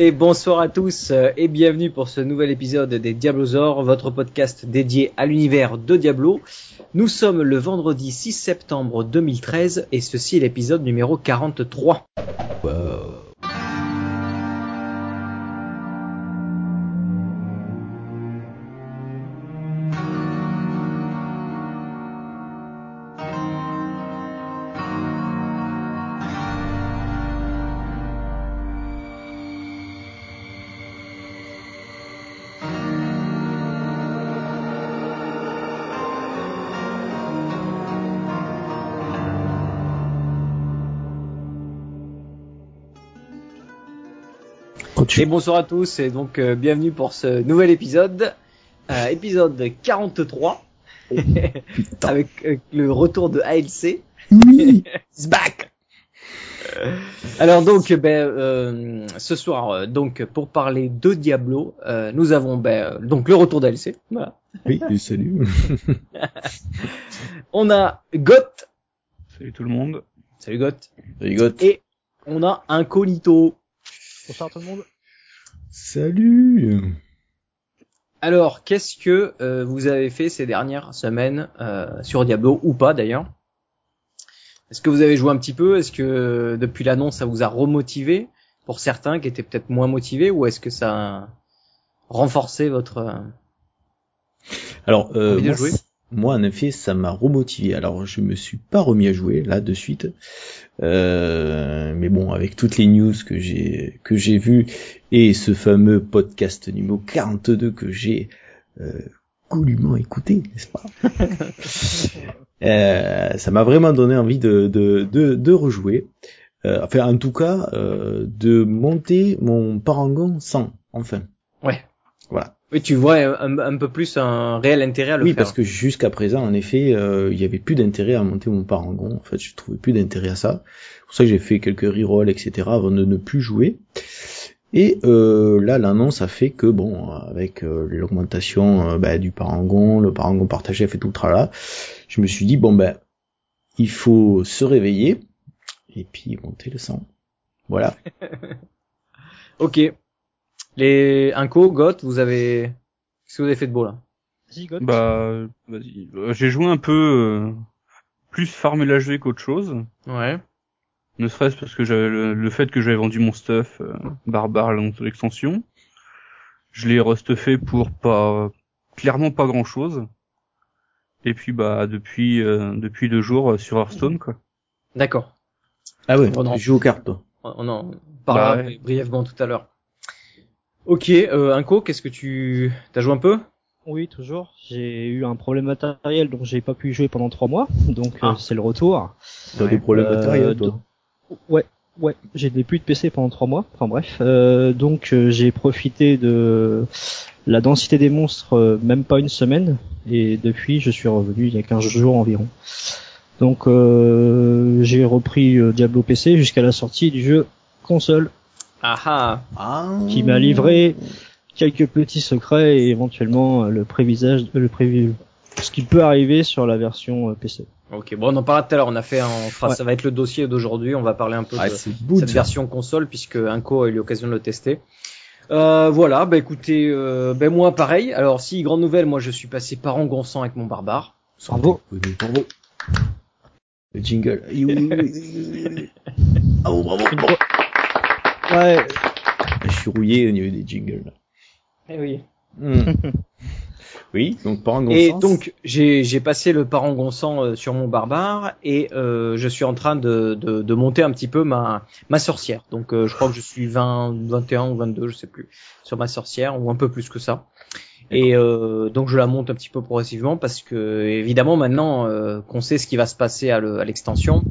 Et bonsoir à tous euh, et bienvenue pour ce nouvel épisode des Diablosaures, votre podcast dédié à l'univers de Diablo. Nous sommes le vendredi 6 septembre 2013 et ceci est l'épisode numéro 43. Et bonsoir à tous et donc euh, bienvenue pour ce nouvel épisode, euh, épisode 43, avec euh, le retour de ALC. Oui. It's back. Alors donc ben, euh, ce soir euh, donc pour parler de Diablo, euh, nous avons ben, donc le retour d'ALC. Voilà. Oui, salut. On a Goth. Salut tout le monde. Salut Goth. Rigote. Et on a Incognito. Bonsoir tout le monde. Salut. Alors, qu'est-ce que euh, vous avez fait ces dernières semaines euh, sur Diablo ou pas d'ailleurs? Est-ce que vous avez joué un petit peu? Est-ce que euh, depuis l'annonce ça vous a remotivé? Pour certains qui étaient peut-être moins motivés ou est-ce que ça a renforcé votre euh, Alors, euh, moi, moi, en effet, ça m'a remotivé. Alors, je me suis pas remis à jouer là de suite, Euh, mais bon, avec toutes les news que j'ai que j'ai vues et ce fameux podcast numéro 42 que j'ai euh, goulûment écouté, n'est-ce pas? Euh, Ça m'a vraiment donné envie de de de, de rejouer. Euh, enfin, en tout cas, euh, de monter mon parangon sans, enfin. Ouais. Voilà. Oui, tu vois un, un peu plus un réel intérêt à le oui, faire. parce que jusqu'à présent, en effet, euh, il y avait plus d'intérêt à monter mon parangon. En fait, je trouvais plus d'intérêt à ça. C'est pour ça que j'ai fait quelques rerolls, etc., avant de ne plus jouer. Et euh, là, l'annonce a fait que, bon, avec euh, l'augmentation euh, bah, du parangon, le parangon partagé a fait tout le tralala, je me suis dit, bon, ben, il faut se réveiller et puis monter le sang. Voilà. Ok. Les Inco, Goth, vous avez qu'est-ce que vous avez fait de beau là? Vas-y, God. Bah, vas-y. Euh, J'ai joué un peu euh, plus la jouer qu'autre chose. Ouais. Ne serait-ce parce que j'avais le, le fait que j'avais vendu mon stuff euh, barbare dans l'extension. Je l'ai restuffé pour pas clairement pas grand chose. Et puis bah depuis euh, depuis deux jours euh, sur Hearthstone quoi. D'accord. Ah ouais, Oh non. tu joues aux cartes, toi. On en parlera Bah ouais. brièvement tout à l'heure. Ok, euh, Inco, qu'est-ce que tu t'as joué un peu? Oui, toujours. J'ai eu un problème matériel, donc j'ai pas pu y jouer pendant trois mois. Donc Ah. euh, c'est le retour. T'as Ouais. des problèmes Euh, matériels, toi. Ouais, ouais. J'ai des plus de PC pendant trois mois. Enfin bref. Euh, donc euh, j'ai profité de la densité des monstres, euh, même pas une semaine. Et depuis, je suis revenu il y a 15 jours environ. Donc euh, j'ai repris euh, Diablo PC jusqu'à la sortie du jeu console. Ah ah. Ah. qui m'a livré quelques petits secrets et éventuellement euh, le prévisage, euh, le prévu, ce qui peut arriver sur la version euh, PC. Ok, bon, on en parlera tout à l'heure. On a fait, un, on fera- Ouais. ça va être le dossier d'aujourd'hui. On va parler un peu Ah, de cette ça. version console puisque Inco a eu l'occasion de le tester. Euh, voilà, bah écoutez, euh, ben moi pareil. Alors si grande nouvelle, moi je suis passé par Angonçant avec mon barbare. Bravo. Oui, mais bravo. Le jingle. Ah bon, bravo. Une Ouais, Je suis rouillé au niveau des jingles. là. Eh oui. Hmm. oui, donc par un Et donc j'ai j'ai passé le parangonçant euh, sur mon barbare et euh, je suis en train de, de, de monter un petit peu ma ma sorcière. Donc euh, je crois que je suis 20 21 ou 22, je sais plus, sur ma sorcière ou un peu plus que ça. Et euh, donc je la monte un petit peu progressivement parce que évidemment maintenant euh, qu'on sait ce qui va se passer à le- à l'extension,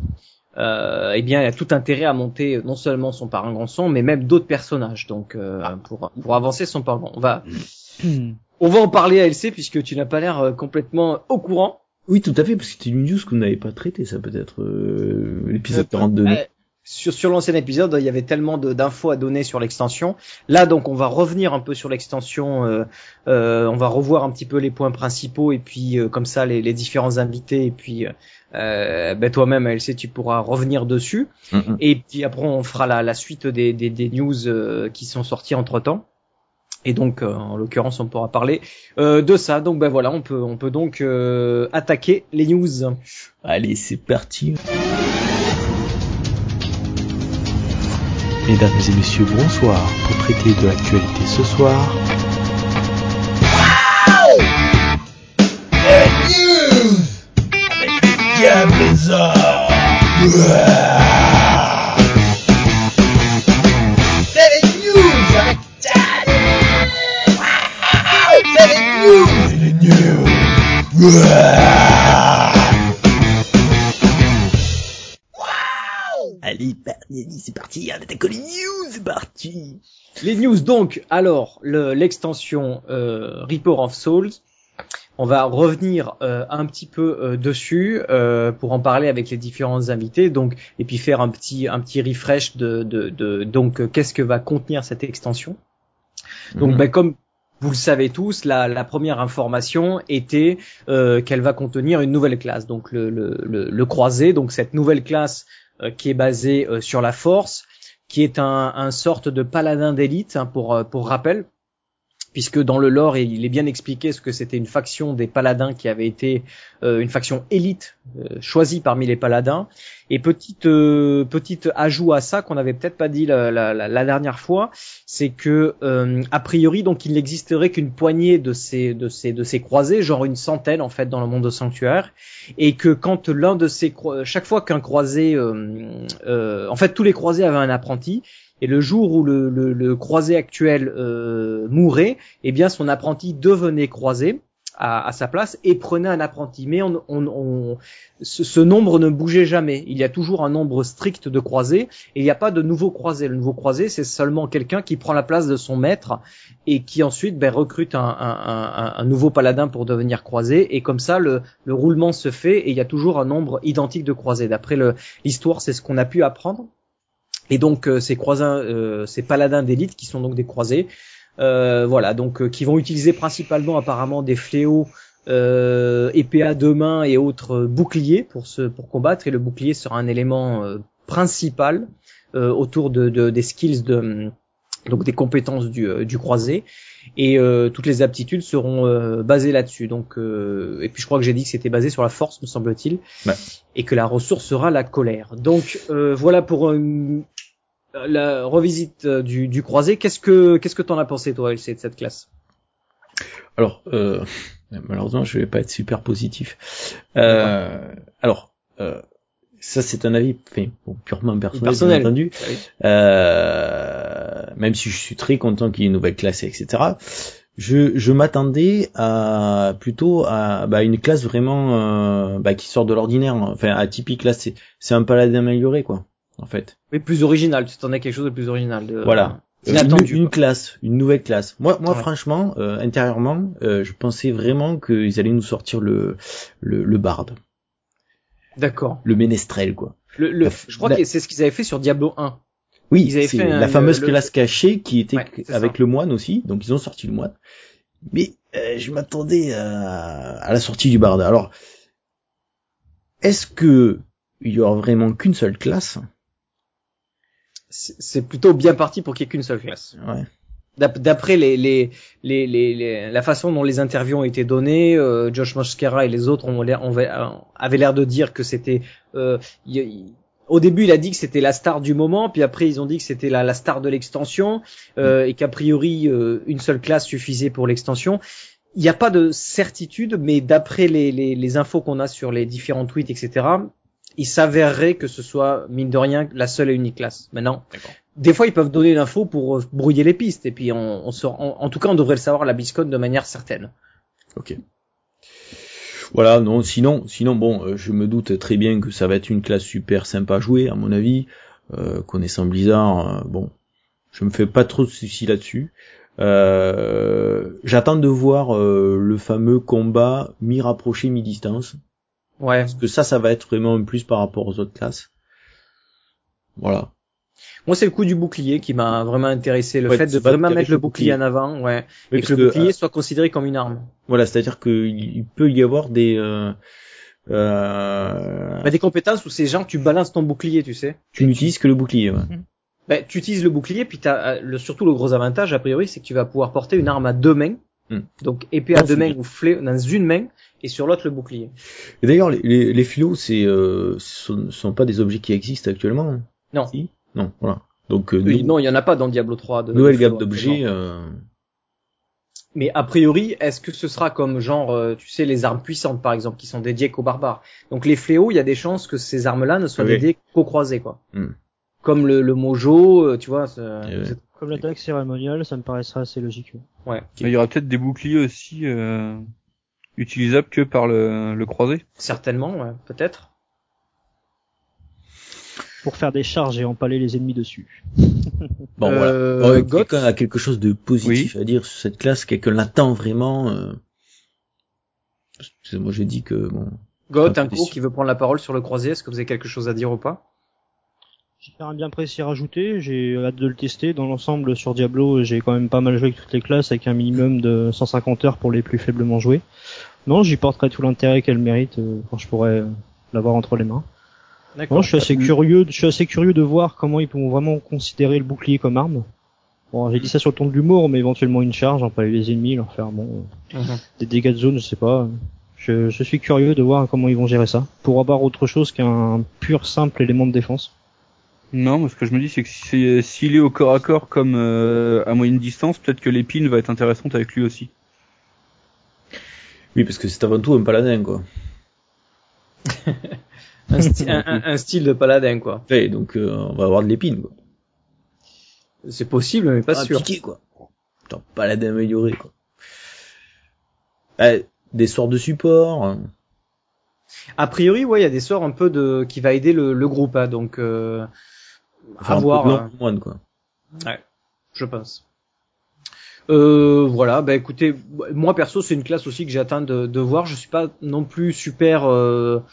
euh, eh bien il y a tout intérêt à monter non seulement son parangonçon mais même d'autres personnages. Donc euh, pour pour avancer son parangon, on va on va en parler à LC puisque tu n'as pas l'air euh, complètement au courant. Oui, tout à fait, parce que c'était une news que vous n'avez pas traité, ça peut-être, euh, l'épisode 42. Euh, sur sur l'ancien épisode, il y avait tellement d'infos à donner sur l'extension. Là, donc, on va revenir un peu sur l'extension. euh, euh, on va revoir un petit peu les points principaux et puis euh, comme ça les, les différents invités et puis euh, ben toi-même, LC, tu pourras revenir dessus. Et puis après, on fera la, la suite des, des, des news euh, qui sont sorties entre temps. Et donc, euh, en l'occurrence, on pourra parler euh, de ça. Donc, ben voilà, on peut, on peut donc euh, attaquer les news. Allez, c'est parti. Mesdames et messieurs, bonsoir. Pour traiter de l'actualité ce soir, allez, c'est parti, on attaque les news, c'est parti. Les news donc, alors le- l'extension euh, Reaper of Souls, on va revenir euh, un petit peu euh, dessus euh, pour en parler avec les différents invités, donc et puis faire un petit un petit refresh de, de, de donc qu'est-ce que va contenir cette extension. Donc Mhm. ben, comme vous le savez tous, la, la première information était euh, qu'elle va contenir une nouvelle classe, donc le, le, le, le croisé, donc cette nouvelle classe euh, qui est basée euh, sur la force, qui est un, un sorte de paladin d'élite, hein, pour, pour rappel, puisque dans le lore, il est bien expliqué ce que c'était une faction des paladins qui avait été euh, une faction élite euh, choisie parmi les paladins. Et petite euh, petite ajout à ça qu'on n'avait peut-être pas dit la, dernière fois, c'est que a priori donc il n'existerait qu'une poignée de ces de ces de ces croisés, genre une centaine en fait dans le monde de sanctuaire, et que quand l'un de ces chaque fois qu'un croisé, en fait tous les croisés avaient un apprenti. Et le jour où le, croisé actuel euh, mourait, eh bien son apprenti devenait croisé à, sa place et prenait un apprenti. Mais on, ce, nombre ne bougeait jamais. Il y a toujours un nombre strict de croisés et il n'y a pas de nouveau croisé. Le nouveau croisé, c'est seulement quelqu'un qui prend la place de son maître et qui ensuite ben, recrute un, nouveau paladin pour devenir croisé. Et comme ça, le, le roulement se fait et il y a toujours un nombre identique de croisés. D'après l'histoire, c'est ce qu'on a pu apprendre. Et donc euh, ces croisins, euh, ces paladins d'élite qui sont donc des croisés, euh, voilà, donc qui vont utiliser principalement apparemment des fléaux, euh, épée à deux et autres boucliers pour se pour combattre. Et le bouclier sera un élément principal autour de, de- des skills de donc des compétences du, du croisé et euh, toutes les aptitudes seront euh, basées là-dessus. Donc euh, et puis je crois que j'ai dit que c'était basé sur la force, me semble-t-il, Ouais. et que la ressource sera la colère. Donc euh, voilà pour euh, la revisite euh, du, du croisé. Qu'est-ce que qu'est-ce que t'en as pensé toi, LC, de cette classe? Alors, euh, malheureusement, je vais pas être super positif. Euh, alors, euh, ça c'est un avis enfin, bon, purement personnel, Personnel. bien entendu. Euh, même si je suis très content qu'il y ait une nouvelle classe, etc. Je, je m'attendais à plutôt à bah, une classe vraiment euh, bah, qui sort de l'ordinaire, enfin atypique. Là, c'est c'est un paladin amélioré, quoi, en fait. Mais plus original. Tu t'en as quelque chose de plus original. De, Voilà. Euh, Inattendu. Une, une classe, une nouvelle classe. Moi, moi, Ouais. franchement, euh, intérieurement, euh, je pensais vraiment qu'ils allaient nous sortir le le, le barde, D'accord. le ménestrel, quoi. Le, le, La- je crois la- que c'est ce qu'ils avaient fait sur Diablo 1. Oui, Ils avaient c'est fait un- la fameuse le- classe cachée qui était Ouais, avec ça. le moine aussi, donc ils ont sorti le moine. Mais euh, je m'attendais à, à la sortie du barde. Alors, est-ce que il y aura vraiment qu'une seule classe? C'est plutôt bien parti pour qu'il n'y ait qu'une seule classe. Ouais. D'ap- D'après les, les, les, les, la façon dont les interviews ont été données, euh, Josh Mosquera et les autres ont l'air, ont, avaient l'air de dire que c'était. euh, y- y- au début, il a dit que c'était la star du moment, puis après ils ont dit que c'était la, la star de l'extension euh, et qu'a priori euh, une seule classe suffisait pour l'extension. Il n'y a pas de certitude, mais d'après les, les, les infos qu'on a sur les différents tweets, etc., il s'avérerait que ce soit mine de rien la seule et unique classe. Maintenant, des fois ils peuvent donner l'info pour euh, brouiller les pistes et puis on, on sort, en, en tout cas on devrait le savoir à la BlizzCon de manière certaine. Ok. Voilà, non, sinon, sinon bon, euh, je me doute très bien que ça va être une classe super sympa à jouer, à mon avis. Euh, connaissant Blizzard, euh, bon, je me fais pas trop de soucis là-dessus. Euh, J'attends de voir euh, le fameux combat mi-rapproché, mi-distance. Ouais. Parce que ça, ça va être vraiment un plus par rapport aux autres classes. Voilà. Moi c'est le coup du bouclier qui m'a vraiment intéressé, le Ouais, fait de vraiment mettre le bouclier bouclier. en avant, ouais, Oui, et que le bouclier euh, soit considéré comme une arme. Voilà, c'est-à-dire qu'il il peut y avoir des euh, Euh... Bah, des compétences où c'est genre tu balances ton bouclier, tu sais. Tu n'utilises que le bouclier. Ouais. Bah, tu utilises le bouclier, puis t'as euh, le, surtout le gros avantage a priori, c'est que tu vas pouvoir porter une arme à deux mains. Hmm. Donc épée à deux mains bien. ou fléau dans une main et sur l'autre le bouclier. Et d'ailleurs, les, les, les philos, c'est, euh, ce sont, sont pas des objets qui existent actuellement. hein Non. Si? Non, voilà. Donc, euh, Oui, non, il y en a pas dans Diablo 3. De, nouvelle de gamme d'objets. Euh... Mais a priori, est-ce que ce sera comme genre, euh, tu sais, les armes puissantes par exemple, qui sont dédiées qu'aux barbares? Donc les fléaux, il y a des chances que ces armes-là ne soient Oui. dédiées qu'aux croisés, quoi. Hmm. Comme le, le mojo, euh, tu vois. c'est- Comme l'attaque cérémoniale, ça me paraissrait assez logique. ouais. Il y aura peut-être des boucliers aussi euh, utilisables que par le, le croisé. Certainement, ouais, peut-être. Pour faire des charges et empaler les ennemis dessus. Bon, Euh, voilà. Goth quelqu'un a quelque chose de positif à dire sur cette classe, quelqu'un l'attend vraiment. Euh... Moi, je dis que bon. Goth, Un coup qui veut prendre la parole sur le croisé, est-ce que vous avez quelque chose à dire ou pas? J'ai rien bien précis à rajouter, j'ai hâte de le tester. Dans l'ensemble, sur Diablo, j'ai quand même pas mal joué avec toutes les classes, avec un minimum de 150 heures pour les plus faiblement joués. Non, j'y porterai tout l'intérêt qu'elle mérite euh, quand je pourrai euh, l'avoir entre les mains. D'accord. Non, je suis assez curieux, je suis assez curieux de voir comment ils vont vraiment considérer le bouclier comme arme. Bon, j'ai dit ça sur le ton de l'humour, mais éventuellement une charge, empaler les ennemis, leur faire bon euh, Mhm. des dégâts de zone, je sais pas. Je, je suis curieux de voir comment ils vont gérer ça, pour avoir autre chose qu'un pur simple élément de défense. Non, mais ce que je me dis, c'est que si c'est- s'il est au corps à corps comme euh, à moyenne distance, peut-être que l'épine va être intéressante avec lui aussi. Oui, parce que c'est avant tout un paladin, quoi. un, sti- un- un- un style de paladin, quoi. Ouais, donc euh, on va avoir de l'épine, quoi. C'est possible, mais pas Ah, sûr. piqué, quoi. Putain, paladin amélioré, quoi. Euh, des sorts de support. hein. A priori, ouais, il y a des sorts un peu de qui va aider le, le groupe, hein, donc euh, Enfin, à voir, moine, quoi. je pense. Euh, voilà, bah écoutez, moi perso, c'est une classe aussi que j'attends de, de voir. Je suis pas non plus super euh,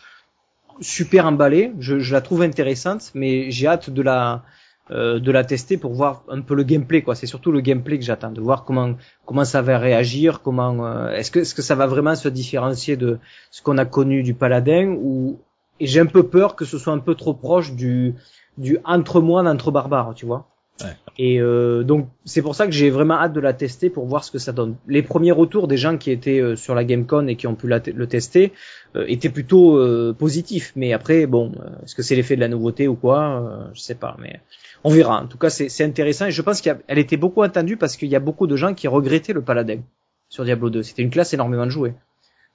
super emballé. Je, je la trouve intéressante, mais j'ai hâte de la euh, de la tester pour voir un peu le gameplay quoi. C'est surtout le gameplay que j'attends, de voir comment comment ça va réagir, comment euh, est-ce que est-ce que ça va vraiment se différencier de ce qu'on a connu du paladin ou et j'ai un peu peur que ce soit un peu trop proche du du entre moine entre barbares, tu vois. Ouais. Et euh, donc c'est pour ça que j'ai vraiment hâte de la tester pour voir ce que ça donne. Les premiers retours des gens qui étaient euh, sur la GameCon et qui ont pu la le tester euh, étaient plutôt euh, positifs. Mais après, bon, euh, est-ce que c'est l'effet de la nouveauté ou quoi euh, Je sais pas, mais on verra. En tout cas, c'est c'est intéressant et je pense qu'elle était beaucoup attendue parce qu'il y a beaucoup de gens qui regrettaient le paladin sur Diablo 2. C'était une classe énormément jouée.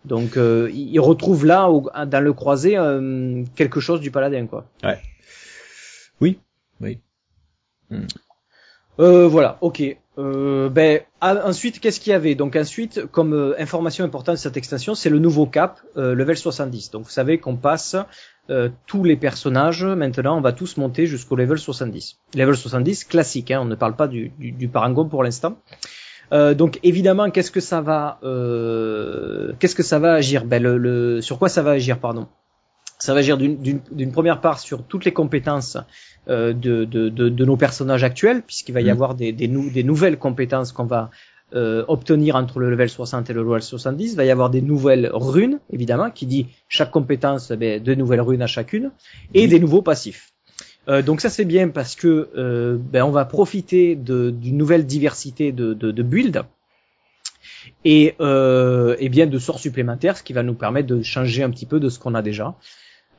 Donc euh, ils retrouvent là au- dans le croisé euh, quelque chose du paladin quoi. Oui. Oui. Euh, voilà, ok. Euh, ben ensuite, qu'est-ce qu'il y avait? Donc ensuite, comme euh, information importante de cette extension, c'est le nouveau cap, euh, level 70. Donc vous savez qu'on passe euh, tous les personnages. Maintenant, on va tous monter jusqu'au level 70. Level 70 classique. Hein, on ne parle pas du, du, du parangon pour l'instant. Euh, donc évidemment, qu'est-ce que ça va, euh, qu'est-ce que ça va agir? Ben le, le- sur quoi ça va agir, pardon? Ça va agir d'une- première part sur toutes les compétences euh, de, de, de, de nos personnages actuels, puisqu'il va y Mhm. avoir des, des, nou- des nouvelles compétences qu'on va euh, obtenir entre le level 60 et le level 70. Il va y avoir des nouvelles runes, évidemment, qui dit chaque compétence, ben, deux nouvelles runes à chacune, et des nouveaux passifs. Euh, donc ça c'est bien parce que euh, ben, on va profiter d'une nouvelle diversité de, de, de builds et, euh, bien de sorts supplémentaires, ce qui va nous permettre de changer un petit peu de ce qu'on a déjà.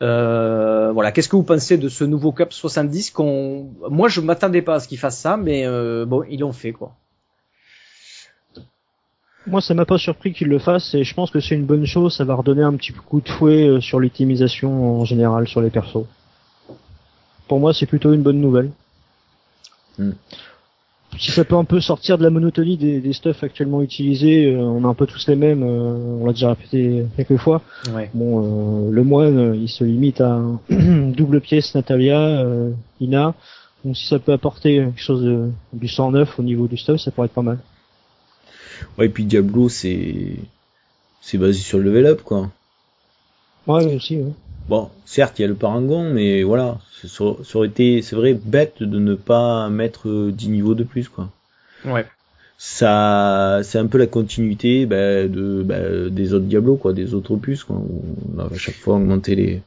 Euh, voilà, qu'est-ce que vous pensez de ce nouveau Cup 70 qu'on, moi je m'attendais pas à ce qu'ils fassent ça, mais euh, bon ils l'ont fait quoi. Moi, ça m'a pas surpris qu'ils le fassent et je pense que c'est une bonne chose. Ça va redonner un petit coup de fouet euh, sur l'optimisation en général sur les persos. Pour moi, c'est plutôt une bonne nouvelle. Hmm. Si ça peut un peu sortir de la monotonie des, des stuffs actuellement utilisés, euh, on a un peu tous les mêmes. euh, on l'a déjà répété quelques fois. Ouais. Bon, euh, le moine, il se limite à double pièce Natalia, Ina. Donc si ça peut apporter quelque chose de, du 109 au niveau du stuff, ça pourrait être pas mal. Ouais, et puis Diablo, c'est c'est basé sur le level up, quoi. Ouais, aussi. Ouais. Bon, certes, il y a le parangon, mais voilà, ça, aurait été, c'est vrai, bête de ne pas mettre euh, 10 niveaux de plus, quoi. Ouais. ça, c'est un peu la continuité bah, de bah, des autres Diablo, quoi, des autres opus. Quoi. On a à chaque fois augmenté les.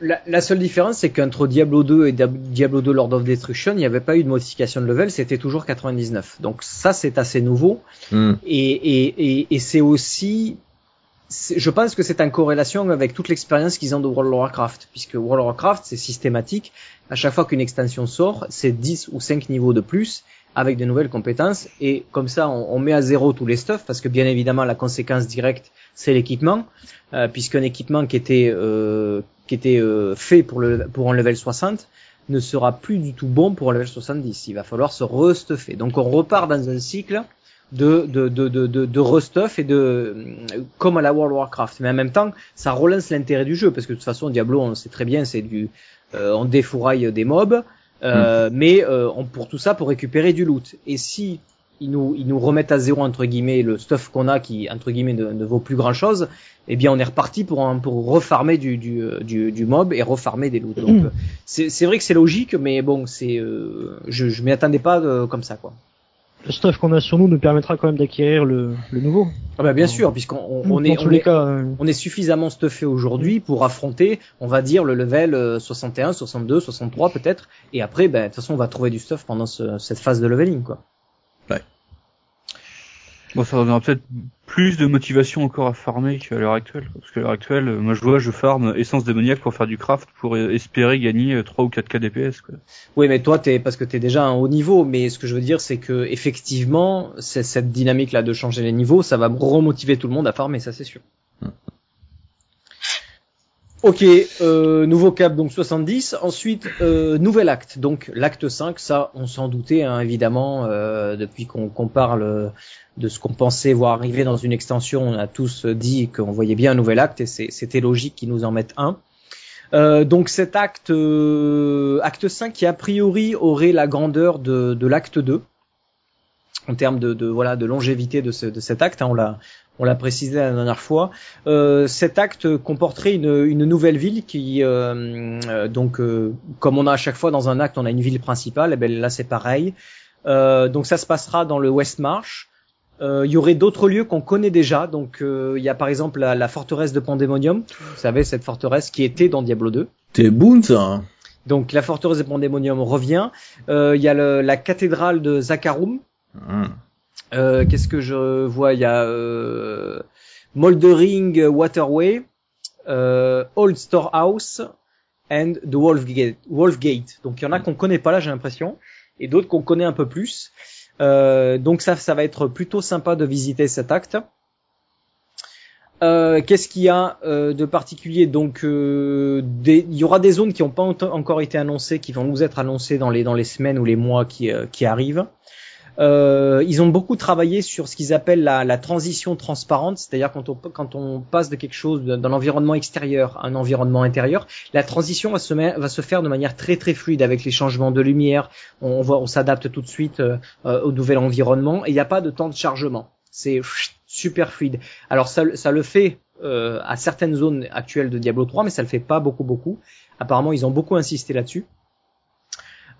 La, la seule différence, c'est qu'entre Diablo 2 et Diablo 2 Lord of Destruction, il n'y avait pas eu de modification de level, c'était toujours 99. Donc ça, c'est assez nouveau. Hmm. Et, et, et, et c'est aussi je pense que c'est en corrélation avec toute l'expérience qu'ils ont de World of Warcraft, puisque World of Warcraft, c'est systématique. À chaque fois qu'une extension sort, c'est 10 ou 5 niveaux de plus avec de nouvelles compétences. Et comme ça, on, met à zéro tous les stuff, parce que bien évidemment, la conséquence directe, c'est l'équipement, euh, puisqu'un équipement qui était, euh, qui était euh, fait pour, le, pour un level 60 ne sera plus du tout bon pour un level 70. Il va falloir se restuffer. Donc on repart dans un cycle de de de de de, de restuff et de comme à la World of Warcraft. Mais en même temps ça relance l'intérêt du jeu parce que de toute façon Diablo on sait très bien c'est du euh, on défouraille des mobs euh, mais euh, on, pour tout ça pour récupérer du loot. Et si ils nous ils nous remettent à zéro entre guillemets le stuff qu'on a qui entre guillemets ne, ne, vaut plus grand chose eh bien on est reparti pour pour refarmer du du, du, du mob et refarmer des loots donc c'est c'est vrai que c'est logique mais bon c'est euh, je je m'y attendais pas de, comme ça quoi le stuff qu'on a sur nous nous permettra quand même d'acquérir le, le, nouveau. Ah bah bien sûr, puisqu'on on, est, on, est, cas, euh... on est suffisamment stuffé aujourd'hui pour affronter, on va dire, le level 61, 62, 63 peut-être, et après, ben, de toute façon, on va trouver du stuff pendant ce, cette phase de leveling, quoi. Bon, ça donnera peut-être plus de motivation encore à farmer qu'à l'heure actuelle. Parce qu'à l'heure actuelle, moi je vois, je farme essence démoniaque pour faire du craft pour espérer gagner 3 ou 4 k DPS. Quoi. Oui, mais toi, t'es parce que t'es déjà à un haut niveau. Mais ce que je veux dire, c'est que effectivement, cette dynamique là de changer les niveaux, ça va remotiver tout le monde à farmer, ça c'est sûr. Ok, euh, nouveau cap donc 70. Ensuite, euh, nouvel acte, donc l'acte 5. Ça, on s'en doutait hein, évidemment euh, depuis qu'on qu parle de ce qu'on pensait voir arriver dans une extension. On a tous dit qu'on voyait bien un nouvel acte et c'était logique qu'ils nous en mettent un. Euh, donc cet acte, euh, acte 5 qui a priori aurait la grandeur de, de l'acte 2 en termes de, de, voilà de longévité de, ce, de cet acte. Hein, on l'a on l'a précisé la dernière fois. Euh, cet acte comporterait une, une nouvelle ville qui euh, donc comme on a à chaque fois dans un acte, on a une ville principale. Et eh ben là c'est pareil. donc ça se passera dans le West Marsh. Euh, il y aurait d'autres lieux qu'on connaît déjà. Donc, euh, il y a par exemple la, la, forteresse de Pandemonium. Vous savez, cette forteresse qui était dans Diablo 2. T'es bon, ça. Donc, la forteresse de Pandemonium revient. Euh, il y a le, la cathédrale de Zakarum. Hum. Qu'est-ce que je vois? Il y a Moldering Waterway, Old Storehouse and the Wolfgate. Donc, il y en a qu'on connaît pas là, j'ai l'impression, et d'autres qu'on connaît un peu plus. Euh, donc ça, ça va être plutôt sympa de visiter cet acte. Euh, Qu'est-ce qu'il y a euh, de particulier? Donc, euh, il y aura des zones qui n'ont pas encore été annoncées, qui vont nous être annoncées dans les semaines ou les mois euh, qui arrivent. Euh, ils ont beaucoup travaillé sur ce qu'ils appellent la, transition transparente, c'est-à-dire quand on, passe de quelque chose dans l'environnement extérieur à un environnement intérieur, la transition va se, faire de manière très très fluide avec les changements de lumière. On, s'adapte tout de suite euh, au nouvel environnement et il n'y a pas de temps de chargement. C'est super fluide. Alors ça, ça le fait euh, à certaines zones actuelles de Diablo 3, mais ça le fait pas beaucoup beaucoup. Apparemment, ils ont beaucoup insisté là-dessus.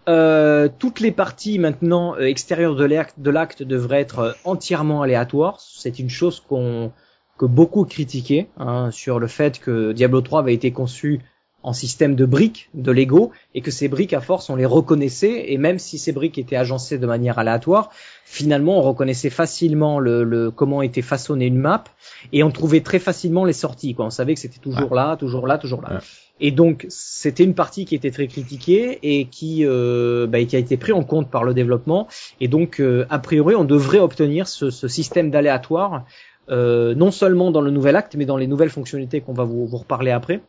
Euh, toutes les parties maintenant euh, extérieures de l'acte devraient être euh, entièrement aléatoires. C'est une chose qu'on que beaucoup critiquaient hein, sur le fait que Diablo 3 avait été conçu en système de briques de Lego et que ces briques à force on les reconnaissait et même si ces briques étaient agencées de manière aléatoire, finalement on reconnaissait facilement le, le comment était façonnée une map et on trouvait très facilement les sorties. Quoi. On savait que c'était toujours ouais. là, toujours là, toujours là. Ouais. Et donc c'était une partie qui était très critiquée et qui, euh, bah, qui a été pris en compte par le développement. Et donc euh, a priori on devrait obtenir ce, système d'aléatoire euh, non seulement dans le nouvel acte mais dans les nouvelles fonctionnalités qu'on va vous, vous reparler après.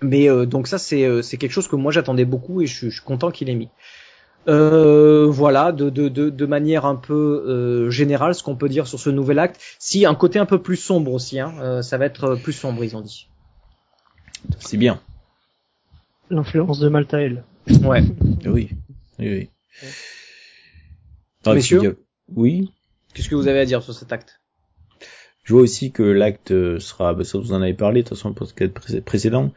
Mais donc ça c'est quelque chose que moi j'attendais beaucoup et je suis, content qu'il ait mis. Euh, voilà, de, manière un peu générale, ce qu'on peut dire sur ce nouvel acte. Si un côté un peu plus sombre aussi, hein, ça va être plus sombre, ils ont dit. C'est bien. L'influence de Maltael. Ouais. oui. Oui. oui. Ah, Messieurs. Oui. Qu'est-ce que vous avez à dire sur cet acte? Je vois aussi que l'acte sera, bah, ça vous en avez parlé de toute façon le podcast précédent,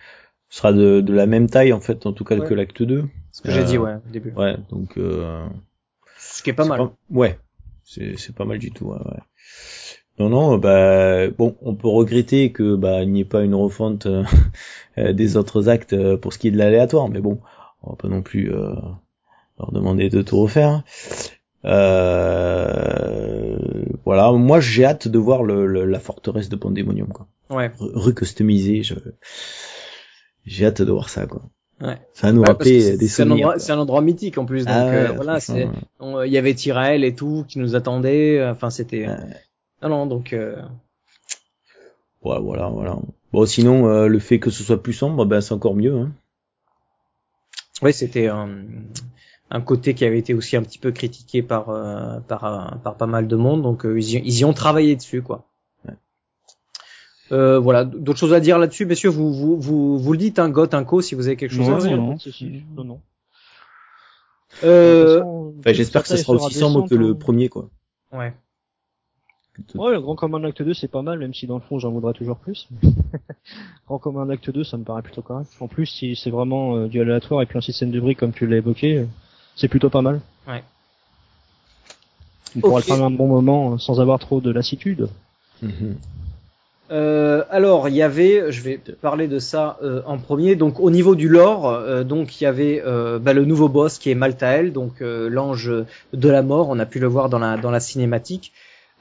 sera de, de la même taille en fait en tout cas ouais. que l'acte 2. Ce que euh, j'ai dit ouais au début. Ouais, donc euh, ce qui est pas mal. Pas... Ouais. c'est c'est pas mal du tout. Ouais, ouais. Non, non, bah bon, on peut regretter que bah il n'y ait pas une refonte euh, des autres actes euh, pour ce qui est de l'aléatoire, mais bon, on va pas non plus euh, leur demander de tout refaire. Euh, voilà, moi j'ai hâte de voir le, le- la forteresse de Pandemonium, quoi. Ouais. Re- Recustomisée, je... j'ai hâte de voir ça, quoi. Ouais. Ça va nous Ouais, des un souvenirs. endroit, c'est un endroit mythique en plus. Donc Ah euh, voilà, il y avait Tyrael et tout qui nous attendait. euh, Enfin, c'était. Non, non, donc. euh, Ouais, voilà, voilà. Bon, sinon, euh, le fait que ce soit plus sombre, ben c'est encore mieux. Hein. Ouais, c'était un, un côté qui avait été aussi un petit peu critiqué par euh, par euh, par pas mal de monde. Donc euh, ils, y, ils y ont travaillé dessus, quoi. Ouais. Euh, voilà, d'autres choses à dire là-dessus, messieurs? Vous vous vous, vous le dites, un goth, un co, si vous avez quelque chose Non, à dire. non, non. Non, non. Euh, Enfin, j'espère que ça certains, sera aussi sombre que le hein. premier, quoi. ouais. Ouais, le Grand Commun Acte 2 c'est pas mal, même si dans le fond j'en voudrais toujours plus. Grand Commun Acte 2 ça me paraît plutôt correct. En plus si c'est vraiment euh, du aléatoire et puis un système de briques comme tu l'as évoqué, euh, c'est plutôt pas mal. Ouais. On pourra Ok. le faire un bon moment euh, sans avoir trop de lassitude. Mhm. Euh, alors, il y avait, je vais parler de ça euh, en premier. Donc, au niveau du lore, euh, donc il y avait euh, bah, le nouveau boss qui est Maltael, donc euh, l'ange de la mort. On a pu le voir dans la dans la cinématique.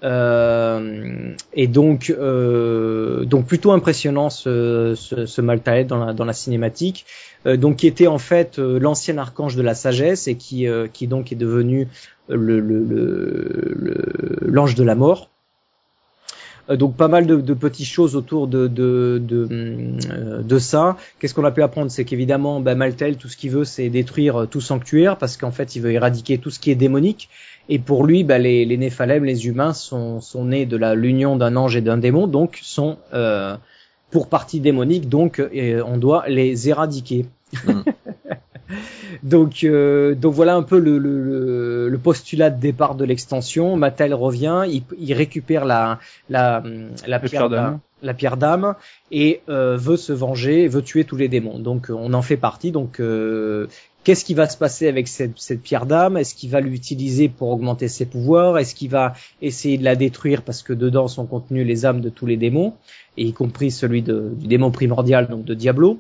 Euh, et donc, euh, donc plutôt impressionnant ce, ce, ce Maltael dans la dans la cinématique. Euh, donc, qui était en fait euh, l'ancien archange de la sagesse et qui euh, qui donc est devenu le le le- l'ange de la mort. Euh, donc pas mal de, de petites choses autour de de de, de ça. Qu'est-ce qu'on a pu apprendre, c'est qu'évidemment, bah, tout ce qu'il veut, c'est détruire tout sanctuaire parce qu'en fait, il veut éradiquer tout ce qui est démonique. Et pour lui, bah, les, les Néphalem, les humains, sont sont nés de la l'union d'un ange et d'un démon, donc sont euh, pour partie démonique, donc euh, on doit les éradiquer. Mm. donc, euh, donc voilà un peu le, le, le- postulat de départ de l'extension. Mattel revient, il, il récupère la, la, la, pierre d'âme. la pierre d'âme et euh, veut se venger, veut tuer tous les démons. Donc on en fait partie. Donc euh, qu'est-ce qui va se passer avec cette, cette pierre d'âme? Est-ce qu'il va l'utiliser pour augmenter ses pouvoirs? Est-ce qu'il va essayer de la détruire parce que dedans sont contenues les âmes de tous les démons, et y compris celui de, du démon primordial, donc de Diablo?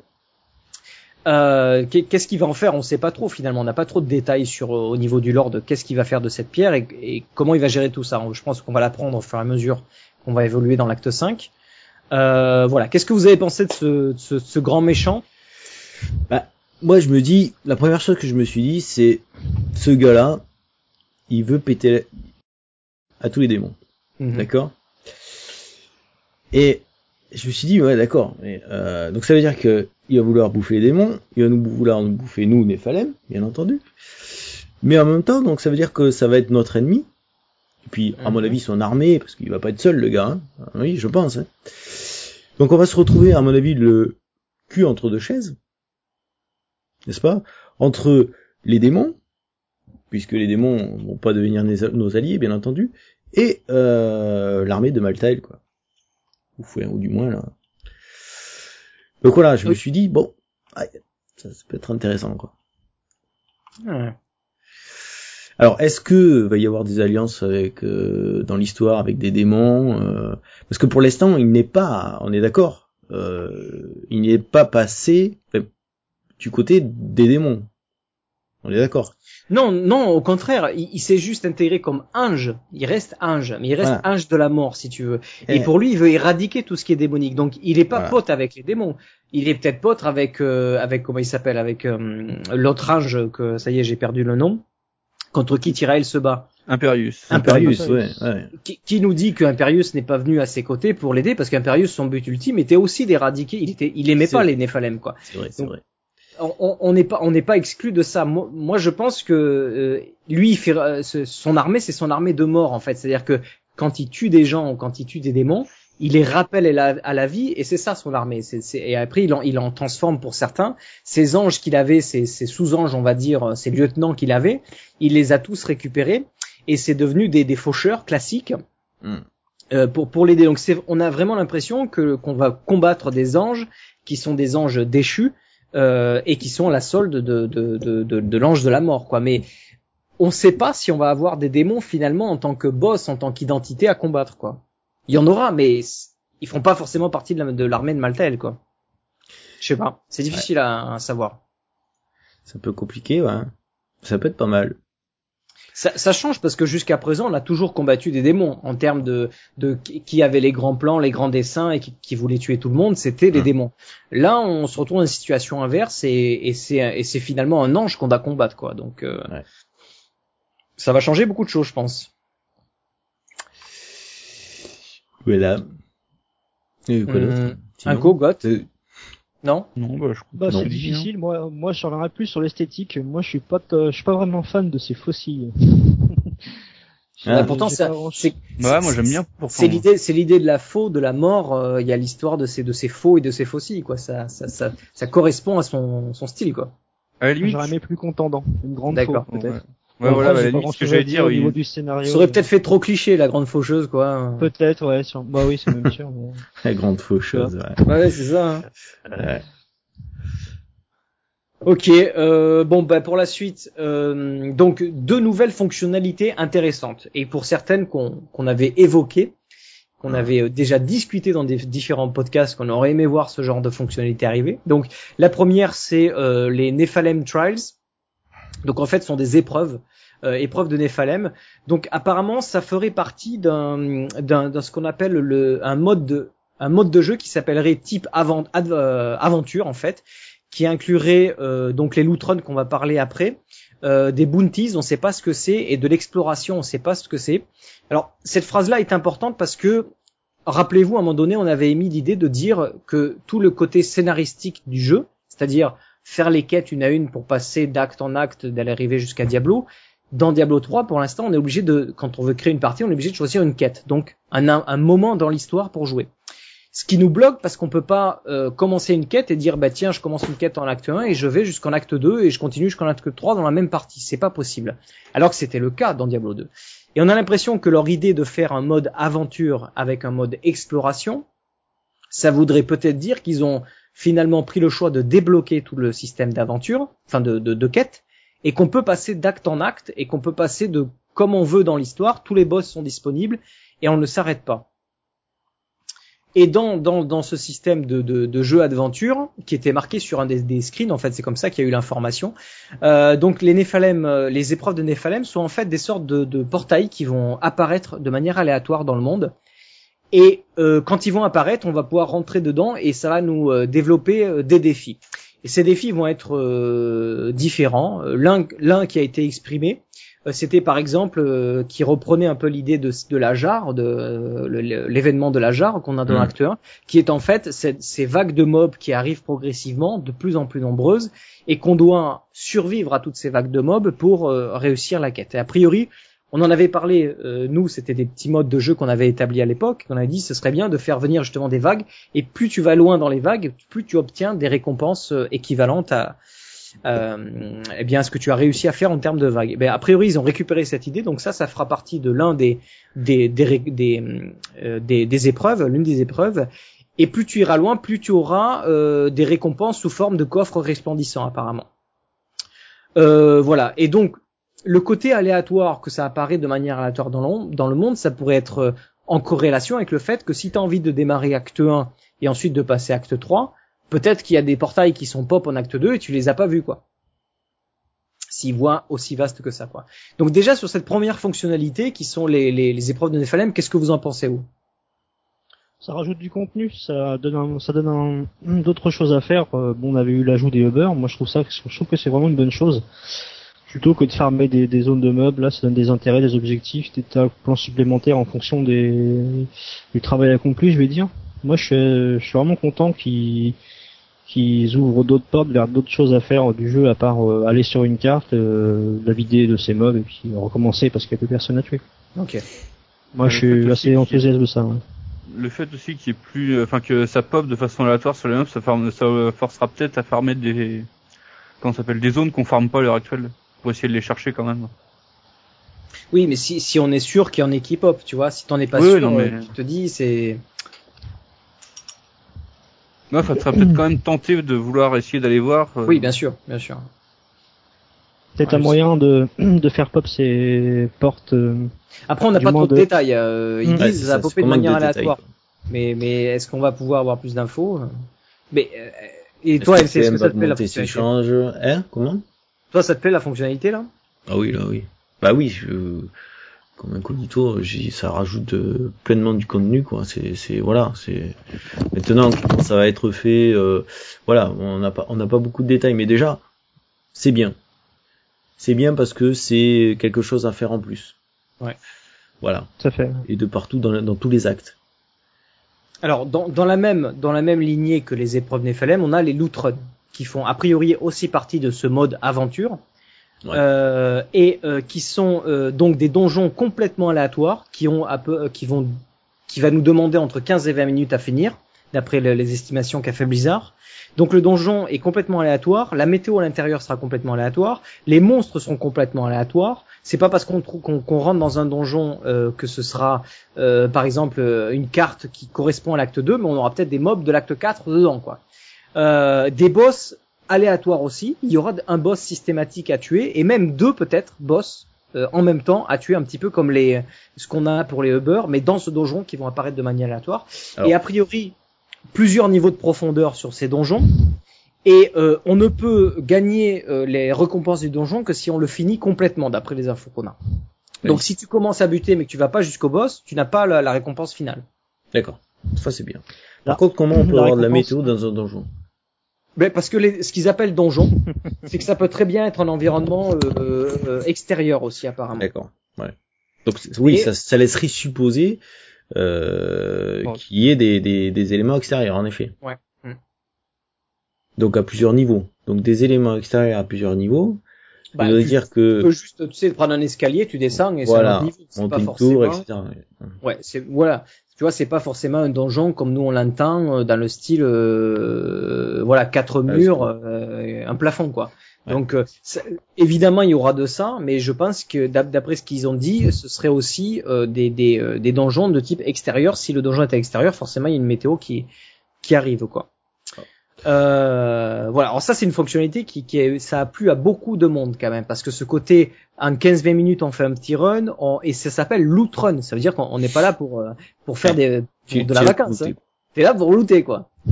Euh, qu'est- qu'est-ce qu'il va en faire? On ne sait pas trop finalement. On n'a pas trop de détails sur euh, au niveau du lord. Qu'est-ce qu'il va faire de cette pierre et, et comment il va gérer tout ça Je pense qu'on va l'apprendre au fur et à mesure qu'on va évoluer dans l'acte 5. Euh, voilà. Qu'est-ce que vous avez pensé de ce, de ce, ce grand méchant? Moi, je me dis, la première chose que je me suis dit, c'est ce gars-là, il veut péter à tous les démons. Mhm. D'accord? Et je me suis dit, ouais, d'accord. euh, donc ça veut dire que il va vouloir bouffer les démons, il va nous vouloir nous bouffer nous, Néphalem, bien entendu. Mais en même temps, donc ça veut dire que ça va être notre ennemi. Et puis, à mon Mhm. avis, son armée, parce qu'il va pas être seul, le gars. hein. Ah Oui, je pense. hein. Donc on va se retrouver, à mon avis, le cul entre deux chaises. N'est-ce pas Entre les démons, puisque les démons vont pas devenir nos alliés, bien entendu, et euh, l'armée de Maltael, quoi. Ou, enfin, ou du moins, là. Donc voilà, je me suis dit, bon, ça, ça peut être intéressant, quoi. Ouais. Alors, est-ce que va y avoir des alliances avec euh, dans l'histoire avec des démons euh, Parce que pour l'instant, il n'est pas, on est d'accord, euh, il n'est pas passé du côté des démons. On est d'accord. Non, non, au contraire, il, il s'est juste intégré comme ange. Il reste ange, mais il reste Voilà. ange de la mort, si tu veux. Et Eh, pour lui, il veut éradiquer tout ce qui est démonique. Donc, il est pas Voilà. pote avec les démons. Il est peut-être pote avec, euh, avec comment il s'appelle, avec euh, l'autre ange que ça y est, j'ai perdu le nom. Contre qui Tyrael se bat. Imperius. Imperius, ouais, Imperius. ouais. Qui, qui nous dit que Imperius n'est pas venu à ses côtés pour l'aider parce qu'Imperius, son but ultime était aussi d'éradiquer. Il était, il aimait pas les Néphalem, quoi. C'est vrai, c'est vrai. On- n'est pas on n'est pas exclu de ça. Moi, moi, je pense que euh, lui, il fait euh, son armée, c'est son armée de mort en fait. C'est-à-dire que quand il tue des gens ou quand il tue des démons, il les rappelle à la, à la vie et c'est ça son armée. Et après, il en, il en transforme pour certains. Ces anges qu'il avait, ces, ces sous-anges, on va dire, ces lieutenants qu'il avait, il les a tous récupérés et c'est devenu des, des faucheurs classiques. Hmm. euh, pour pour l'aider. Donc on a vraiment l'impression que qu'on va combattre des anges qui sont des anges déchus euh, et qui sont la solde de de de, de, de l'ange de la mort, quoi. Mais on sait pas si on va avoir des démons finalement en tant que boss, en tant qu'identité à combattre, quoi. Il y en aura, mais ils feront pas forcément partie de l'armée de, Maltael, quoi. Je sais pas. C'est difficile à, savoir. C'est un peu compliqué, ouais. Ça peut être pas mal. Ça, ça, change parce que jusqu'à présent, on a toujours combattu des démons en termes de, de qui avait les grands plans, les grands dessins et qui, qui voulait tuer tout le monde, c'était les mmh. démons. Là, on se retrouve dans une situation inverse et, et c'est finalement un ange qu'on doit combattre, quoi. Donc, euh, ça va changer beaucoup de choses, je pense. Voilà. Et quoi mmh, un go got euh, Non Non, bah, je bah, c'est difficile. Moi, moi, je reviendrai plus sur l'esthétique. Moi, je suis pas, je suis pas vraiment fan de ces fossiles. Ah, pourtant, c'est, ouais, moi j'aime bien. C'est l'idée, c'est l'idée de la faux, de la mort. Euh, il y a l'histoire de ces, de ces faux et de ces fossiles, quoi. Ça, ça, ça, ça correspond à son, son style, quoi. À la limite, j'aurais aimé plus contendant, une grande D'accord. peut-être. Ouais, voilà, bah, ce que j'allais dire, au niveau du scénario. Ça aurait peut-être fait trop cliché, la grande faucheuse, quoi. Peut-être, ouais. Sur... Bah oui, c'est même sûr. Mais... la grande faucheuse, ouais. Ouais, c'est ça. Hein. Ouais. Ok, euh, bon bah pour la suite, euh, donc deux nouvelles fonctionnalités intéressantes et pour certaines qu'on qu'on avait évoquées, qu'on avait euh, déjà discuté dans des différents podcasts, qu'on aurait aimé voir ce genre de fonctionnalité arriver. Donc la première c'est euh, les Nephalem Trials, donc en fait, ce sont des épreuves, euh, épreuves de Néphalem. Donc apparemment, ça ferait partie d'un d'un ce qu'on appelle le un mode de un mode de jeu qui s'appellerait type avant, euh, aventure en fait, qui inclurait euh, donc les loot runs qu'on va parler après, euh, des bounties, on sait pas ce que c'est, et de l'exploration, on sait pas ce que c'est. Alors cette phrase-là est importante parce que rappelez-vous, à un moment donné, on avait émis l'idée de dire que tout le côté scénaristique du jeu, c'est-à-dire faire les quêtes une à une pour passer d'acte en acte, d'aller arriver jusqu'à Diablo. Dans Diablo 3, pour l'instant, on est obligé de, quand on veut créer une partie, on est obligé de choisir une quête. Donc, un, moment dans l'histoire pour jouer. Ce qui nous bloque parce qu'on peut pas euh, commencer une quête et dire bah tiens je commence une quête en acte 1 et je vais jusqu'en acte 2 et je continue jusqu'en acte 3 dans la même partie. C'est pas possible. Alors que c'était le cas dans Diablo 2. Et on a l'impression que leur idée de faire un mode aventure avec un mode exploration, ça voudrait peut-être dire qu'ils ont finalement pris le choix de débloquer tout le système d'aventure, enfin de, de, de quête, et qu'on peut passer d'acte en acte, et qu'on peut passer de comme on veut dans l'histoire, tous les boss sont disponibles, et on ne s'arrête pas. Et dans, dans, dans ce système de, de, de jeu aventure, qui était marqué sur un des, des screens, en fait, c'est comme ça qu'il y a eu l'information. Euh, donc les Néphalem, euh, les épreuves de Néphalem sont en fait des sortes de, de portails qui vont apparaître de manière aléatoire dans le monde et euh, quand ils vont apparaître, on va pouvoir rentrer dedans et ça va nous euh, développer euh, des défis. Et ces défis vont être différents. L'un, l'un qui a été exprimé, c'était par exemple qui reprenait un peu l'idée de, de la jarre, de l'événement de la jarre qu'on a dans mmh. l'acte 1, qui est en fait ces vagues de mobs qui arrivent progressivement, de plus en plus nombreuses, et qu'on doit survivre à toutes ces vagues de mobs pour réussir la quête. Et a priori, on en avait parlé, euh, nous, c'était des petits modes de jeu qu'on avait établis à l'époque, qu'on avait dit ce serait bien de faire venir justement des vagues, et plus tu vas loin dans les vagues, plus tu obtiens des récompenses euh, équivalentes à, euh, eh bien, ce que tu as réussi à faire en termes de vagues. Ben, a priori, ils ont récupéré cette idée, donc ça, ça fera partie de l'un des des des, des, des, épreuves, l'une des épreuves. Et plus tu iras loin, plus tu auras des récompenses sous forme de coffres resplendissants, apparemment. voilà. Et donc, le côté aléatoire que ça apparaît de manière aléatoire dans le, monde, ça pourrait être euh, en corrélation avec le fait que si tu as envie de démarrer acte 1 et ensuite de passer acte 3, peut-être qu'il y a des portails qui sont pop en acte 2 et tu les as pas vus quoi. S'ils voient aussi vaste que ça quoi. Donc déjà sur cette première fonctionnalité qui sont les, les, épreuves de Nephalem, qu'est-ce que vous en pensez vous? Ça rajoute du contenu, ça donne ça donne d'autres choses à faire. Euh, bon, on avait eu l'ajout des Uber, moi je trouve ça, je trouve que c'est vraiment une bonne chose plutôt que de farmer des, des, zones de meubles, là, ça donne des intérêts, des objectifs, des plans supplémentaires en fonction des, du travail accompli, je vais dire. Moi, je suis, je suis vraiment content qu'ils qu'ils ouvrent d'autres portes vers d'autres choses à faire du jeu à part euh, aller sur une carte, euh, la vider de ses mobs et puis recommencer parce qu'il y a plus personne à tuer. Ok. Moi, je suis assez enthousiaste de ça. Le fait aussi qu'il y ait plus, enfin que ça pop de façon aléatoire sur les mobs, ça, ça forcera peut-être à farmer des, comment s'appelle, des zones qu'on farme pas à l'heure actuelle pour essayer de les chercher quand même. Oui, mais si, si on est sûr qu'il y en a qui pop, tu vois, si t'en es pas sûr, mais... tu te dis, c'est... Ouais, ça serait peut-être quand même tenté de vouloir essayer d'aller voir. Euh. Oui, bien sûr, bien sûr. Peut-être Ouais, un moyen de, de faire pop ces portes. euh, Après, on n'a pas trop de de- détails. euh, ils Ouais, disent c'est ça va ça, popper c'est de manière aléatoire. Mais, mais est-ce qu'on va pouvoir avoir plus d'infos? Mais euh, et toi, est-ce PM que ça te plaît la fonctionnalité changes? Hein? Comment? Toi, ça te plaît la fonctionnalité là? Ah oui, là, oui. Bah oui, je... comme incognito, j'ai- ça rajoute euh, pleinement du contenu, quoi. C'est, c'est, voilà, c'est. Maintenant, comment ça va être fait, euh, voilà, on n'a pas, on n'a pas beaucoup de détails, mais déjà, c'est bien. C'est bien parce que c'est quelque chose à faire en plus. Ouais. Voilà. Ça fait. Et de partout dans, dans tous les actes. Alors, dans, dans la même dans la même lignée que les épreuves Nephalem, on a les loot runs qui font a priori aussi partie de ce mode aventure Ouais. euh, et euh, qui sont euh, donc des donjons complètement aléatoires qui ont un peu euh, qui vont qui va nous demander entre 15 et 20 minutes à finir d'après le- les estimations qu'a fait Blizzard. Donc le donjon est complètement aléatoire, la météo à l'intérieur sera complètement aléatoire, les monstres seront complètement aléatoires. C'est pas parce qu'on qu'on qu'on rentre dans un donjon euh, que ce sera euh, par exemple une carte qui correspond à l'acte 2, mais on aura peut-être des mobs de l'acte 4 dedans quoi. Euh, des boss aléatoires aussi, il y aura un boss systématique à tuer et même deux peut-être boss euh, en même temps à tuer un petit peu comme les ce qu'on a pour les Uber, mais dans ce donjon qui vont apparaître de manière aléatoire. Alors- Et a priori, plusieurs niveaux de profondeur sur ces donjons. Et euh, on ne peut gagner euh, les récompenses du donjon que si on le finit complètement, d'après les infos qu'on a. Donc si tu commences à buter mais que tu vas pas jusqu'au boss, tu n'as pas la, la récompense finale. D'accord. Ça c'est bien. Par contre, comment on peut avoir de la météo dans un donjon? Mais parce que les, ce qu'ils appellent donjon, c'est que ça peut très bien être un environnement euh, euh, extérieur aussi apparemment. D'accord. Ouais. Donc oui, Et- ça, ça laisserait supposer euh, Bon. qu'il y ait des, des, des éléments extérieurs, en effet. Ouais. Mm. Donc à plusieurs niveaux. Donc des éléments extérieurs à plusieurs niveaux. Bah, ça veut tu, dire tu que peux juste, tu sais, prendre un escalier, tu descends et voilà, c'est un niveau. C'est monter pas une forcément. tour, etc. Ouais, c'est voilà. Tu vois, c'est pas forcément un donjon comme nous on l'entend euh, dans le style, euh, voilà, quatre murs, euh, un plafond quoi. Ouais. Donc euh, ça- évidemment il y aura de ça, mais je pense que d'ap- d'après ce qu'ils ont dit, ce serait aussi euh, des des, euh, des donjons de type extérieur. Si le donjon est à l'extérieur, forcément il y a une météo qui qui arrive quoi. Euh, voilà, alors ça c'est une fonctionnalité qui, qui est, ça a plu à beaucoup de monde quand même, parce que ce côté en 15-20 minutes on fait un petit run, on- et ça s'appelle loot run, ça veut dire qu'on on n'est pas là pour euh, pour faire des pour Tu- de la tu- vacance, tu- hein. t'es là pour looter quoi.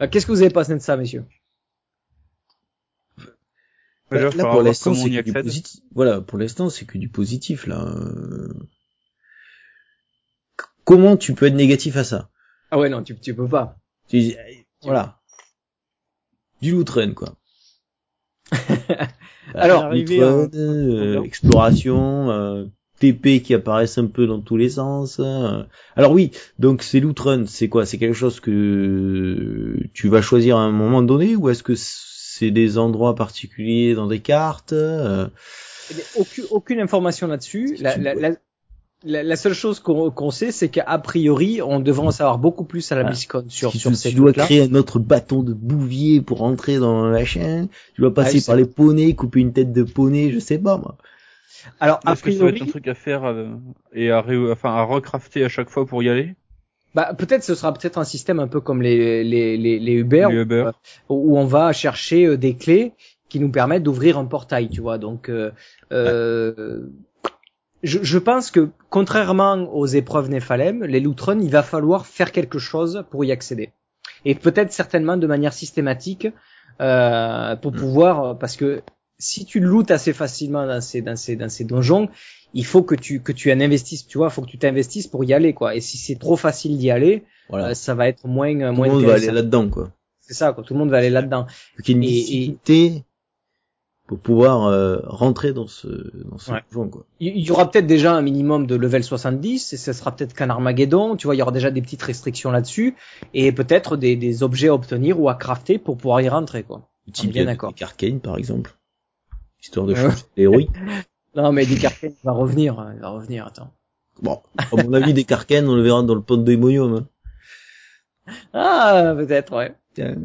Euh, Qu'est-ce que vous avez pensé de ça, messieurs? Déjà, Là, pour l'instant, c'est que du positif. Voilà, pour l'instant, c'est que du positif là. Euh, Comment tu peux être négatif à ça? Ah ouais non, tu tu peux pas. Eh, Voilà. Du loot run, quoi. Alors, loot run, euh, exploration, euh, TP qui apparaissent un peu dans tous les sens. euh. Alors oui, donc ces loot run, c'est quoi? C'est quelque chose que tu vas choisir à un moment donné ou est-ce que c'est des endroits particuliers dans des cartes euh, Eh aucune, aucune information là-dessus. La, la, la, la- la seule chose qu'on qu'on sait, c'est qu'a priori, on devrait en savoir beaucoup plus à la Ah. BlizzCon sur, si sur tu, ces tu dois créer un autre bâton de bouvier pour entrer dans le machin, tu dois passer Ah, par les poneys, couper une tête de poney, je sais pas moi. Alors, a Est-ce que ça va être priori, un truc à faire euh, et à, ré- enfin, à recrafter à chaque fois pour y aller? Bah, peut-être ce sera peut-être un système un peu comme les, les, les, les Uber, Les Uber. où, où on va chercher euh, des clés qui nous permettent d'ouvrir un portail, tu vois. Donc, euh, euh, je, je pense que contrairement aux épreuves Nephalem, les loot runs, il va falloir faire quelque chose pour y accéder. Et peut-être certainement de manière systématique euh, pour pouvoir, parce que si tu lootes assez facilement dans ces dans ces dans ces donjons, il faut que tu que tu en investisses, tu vois, faut que tu t'investisses pour y aller quoi. Et si c'est trop facile d'y aller, Voilà. euh, ça va être moins Tout moins le monde va aller là-dedans quoi. C'est ça quoi, tout le monde va aller là-dedans. Qu'il y une difficulté pour pouvoir euh, rentrer dans ce dans ce Ouais. donjon quoi. Il y aura peut-être déjà un minimum de level 70 et ce sera peut-être qu'un Armageddon, tu vois, il y aura déjà des petites restrictions là-dessus et peut-être des, des objets à obtenir ou à crafter pour pouvoir y rentrer quoi. Type bien d'accord. Arcane par exemple. Histoire de changer l'héroïque. Non mais Dick Arkane il va revenir, hein, il va revenir, attends. Bon, à mon avis, des Karken, on le verra dans le pont de Imonium. Hein. Ah, peut-être ouais. Tiens.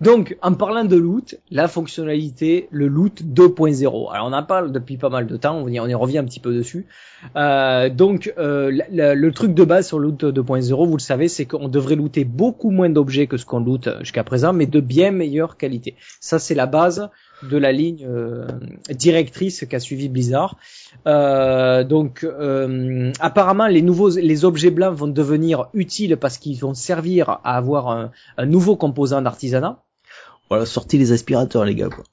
Donc, en parlant de loot, la fonctionnalité, le loot 2.0. Alors, on en parle depuis pas mal de temps, on y, revient un petit peu dessus. Euh, donc, euh, le truc de base sur le loot 2.0, vous le savez, c'est qu'on devrait looter beaucoup moins d'objets que ce qu'on loot jusqu'à présent, mais de bien meilleure qualité. Ça, c'est la base. de la ligne euh, directrice qu'a suivi Blizzard. Euh, donc euh, apparemment les nouveaux les objets blancs vont devenir utiles parce qu'ils vont servir à avoir un nouveau composant d'artisanat. Voilà, sortez les aspirateurs, les gars, quoi.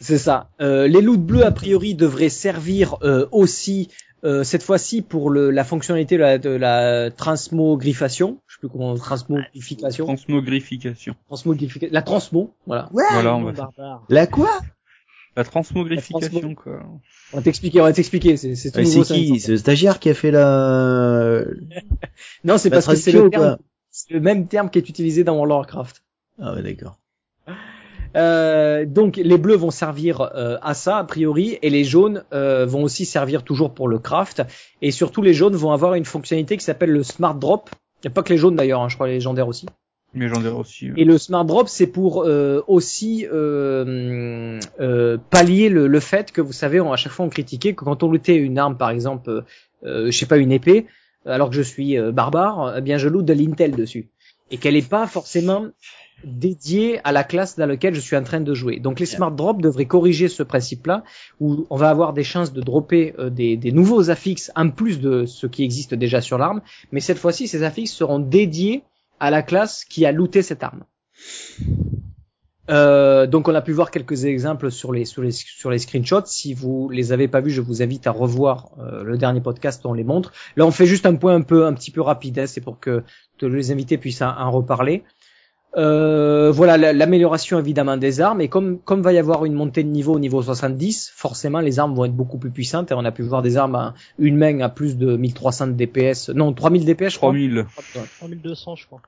C'est ça. Euh, les loots bleus a priori devraient servir euh, aussi euh, cette fois-ci pour le, la fonctionnalité de la, de la transmogrification. Je sais plus comment transmogrification. Transmogrification. Transmogrification. La transmo, voilà. Voilà, on va. La quoi? La transmogrification, La transmo- quoi. On va t'expliquer, on va t'expliquer. C'est c'est tout Ouais, nouveau. C'est ça, qui. C'est le stagiaire qui a fait la... Non, c'est la parce que c'est le terme, c'est le même terme qui est utilisé dans World of Warcraft. Ah ouais, d'accord. Euh, donc les bleus vont servir euh, à ça a priori et les jaunes euh, vont aussi servir toujours pour le craft et surtout les jaunes vont avoir une fonctionnalité qui s'appelle le smart drop. Il n'y a pas que les jaunes d'ailleurs, hein, je crois les légendaires aussi. J'en ai aussi. Et le smart drop c'est pour euh, aussi euh, euh, pallier le, le fait que vous savez on, à chaque fois on critiquait que quand on lootait une arme par exemple, je sais pas une épée, alors que je suis euh, barbare, eh bien je loot de l'intel dessus et qu'elle est pas forcément dédiée à la classe dans laquelle je suis en train de jouer. Donc les smart drops devraient corriger ce principe-là, où on va avoir des chances de dropper euh, des, des nouveaux affixes en plus de ce qui existe déjà sur l'arme, mais cette fois-ci ces affixes seront dédiés à la classe qui a looté cette arme. Euh, donc on a pu voir quelques exemples sur les sur les sur les screenshots. Si vous les avez pas vus, je vous invite à revoir euh, le dernier podcast où on les montre. Là, on fait juste un point un peu un petit peu rapide. hein, c'est pour que, que les invités puissent en, en reparler. Euh, voilà la- l'amélioration évidemment des armes et comme comme va y avoir une montée de niveau au niveau 70, forcément les armes vont être beaucoup plus puissantes et on a pu voir des armes à une main à plus de 1300 DPS, non 3000 DPS je crois. 3000. 3200, je crois.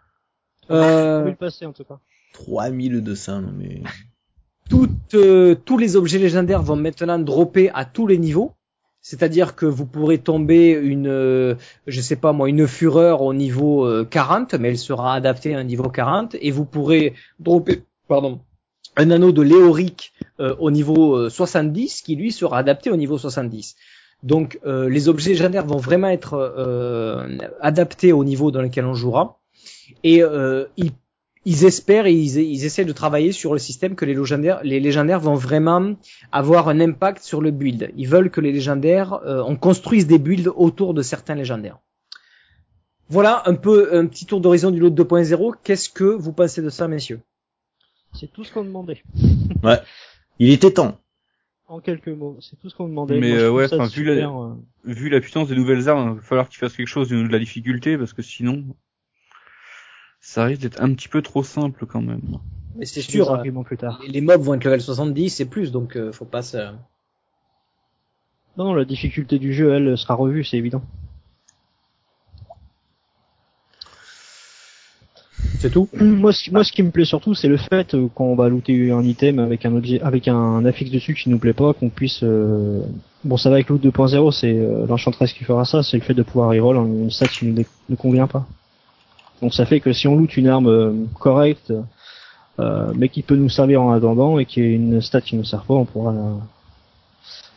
Euh, en tout cas. 3200, non mais... toutes, euh, tous les objets légendaires vont maintenant dropper à tous les niveaux. C'est-à-dire que vous pourrez tomber une, euh, je sais pas moi, une fureur au niveau euh, 40, mais elle sera adaptée à un niveau 40, et vous pourrez dropper, pardon, un anneau de léorique euh, au niveau euh, 70, qui lui sera adapté au niveau 70. Donc euh, les objets légendaires vont vraiment être euh, adaptés au niveau dans lequel on jouera, et euh, ils espèrent et ils, ils essaient de travailler sur le système que les légendaires, les légendaires vont vraiment avoir un impact sur le build. Ils veulent que les légendaires, euh, on construise des builds autour de certains légendaires. Voilà un peu un petit tour d'horizon du lot 2.0. Qu'est-ce que vous pensez de ça, messieurs? C'est tout ce qu'on demandait. Il était temps. En quelques mots, c'est tout ce qu'on demandait. Mais, Moi, euh, ouais, enfin, vu la- euh, Vu la puissance des nouvelles armes, il va falloir qu'il fasse quelque chose de la difficulté parce que sinon, ça risque d'être un petit peu trop simple quand même. Mais c'est sûr, euh, plus tard. les mobs vont être level 70 et plus, donc euh, faut pas se... Non, la difficulté du jeu, elle, sera revue, c'est évident. C'est tout? Moi, ce, moi, ce qui me plaît surtout, c'est le fait euh, quand on va looter un item avec un objet, avec un affixe dessus qui nous plaît pas, qu'on puisse. euh, Bon, ça va avec loot 2.0, c'est euh, l'enchantress qui fera ça, c'est le fait de pouvoir reroll en une stat qui nous dé- ne convient pas. Donc ça fait que si on loot une arme euh, correcte, euh, mais qui peut nous servir en attendant et qui est une stat qui nous sert pas, on pourra la,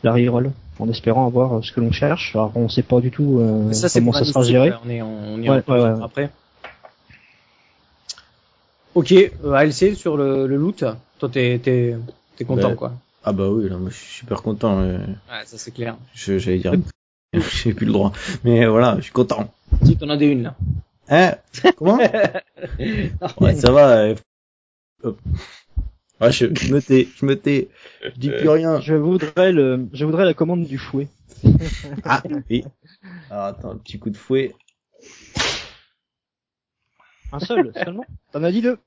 la reroll en espérant avoir euh, ce que l'on cherche. Alors on sait pas du tout euh, Ça, c'est comment ça sera géré. On est, on y Ouais, ouais, ouais. après. Ok, euh, ALC sur le, le loot. Toi, t'es, t'es, t'es content, quoi. Ah bah oui, là, moi je suis super content. Ouais, ça c'est clair. je- J'allais dire... J'ai plus le droit. Mais voilà, je suis content. Si t'en as des une là. Hein? Comment? Ouais, ça va. euh, hop. Ouais, je, je me tais, je me tais. Je dis plus rien. Je voudrais le, je voudrais la commande du fouet. Ah, oui. Alors attends, un petit coup de fouet. Un seul seulement. T'en as dit deux.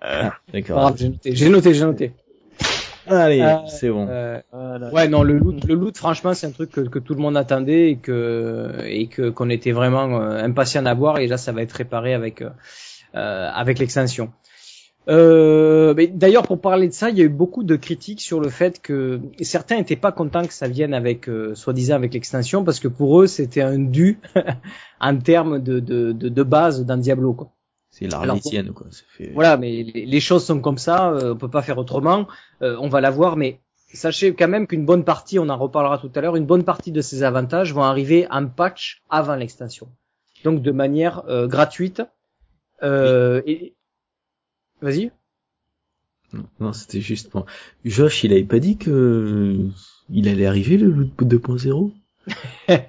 Ah, d'accord. j'ai noté, j'ai noté, j'ai noté. Allez, Euh, c'est bon. Euh, Voilà. ouais, non, le loot, le loot, franchement, c'est un truc que, que tout le monde attendait et que et que qu'on était vraiment euh, impatient d'avoir. Et là, ça va être réparé avec euh, euh, avec l'extension. Euh, mais d'ailleurs, pour parler de ça, il y a eu beaucoup de critiques sur le fait que certains n'étaient pas contents que ça vienne avec, euh, soi-disant, avec l'extension, parce que pour eux, c'était un dû en termes de, de, de, de base d'un Diablo. Quoi. C'est l'arlésienne, quoi. Fait... Voilà, mais les, les choses sont comme ça, euh, on peut pas faire autrement. euh, on va la voir, mais sachez quand même qu'une bonne partie, on en reparlera tout à l'heure, une bonne partie de ces avantages vont arriver en patch avant l'extension, donc de manière euh, gratuite. Euh, et... Vas-y. Non, non, c'était juste pour... Josh, il avait pas dit que il allait arriver le loot 2.0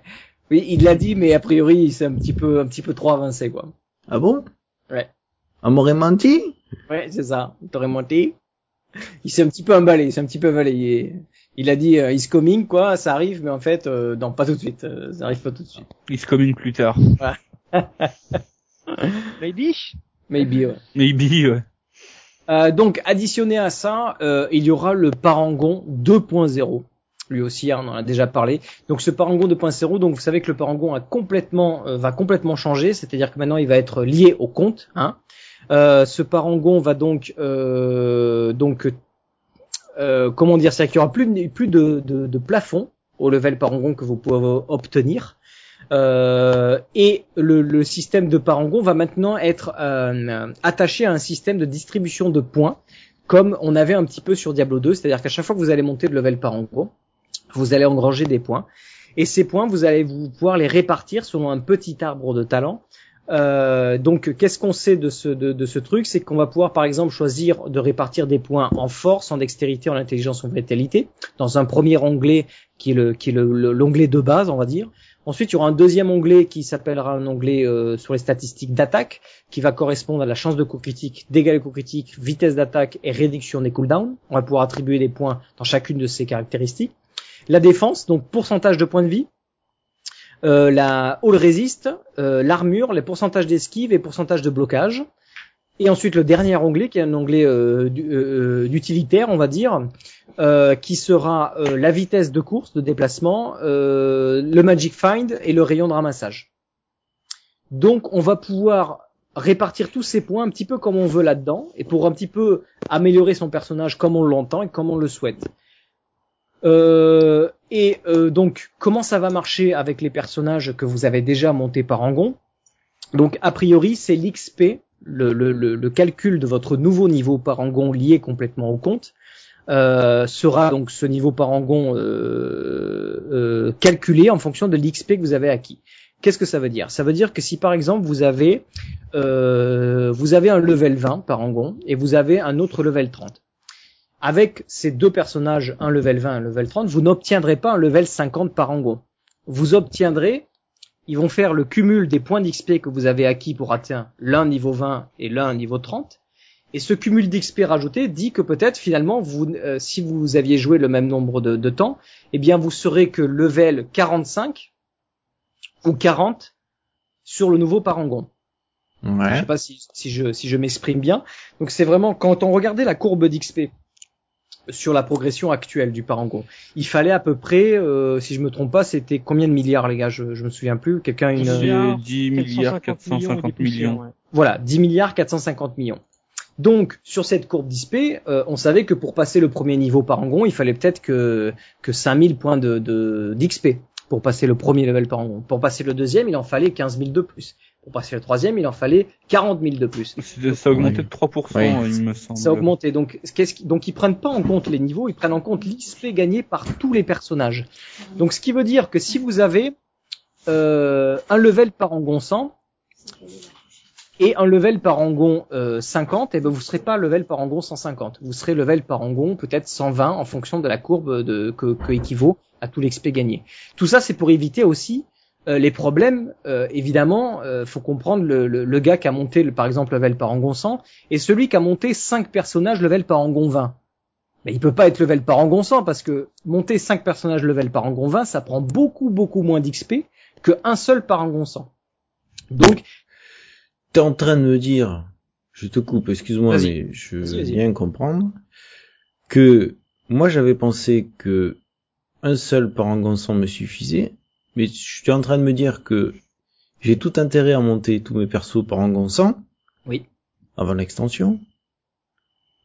Oui, il l'a dit, mais a priori, c'est un petit peu, un petit peu trop avancé, quoi. Ah bon? Ouais. On m'aurait menti? Ouais, c'est ça. T'aurais menti. Il s'est un petit peu emballé, il s'est un petit peu emballé. Il, a dit, euh, is coming, quoi, ça arrive, mais en fait, euh, non, pas tout de suite. euh, ça arrive pas tout de suite. Il se commune plus tard. Maybe Maybe, ouais. Maybe, ouais. Euh, donc, additionné à ça, euh, il y aura le Parangon 2.0. Lui aussi, on en a déjà parlé. Donc, ce Parangon 2.0, donc vous savez que le Parangon euh, va complètement changer, c'est-à-dire que maintenant, il va être lié au compte. Hein. Euh, ce Parangon va donc, euh, comment dire, c'est qu'il y aura plus, de, plafond au level Parangon que vous pouvez obtenir. Et le, le système de Parangon va maintenant être attaché à un système de distribution de points, comme on avait un petit peu sur Diablo 2, c'est-à-dire qu'à chaque fois que vous allez monter de level Parangon, vous allez engranger des points, et ces points, vous allez vous pouvoir les répartir selon un petit arbre de talent. Euh, donc, qu'est-ce qu'on sait de ce, truc? C'est qu'on va pouvoir, par exemple, choisir de répartir des points en force, en dextérité, en intelligence, en vitalité, dans un premier onglet qui est le- l'onglet de base, on va dire. Ensuite, il y aura un deuxième onglet qui s'appellera un onglet euh, sur les statistiques d'attaque, qui va correspondre à la chance de coup critique, dégâts de coup critique, vitesse d'attaque et réduction des cooldowns. On va pouvoir attribuer des points dans chacune de ces caractéristiques. La défense, donc pourcentage de points de vie. Euh, la all resist, euh, l'armure, les pourcentages d'esquive et pourcentage de blocage. Et ensuite le dernier onglet qui est un onglet euh, euh, d'utilitaire, on va dire, qui sera la vitesse de course, de déplacement, le Magic Find et le rayon de ramassage. Donc on va pouvoir répartir tous ces points un petit peu comme on veut là-dedans, et pour un petit peu améliorer son personnage comme on l'entend et comme on le souhaite. Euh, et euh, donc comment ça va marcher avec les personnages que vous avez déjà montés par Angon? Donc a priori c'est l'XP, le, calcul de votre nouveau niveau par Angon lié complètement au compte euh, sera donc ce niveau parangon euh, euh, calculé en fonction de l'XP que vous avez acquis. Qu'est-ce que ça veut dire? Ça veut dire que si par exemple vous avez vous avez un level 20 parangon et vous avez un autre level 30. Avec ces deux personnages, un level 20 et un level 30, vous n'obtiendrez pas un level 50 parangon. Vous obtiendrez, ils vont faire le cumul des points d'XP que vous avez acquis pour atteindre l'un niveau 20 et l'un niveau 30 et ce cumul d'XP rajouté dit que peut-être finalement, vous, euh, si vous aviez joué le même nombre de, de temps, eh bien vous serez que level 45 ou 40 sur le nouveau parangon. Je Ouais. sais pas si, si je, si je m'exprime bien. Donc c'est vraiment quand on regardait la courbe d'XP sur la progression actuelle du parangon, il fallait à peu près, euh, si je me trompe pas, c'était combien de milliards les gars? Je, je me souviens plus. Quelqu'un une C'est 10 milliards 450 450 millions. ouais. Voilà, 10 milliards 450 millions. Donc, sur cette courbe d'XP, euh, on savait que pour passer le premier niveau parangon, il fallait peut-être que, que 5000 points de, de, d'XP pour passer le premier level parangon. Pour passer le deuxième, il en fallait 15 000 de plus. Pour passer le troisième, il en fallait 40 000 de plus. C'est- Ça a augmenté de 3%, Ouais. il me semble. Ça a augmenté. Donc, qu'est-ce qui- donc ils prennent pas en compte les niveaux, ils prennent en compte l'XP gagné par tous les personnages. Donc, ce qui veut dire que si vous avez euh, un level parangon 100 et un level parangon euh, 50, et ben vous serez pas level parangon 150. Vous serez level parangon peut-être 120 en fonction de la courbe de, que, que équivaut à tout l'XP gagné. Tout ça, c'est pour éviter aussi euh, les problèmes. Euh, évidemment, euh, faut comprendre le, le, le gars qui a monté, le, par exemple, level parangon 100 et celui qui a monté 5 personnages level parangon 20. Mais il peut pas être level parangon 100 parce que monter 5 personnages level parangon 20, ça prend beaucoup beaucoup moins d'XP que un seul parangon 100. Donc T'es en train de me dire, je te coupe, excuse-moi, mais je veux bien comprendre que moi j'avais pensé que un seul parangon 100 me suffisait, mais je suis en train de me dire que j'ai tout intérêt à monter tous mes persos parangon 100 oui, avant l'extension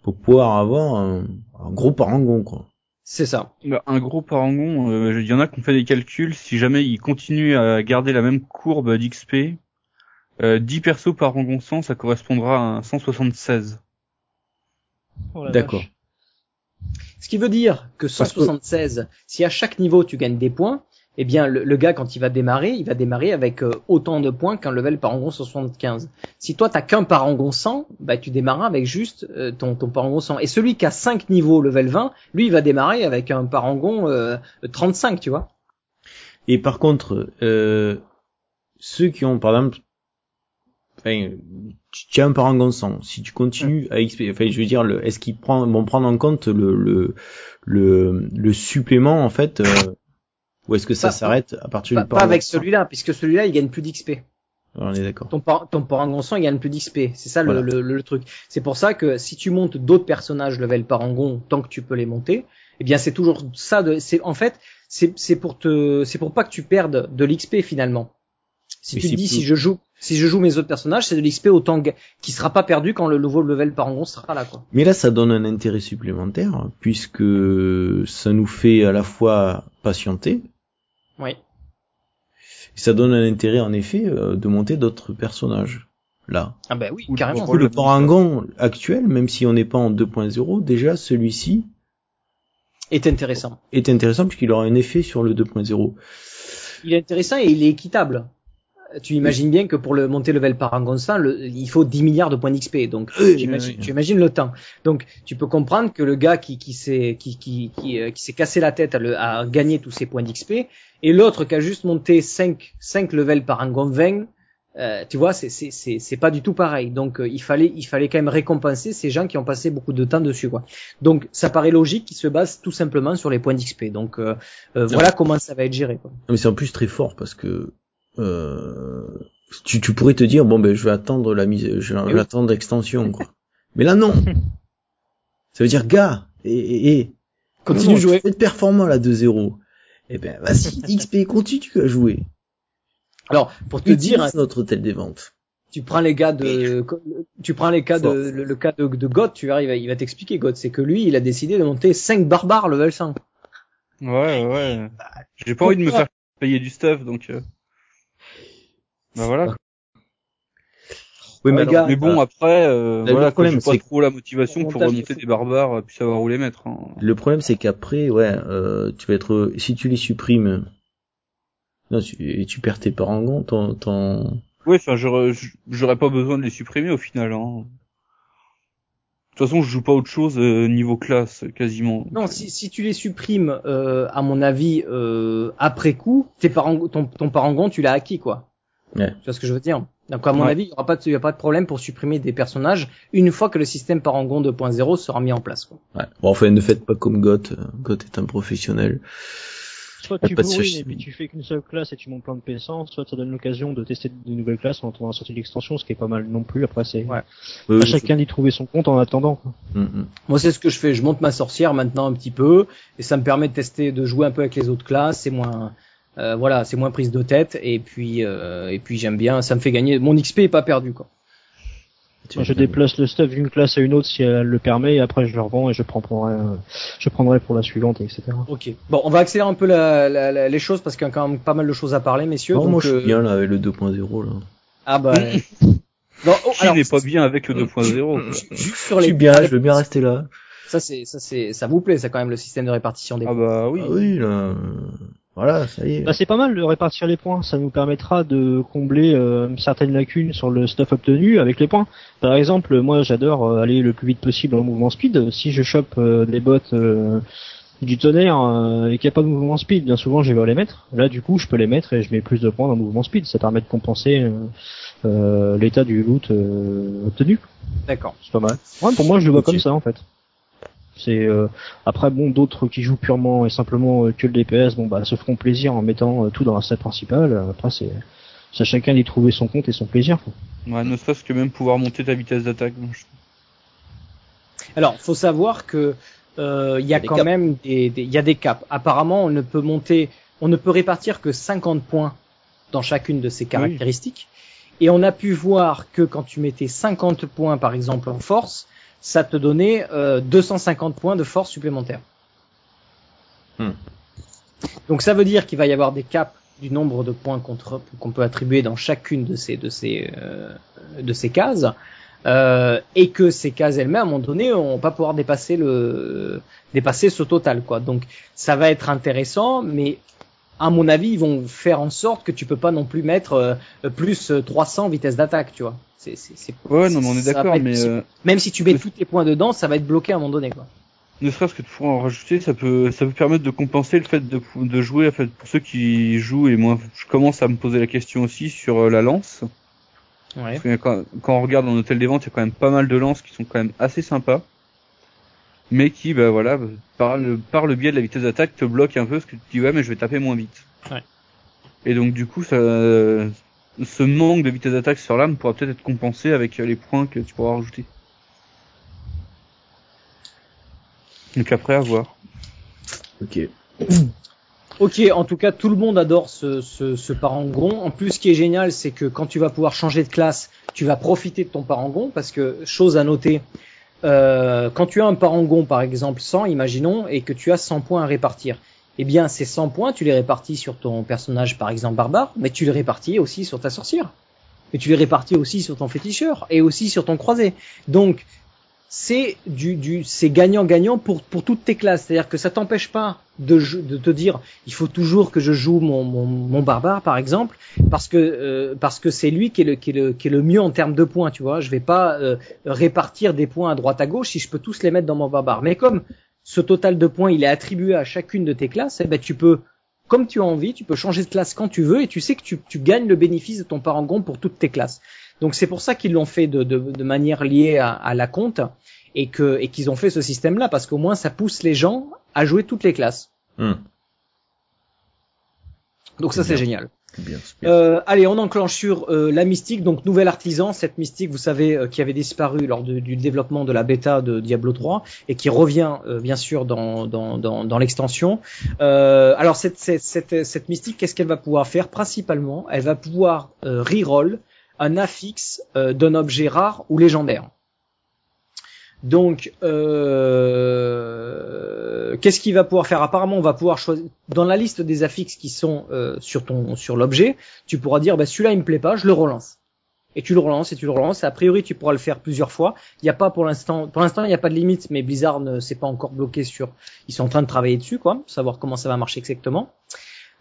pour pouvoir avoir un, un gros parangon quoi. c'est ça. Bah, un gros parangon, euh, il y en a qui ont fait des calculs, si jamais ils continuent à garder la même courbe d'XP, euh, 10 persos par 100, ça correspondra à un 176. Oh la D'accord. Ce qui veut dire que- 176, si à chaque niveau tu gagnes des points, eh bien le, le gars quand il va démarrer, il va démarrer avec euh, autant de points qu'un level parangon 75. Si toi t'as qu'un parangon 100, bah tu démarras avec juste euh, ton, ton parangon 100. Et celui qui a 5 niveaux level 20, lui il va démarrer avec un parangon euh, 35, tu vois. Et par contre, euh, ceux qui ont, par exemple, enfin, tu as un parangon 100, si tu continues à XP, enfin, je veux dire, le, est-ce qu'ils prend- vont prendre en compte le, le, le, le supplément, en fait, euh, ou est-ce que ça Pas- s'arrête à partir Pas, du pas parangon avec 100? celui-là, puisque celui-là il gagne plus d'XP. On est d'accord. Ton, par, ton parangon 100 il gagne plus d'XP. C'est ça le, Voilà. le, le truc. C'est pour ça que si tu montes d'autres personnages level parangon tant que tu peux les monter, eh bien c'est toujours ça. De, c'est en fait c'est pour te c'est pour pas que tu perdes de l'XP finalement. Si Mais tu te dis plus- si je joue si je joue mes autres personnages, c'est de l'XP autant qui sera pas perdu quand le nouveau level parangon sera là quoi. Mais là, ça donne un intérêt supplémentaire, puisque ça nous fait à la fois patienter, Oui. et ça donne un intérêt, en effet, euh, de monter d'autres personnages. Là. Ah ben oui, Ou le carrément. Du coup, rôle le de parangon actuel, même si on n'est pas en 2.0, déjà, celui-ci Est intéressant. est intéressant puisqu'il aura un effet sur le 2.0. Il est intéressant et il est équitable. Tu imagines bien que pour le monter level parangon 100, le- il faut 10 milliards de points d'XP. Donc Oui, tu, imagines, oui, oui. tu imagines le temps. Donc tu peux comprendre que le gars qui, qui s'est qui, qui, qui, euh, qui s'est cassé la tête à, le, à gagner tous ces points d'XP et l'autre qui a juste monté 5 5 levels parangon 20 euh, tu vois, c'est c'est c'est c'est pas du tout pareil. Donc euh, il fallait il fallait quand même récompenser ces gens qui ont passé beaucoup de temps dessus quoi. Donc ça paraît logique qu'ils se basent tout simplement sur les points d'XP. Donc euh, voilà comment ça va être géré quoi. Mais c'est en plus très fort parce que tu, tu pourrais te dire bon ben je vais attendre la mise, je vais oui. attendre l'extension quoi. Mais là non. Ça veut dire gars et, et, et Continue de jouer. Fais performant là 2-0. Eh ben vas-y XP continue à jouer. Alors, pour te dire, Utilise notre hôtel des ventes. tu prends les gars de, tu prends les cas de, le, le cas de, de God, tu vois, il va, il va t'expliquer God, c'est que lui, il a décidé de monter 5 barbares level 100. Ouais, ouais. J'ai pas envie de me faire payer du stuff, donc. euh, Bah voilà. Oui, mais alors, Mais bon, après, euh, Le voilà, problème, c'est pas trop la motivation pour remonter des barbares, euh, puis savoir où les mettre. Hein. Le problème, c'est qu'après, ouais, euh, tu vas être, si tu les supprimes, non, tu, et tu perds tes parangons, ton, ton, Ouais, enfin, j'aurais j'aurais pas besoin de les supprimer au final. Hein. De toute façon, je joue pas autre chose euh, niveau classe, quasiment. Non, si, si tu les supprimes, euh, à mon avis, euh, après coup, tes parangon, ton, ton parangon, tu l'as acquis, quoi. Ouais. Tu vois ce que je veux dire? Donc, à mon Ouais. avis, il y aura pas de, il y a pas de problème pour supprimer des personnages une fois que le système parangon 2.0 sera mis en place, quoi. ouais. Bon, enfin, ne faites pas comme Goth. Goth est un professionnel. Soit tu bourrines et puis tu fais qu'une seule classe et tu montes plein de puissance, soit ça donne l'occasion de tester de nouvelles classes en attendant la sortie de l'extension, ce qui est pas mal non plus. Après, c'est Ouais. Euh, à chacun d'y trouver son compte en attendant. quoi. Mm, mm. Moi, c'est ce que je fais. Je monte ma sorcière maintenant un petit peu, et ça me permet de tester, de jouer un peu avec les autres classes. C'est moins, euh, voilà, c'est moins prise de tête. Et puis, euh, et puis j'aime bien. Ça me fait gagner. Mon XP est pas perdu, quoi. Moi, je déplace le stuff d'une classe à une autre si elle le permet, et après je le revends et je prendrai, euh, je prendrai pour la suivante, etc. Ok. Bon, on va accélérer un peu la, la- la- les choses parce qu'il y a quand même pas mal de choses à parler, messieurs. Non, donc, moi, je euh, suis bien, là, avec le 2.0, là. Ah bah. non, oh, Qui n'est pas bien avec le 2.0 quoi. juste sur Je les. suis bien, je veux bien rester là. Ça c'est, ça c'est, ça vous plaît, ça quand même le système de répartition des. Ah bah oui. Ah oui, là. Voilà, ça y est. Bah, c'est pas mal de répartir les points, ça nous permettra de combler euh, certaines lacunes sur le stuff obtenu avec les points. Par exemple, moi j'adore euh, aller le plus vite possible en mouvement speed. Si je chope euh, des bots euh, du tonnerre euh, et qu'il n'y a pas de mouvement speed, bien souvent je vais les mettre. Là du coup je peux les mettre et je mets plus de points dans le mouvement speed. Ça permet de compenser euh, euh, l'état du loot euh, obtenu. D'accord. C'est pas mal. Ouais, pour moi je le vois comme ça en fait. C'est euh, après bon d'autres qui jouent purement et simplement euh, que le DPS bon bah se feront plaisir en mettant euh, tout dans la salle principale. Après c'est c'est à chacun d'y trouver son compte et son plaisir. quoi. Ouais, ne serait-ce que même pouvoir monter ta vitesse d'attaque. moi, je- Alors, faut savoir que euh, il y a des quand caps. même des, des- il y a des caps. Apparemment, on ne peut monter, on ne peut répartir que 50 points dans chacune de ces caractéristiques. Et on a pu voir que quand tu mettais 50 points, par exemple, en force, ça te donnait euh, 250 points de force supplémentaire. Hmm. Donc ça veut dire qu'il va y avoir des caps du nombre de points qu'on peut attribuer dans chacune de ces de ces euh, de ces cases. Euh, et que ces cases elles-mêmes, à un moment donné, on va pas pouvoir dépasser le dépasser ce total, quoi. Donc, ça va être intéressant, mais à mon avis, ils vont faire en sorte que tu peux pas non plus mettre euh, plus 300 vitesse d'attaque, tu vois. C'est, c'est, c'est, Ouais, non, mais on est d'accord, être mais euh, Même si tu mets tous tes points dedans, ça va être bloqué à un moment donné, quoi. ne serait-ce que pour en rajouter, ça peut, ça peut permettre de compenser le fait de, de jouer, en fait, pour ceux qui jouent, et moi, je commence à me poser la question aussi sur euh, la lance. Ouais. Parce que quand, quand on regarde en hôtel des ventes, il y a quand même pas mal de lances qui sont quand même assez sympas. Mais qui, bah voilà, par le, par le biais de la vitesse d'attaque, te bloquent un peu, parce que tu te dis, ouais, mais je vais taper moins vite. Ouais. Et donc, du coup, ça, ce manque de vitesse d'attaque sur l'arme pourra peut-être être compensé avec euh, les points que tu pourras rajouter. Donc après, à voir. Ok. Ok, en tout cas, tout le monde adore ce, ce, ce parangon. En plus, ce qui est génial, c'est que quand tu vas pouvoir changer de classe, tu vas profiter de ton parangon, parce que, chose à noter, euh, quand tu as un parangon, par exemple, 100, imaginons, et que tu as 100 points à répartir, eh bien, ces 100 points, tu les répartis sur ton personnage, par exemple, barbare, mais tu les répartis aussi sur ta sorcière. Et tu les répartis aussi sur ton féticheur, et aussi sur ton croisé. Donc, c'est du, du c'est gagnant-gagnant pour, pour toutes tes classes. C'est-à-dire que ça t'empêche pas de, de te dire il faut toujours que je joue mon, mon, mon barbare par exemple parce que euh, parce que c'est lui qui est le qui est le qui est le mieux en termes de points. Tu vois, je vais pas euh, répartir des points à droite à gauche si je peux tous les mettre dans mon barbare. Mais comme ce total de points il est attribué à chacune de tes classes, eh ben tu peux comme tu as envie, tu peux changer de classe quand tu veux et tu sais que tu, tu gagnes le bénéfice de ton parangon pour toutes tes classes. Donc c'est pour ça qu'ils l'ont fait de, de, de manière liée à, à la compte et que et qu'ils ont fait ce système-là parce qu'au moins ça pousse les gens à jouer toutes les classes. Hmm. Donc ça C'est génial. Euh, allez, on enclenche sur euh, la mystique, donc nouvel artisan, cette mystique, vous savez, euh, qui avait disparu lors du développement de la bêta de Diablo 3 et qui revient euh, bien sûr dans, dans, dans, l'extension. Alors cette, cette, cette, cette mystique, qu'est-ce qu'elle va pouvoir faire? Principalement, elle va pouvoir reroll un affixe d'un objet rare ou légendaire. Donc, euh, qu'est-ce qu'il va pouvoir faire? Apparemment, on va pouvoir choisir dans la liste des affixes qui sont euh, sur ton sur l'objet. Tu pourras dire, bah, celui-là il me plaît pas, je le relance. Et tu le relances et tu le relances. A priori, tu pourras le faire plusieurs fois. Il n'y a pas pour l'instant, pour l'instant, il n'y a pas de limite, mais Blizzard ne s'est pas encore bloqué sur. Ils sont en train de travailler dessus, quoi, savoir comment ça va marcher exactement.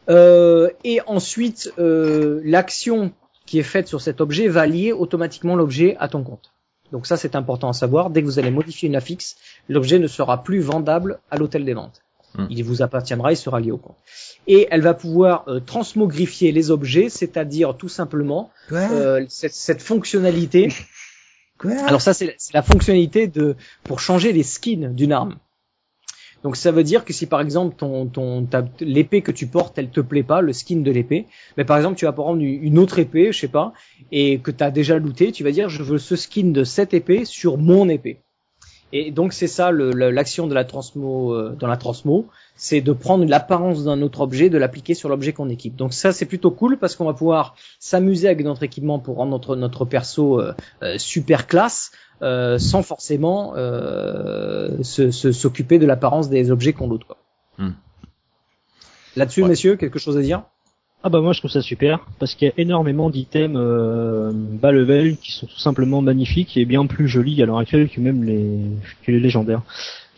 Euh, et ensuite, euh, l'action qui est faite sur cet objet va lier automatiquement l'objet à ton compte. Donc ça, c'est important à savoir. Dès que vous allez modifier une affixe, l'objet ne sera plus vendable à l'hôtel des ventes. Hmm. Il vous appartiendra, il sera lié au compte. Et elle va pouvoir euh, transmogrifier les objets, c'est-à-dire tout simplement euh, cette, cette fonctionnalité. Alors ça, c'est c'est la fonctionnalité de pour changer les skins d'une arme. Donc ça veut dire que si par exemple ton ton l'épée que tu portes, elle te plaît pas, le skin de l'épée, mais par exemple tu vas prendre une autre épée, je sais pas, et que tu as déjà looté, tu vas dire je veux ce skin de cette épée sur mon épée. Et donc c'est ça l'action de la transmo euh, dans la transmo, c'est de prendre l'apparence d'un autre objet, de l'appliquer sur l'objet qu'on équipe. Donc ça c'est plutôt cool parce qu'on va pouvoir s'amuser avec notre équipement pour rendre notre notre perso euh, euh, super classe euh, sans forcément euh, se- se- s'occuper de l'apparence des objets qu'on loot. Quoi. Hmm. Là-dessus, Ouais. messieurs, quelque chose à dire? Ah bah moi je trouve ça super parce qu'il y a énormément d'items euh, bas level qui sont tout simplement magnifiques et bien plus jolis à l'heure actuelle que même les que les légendaires.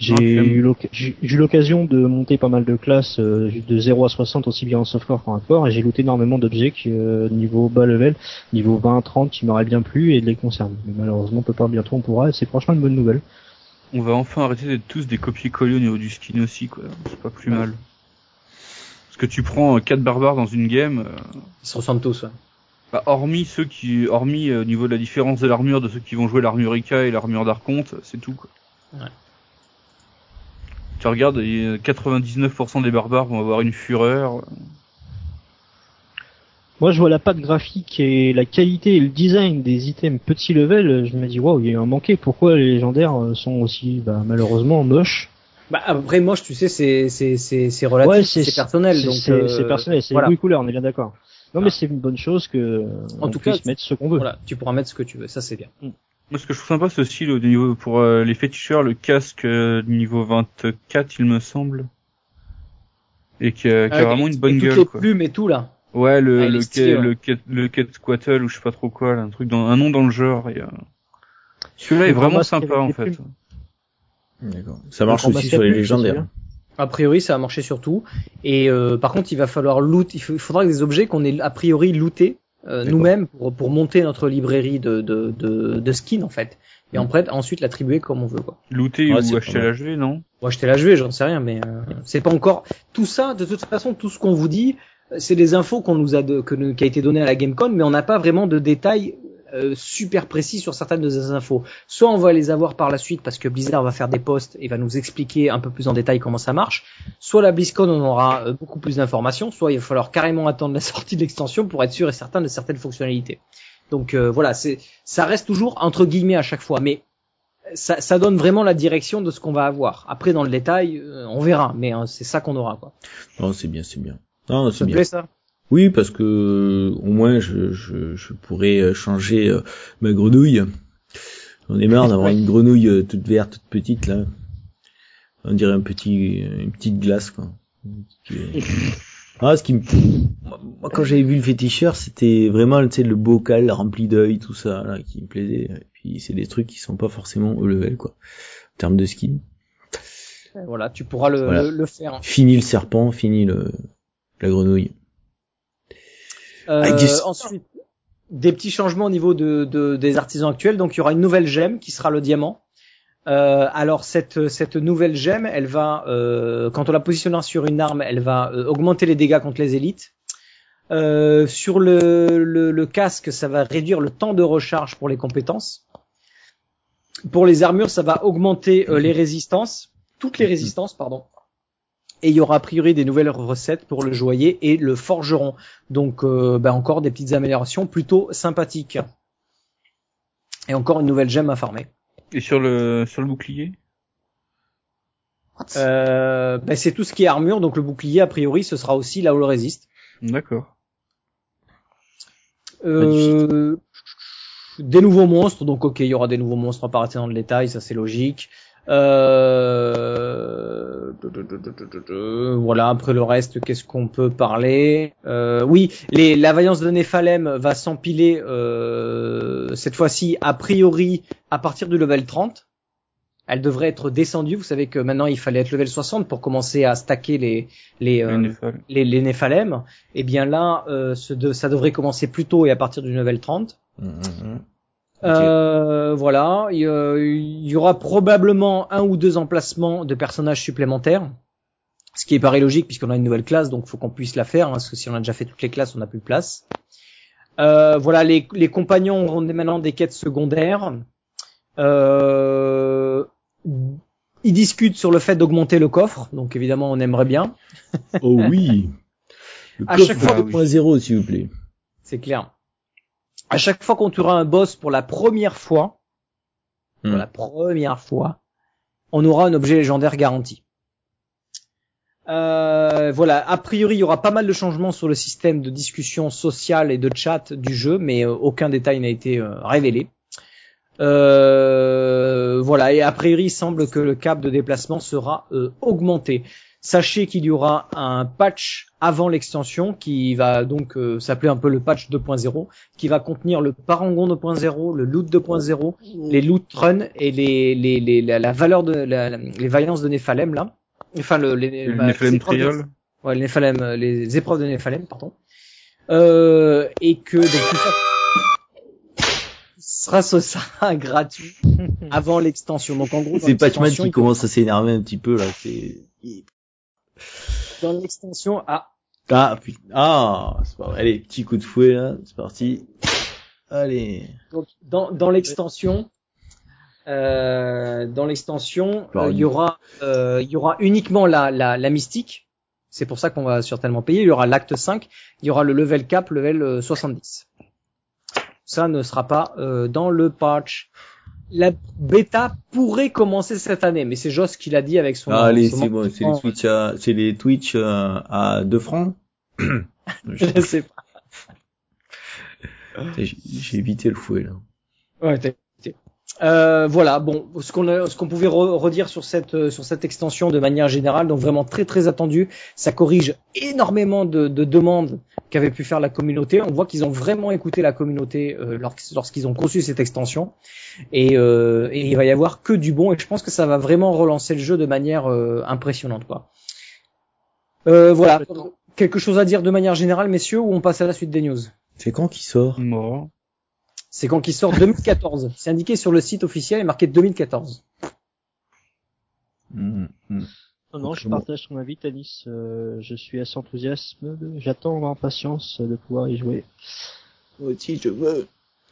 J'ai eu l'oc- j'ai eu l'occasion de monter pas mal de classes euh, de 0 à 60 aussi bien en softcore qu'en hardcore et j'ai looté énormément d'objets qui euh, niveau bas level, niveau 20 30 qui m'auraient bien plu et de les conserver. Mais malheureusement on peut pas bientôt on pourra et c'est franchement une bonne nouvelle. On va enfin arrêter d'être tous des copier-coller au niveau du skin aussi, quoi. C'est pas plus mal. Parce que tu prends 4 barbares dans une game, euh, Ils se ressemblent tous. ouais. bah, hormis ceux qui, hormis euh, au niveau de la différence de l'armure de ceux qui vont jouer l'armure Ika et l'armure d'Arconte, c'est tout, quoi. Ouais. Tu regardes, et 99% des barbares vont avoir une fureur. Moi, je vois la patte graphique et la qualité et le design des items petit level. Je me dis, waouh, il y a eu un manqué. Pourquoi les légendaires sont aussi, bah, malheureusement, moches Bah, après, moche, tu sais, c'est c'est c'est c'est relatif, c'est personnel. c'est- Donc c'est euh, c'est personnel, c'est voilà. goût et couleur, on est bien d'accord. Non, Ah. mais c'est une bonne chose que En on tout cas, puisse mettre ce qu'on veut. Voilà, tu pourras mettre ce que tu veux, ça c'est bien. Moi, ce que je trouve sympa, c'est aussi le niveau pour euh, les féticheurs, le casque euh, niveau 24, il me semble. Et qui a, qui a Euh, vraiment et- une bonne et toutes gueule, les quoi. plumes et tout là. Ouais, le, Ah, le, est stylé, quai- ouais. le, le Quetzalcoatl ou je sais pas trop quoi, là, un truc dans, un nom dans le genre. Et, euh, Celui-là est Le vraiment sympa, en fait. D'accord. Ça marche aussi sur les légendaires. A priori, ça va marcher sur tout. Et euh, par contre, il va falloir loot. Il, faudra des objets qu'on ait a priori lootés euh, nous-mêmes pour, pour monter notre librairie de, de, de, de skins en fait. Et en fait, ensuite l'attribuer comme on veut quoi. Looter Ouais, ou acheter l'HV, non? Moi, acheter la jouer, j'en sais rien, mais euh, c'est pas encore tout ça. De toute façon, tout ce qu'on vous dit, c'est des infos qu'on nous a de, que nous- qui a été donné à la GameCon, mais on n'a pas vraiment de détails euh, super précis sur certaines de ces infos. Soit on va les avoir par la suite parce que Blizzard va faire des posts et va nous expliquer un peu plus en détail comment ça marche. Soit la BlizzCon on aura euh, beaucoup plus d'informations, soit il va falloir carrément attendre la sortie de l'extension pour être sûr et certain de certaines fonctionnalités. Donc euh, voilà, c'est ça reste toujours entre guillemets à chaque fois, mais ça, ça donne vraiment la direction de ce qu'on va avoir. Après, dans le détail, euh, on verra, mais hein, c'est ça qu'on aura. Quoi. Non, c'est bien, c'est bien. Non, Ça c'est te bien. plaît ça? Oui, parce que au moins je, je, je pourrais euh, changer euh, ma grenouille. J'en ai marre d'avoir une grenouille euh, toute verte, toute petite là. On dirait un petit, une petite glace quoi. Ah, ce qui me, moi quand j'avais vu le féticheur, c'était vraiment tu sais le bocal rempli d'œil, tout ça là, qui me plaisait. Et puis c'est des trucs qui sont pas forcément au level quoi. En termes de skin. Voilà, tu pourras le, Voilà. le, le faire. Fini le serpent, fini le la grenouille. Euh, Ensuite, des petits changements au niveau de, de- des artisans actuels. Donc, il y aura une nouvelle gemme qui sera le diamant. Euh, alors cette cette nouvelle gemme, elle va euh, quand on la positionnera sur une arme, elle va euh, augmenter les dégâts contre les élites. Euh, sur le, le, le casque, ça va réduire le temps de recharge pour les compétences. Pour les armures, ça va augmenter les résistances, toutes les résistances, pardon. Et il y aura a priori des nouvelles recettes pour le joaillier et le forgeron. Donc, euh, ben, encore des petites améliorations plutôt sympathiques. Et encore une nouvelle gemme à farmer. Et sur le sur le bouclier? Euh, ben, c'est tout ce qui est armure, donc le bouclier a priori ce sera aussi là où le résiste. D'accord. Euh, des nouveaux monstres, donc ok, il y aura des nouveaux monstres, rester dans le détail, ça c'est logique. Euh... Voilà, après le reste, qu'est-ce qu'on peut parler? Euh, Oui, les, la vaillance de Néphalem va s'empiler euh, cette fois-ci a priori à partir du level 30. Elle devrait être descendue. Vous savez que maintenant il fallait être level 60 pour commencer à stacker les les, euh, les, les Néphalem. Et bien là, euh, ce de- ça devrait commencer plus tôt et à partir du level 30. Hum, Euh, voilà, il y, aura probablement un ou deux emplacements de personnages supplémentaires, ce qui est paraît logique puisqu'on a une nouvelle classe, donc faut qu'on puisse la faire, hein, parce que si on a déjà fait toutes les classes, on n'a plus de place. Euh, voilà, les, les compagnons auront maintenant des quêtes secondaires. Euh, ils discutent sur le fait d'augmenter le coffre, donc évidemment on aimerait bien, Oh oui. Le À coffre chaque fois- 2.0 s'il vous plaît. c'est clair. À chaque fois qu'on tuera un boss pour la première fois, pour Hmm. la première fois, on aura un objet légendaire garanti. Euh, voilà, a priori, il y aura pas mal de changements sur le système de discussion sociale et de chat du jeu, mais euh, aucun détail n'a été euh, révélé. Euh, voilà, et a priori, il semble que le cap de déplacement sera euh, augmenté. Sachez qu'il y aura un patch avant l'extension qui va donc euh, s'appeler un peu le patch 2.0, qui va contenir le parangon 2.0, le loot 2.0, les loot run et les, les, les la, la valeur de la, les vaillances de Néphalem là. Enfin le les, Le bah, Nephalem Trial. Ouais, euh, les épreuves de Néphalem, pardon. Euh, et que donc tout ça sera ce sera gratuit avant l'extension. Donc en gros dans C'est Patchman qui commence à s'énerver un petit peu là. C'est dans l'extension ah ah putain. ah c'est pas. Allez petit coup de fouet là, c'est parti. Allez. Donc, dans, dans l'extension, euh, dans l'extension, euh, il y aura, euh, il y aura uniquement la, la, la mystique. C'est pour ça qu'on va certainement payer. Il y aura l'acte 5, il y aura le level cap, level euh, 70. Ça ne sera pas euh, dans le patch. La bêta pourrait commencer cette année, mais c'est Joss qui l'a dit avec son. Ah, allez c'est bon, c'est les. Twitch à, c'est les Twitch euh, à 2 francs. Je sais pas. J'ai évité le fouet là. Ouais, Euh, voilà, bon, ce qu'on a- ce qu'on pouvait re- redire sur cette euh, sur cette extension de manière générale, donc vraiment très très attendu, ça corrige énormément de, de demandes qu'avait pu faire la communauté. On voit qu'ils ont vraiment écouté la communauté euh, lors- lorsqu'ils ont conçu cette extension, et, euh, et il va y avoir que du bon. Et je pense que ça va vraiment relancer le jeu de manière euh, impressionnante, quoi. Euh, voilà, quelque chose à dire de manière générale, messieurs, ou on passe à la suite des news? C'est quand qui sort? Mort. C'est quand qu'il sort 2014. C'est indiqué sur le site officiel et marqué 2014. Mm, mm. Non, non, je partage ton avis, Tanis. Euh, je suis assez enthousiaste. J'attends en impatience de pouvoir y jouer. Aussi, je veux.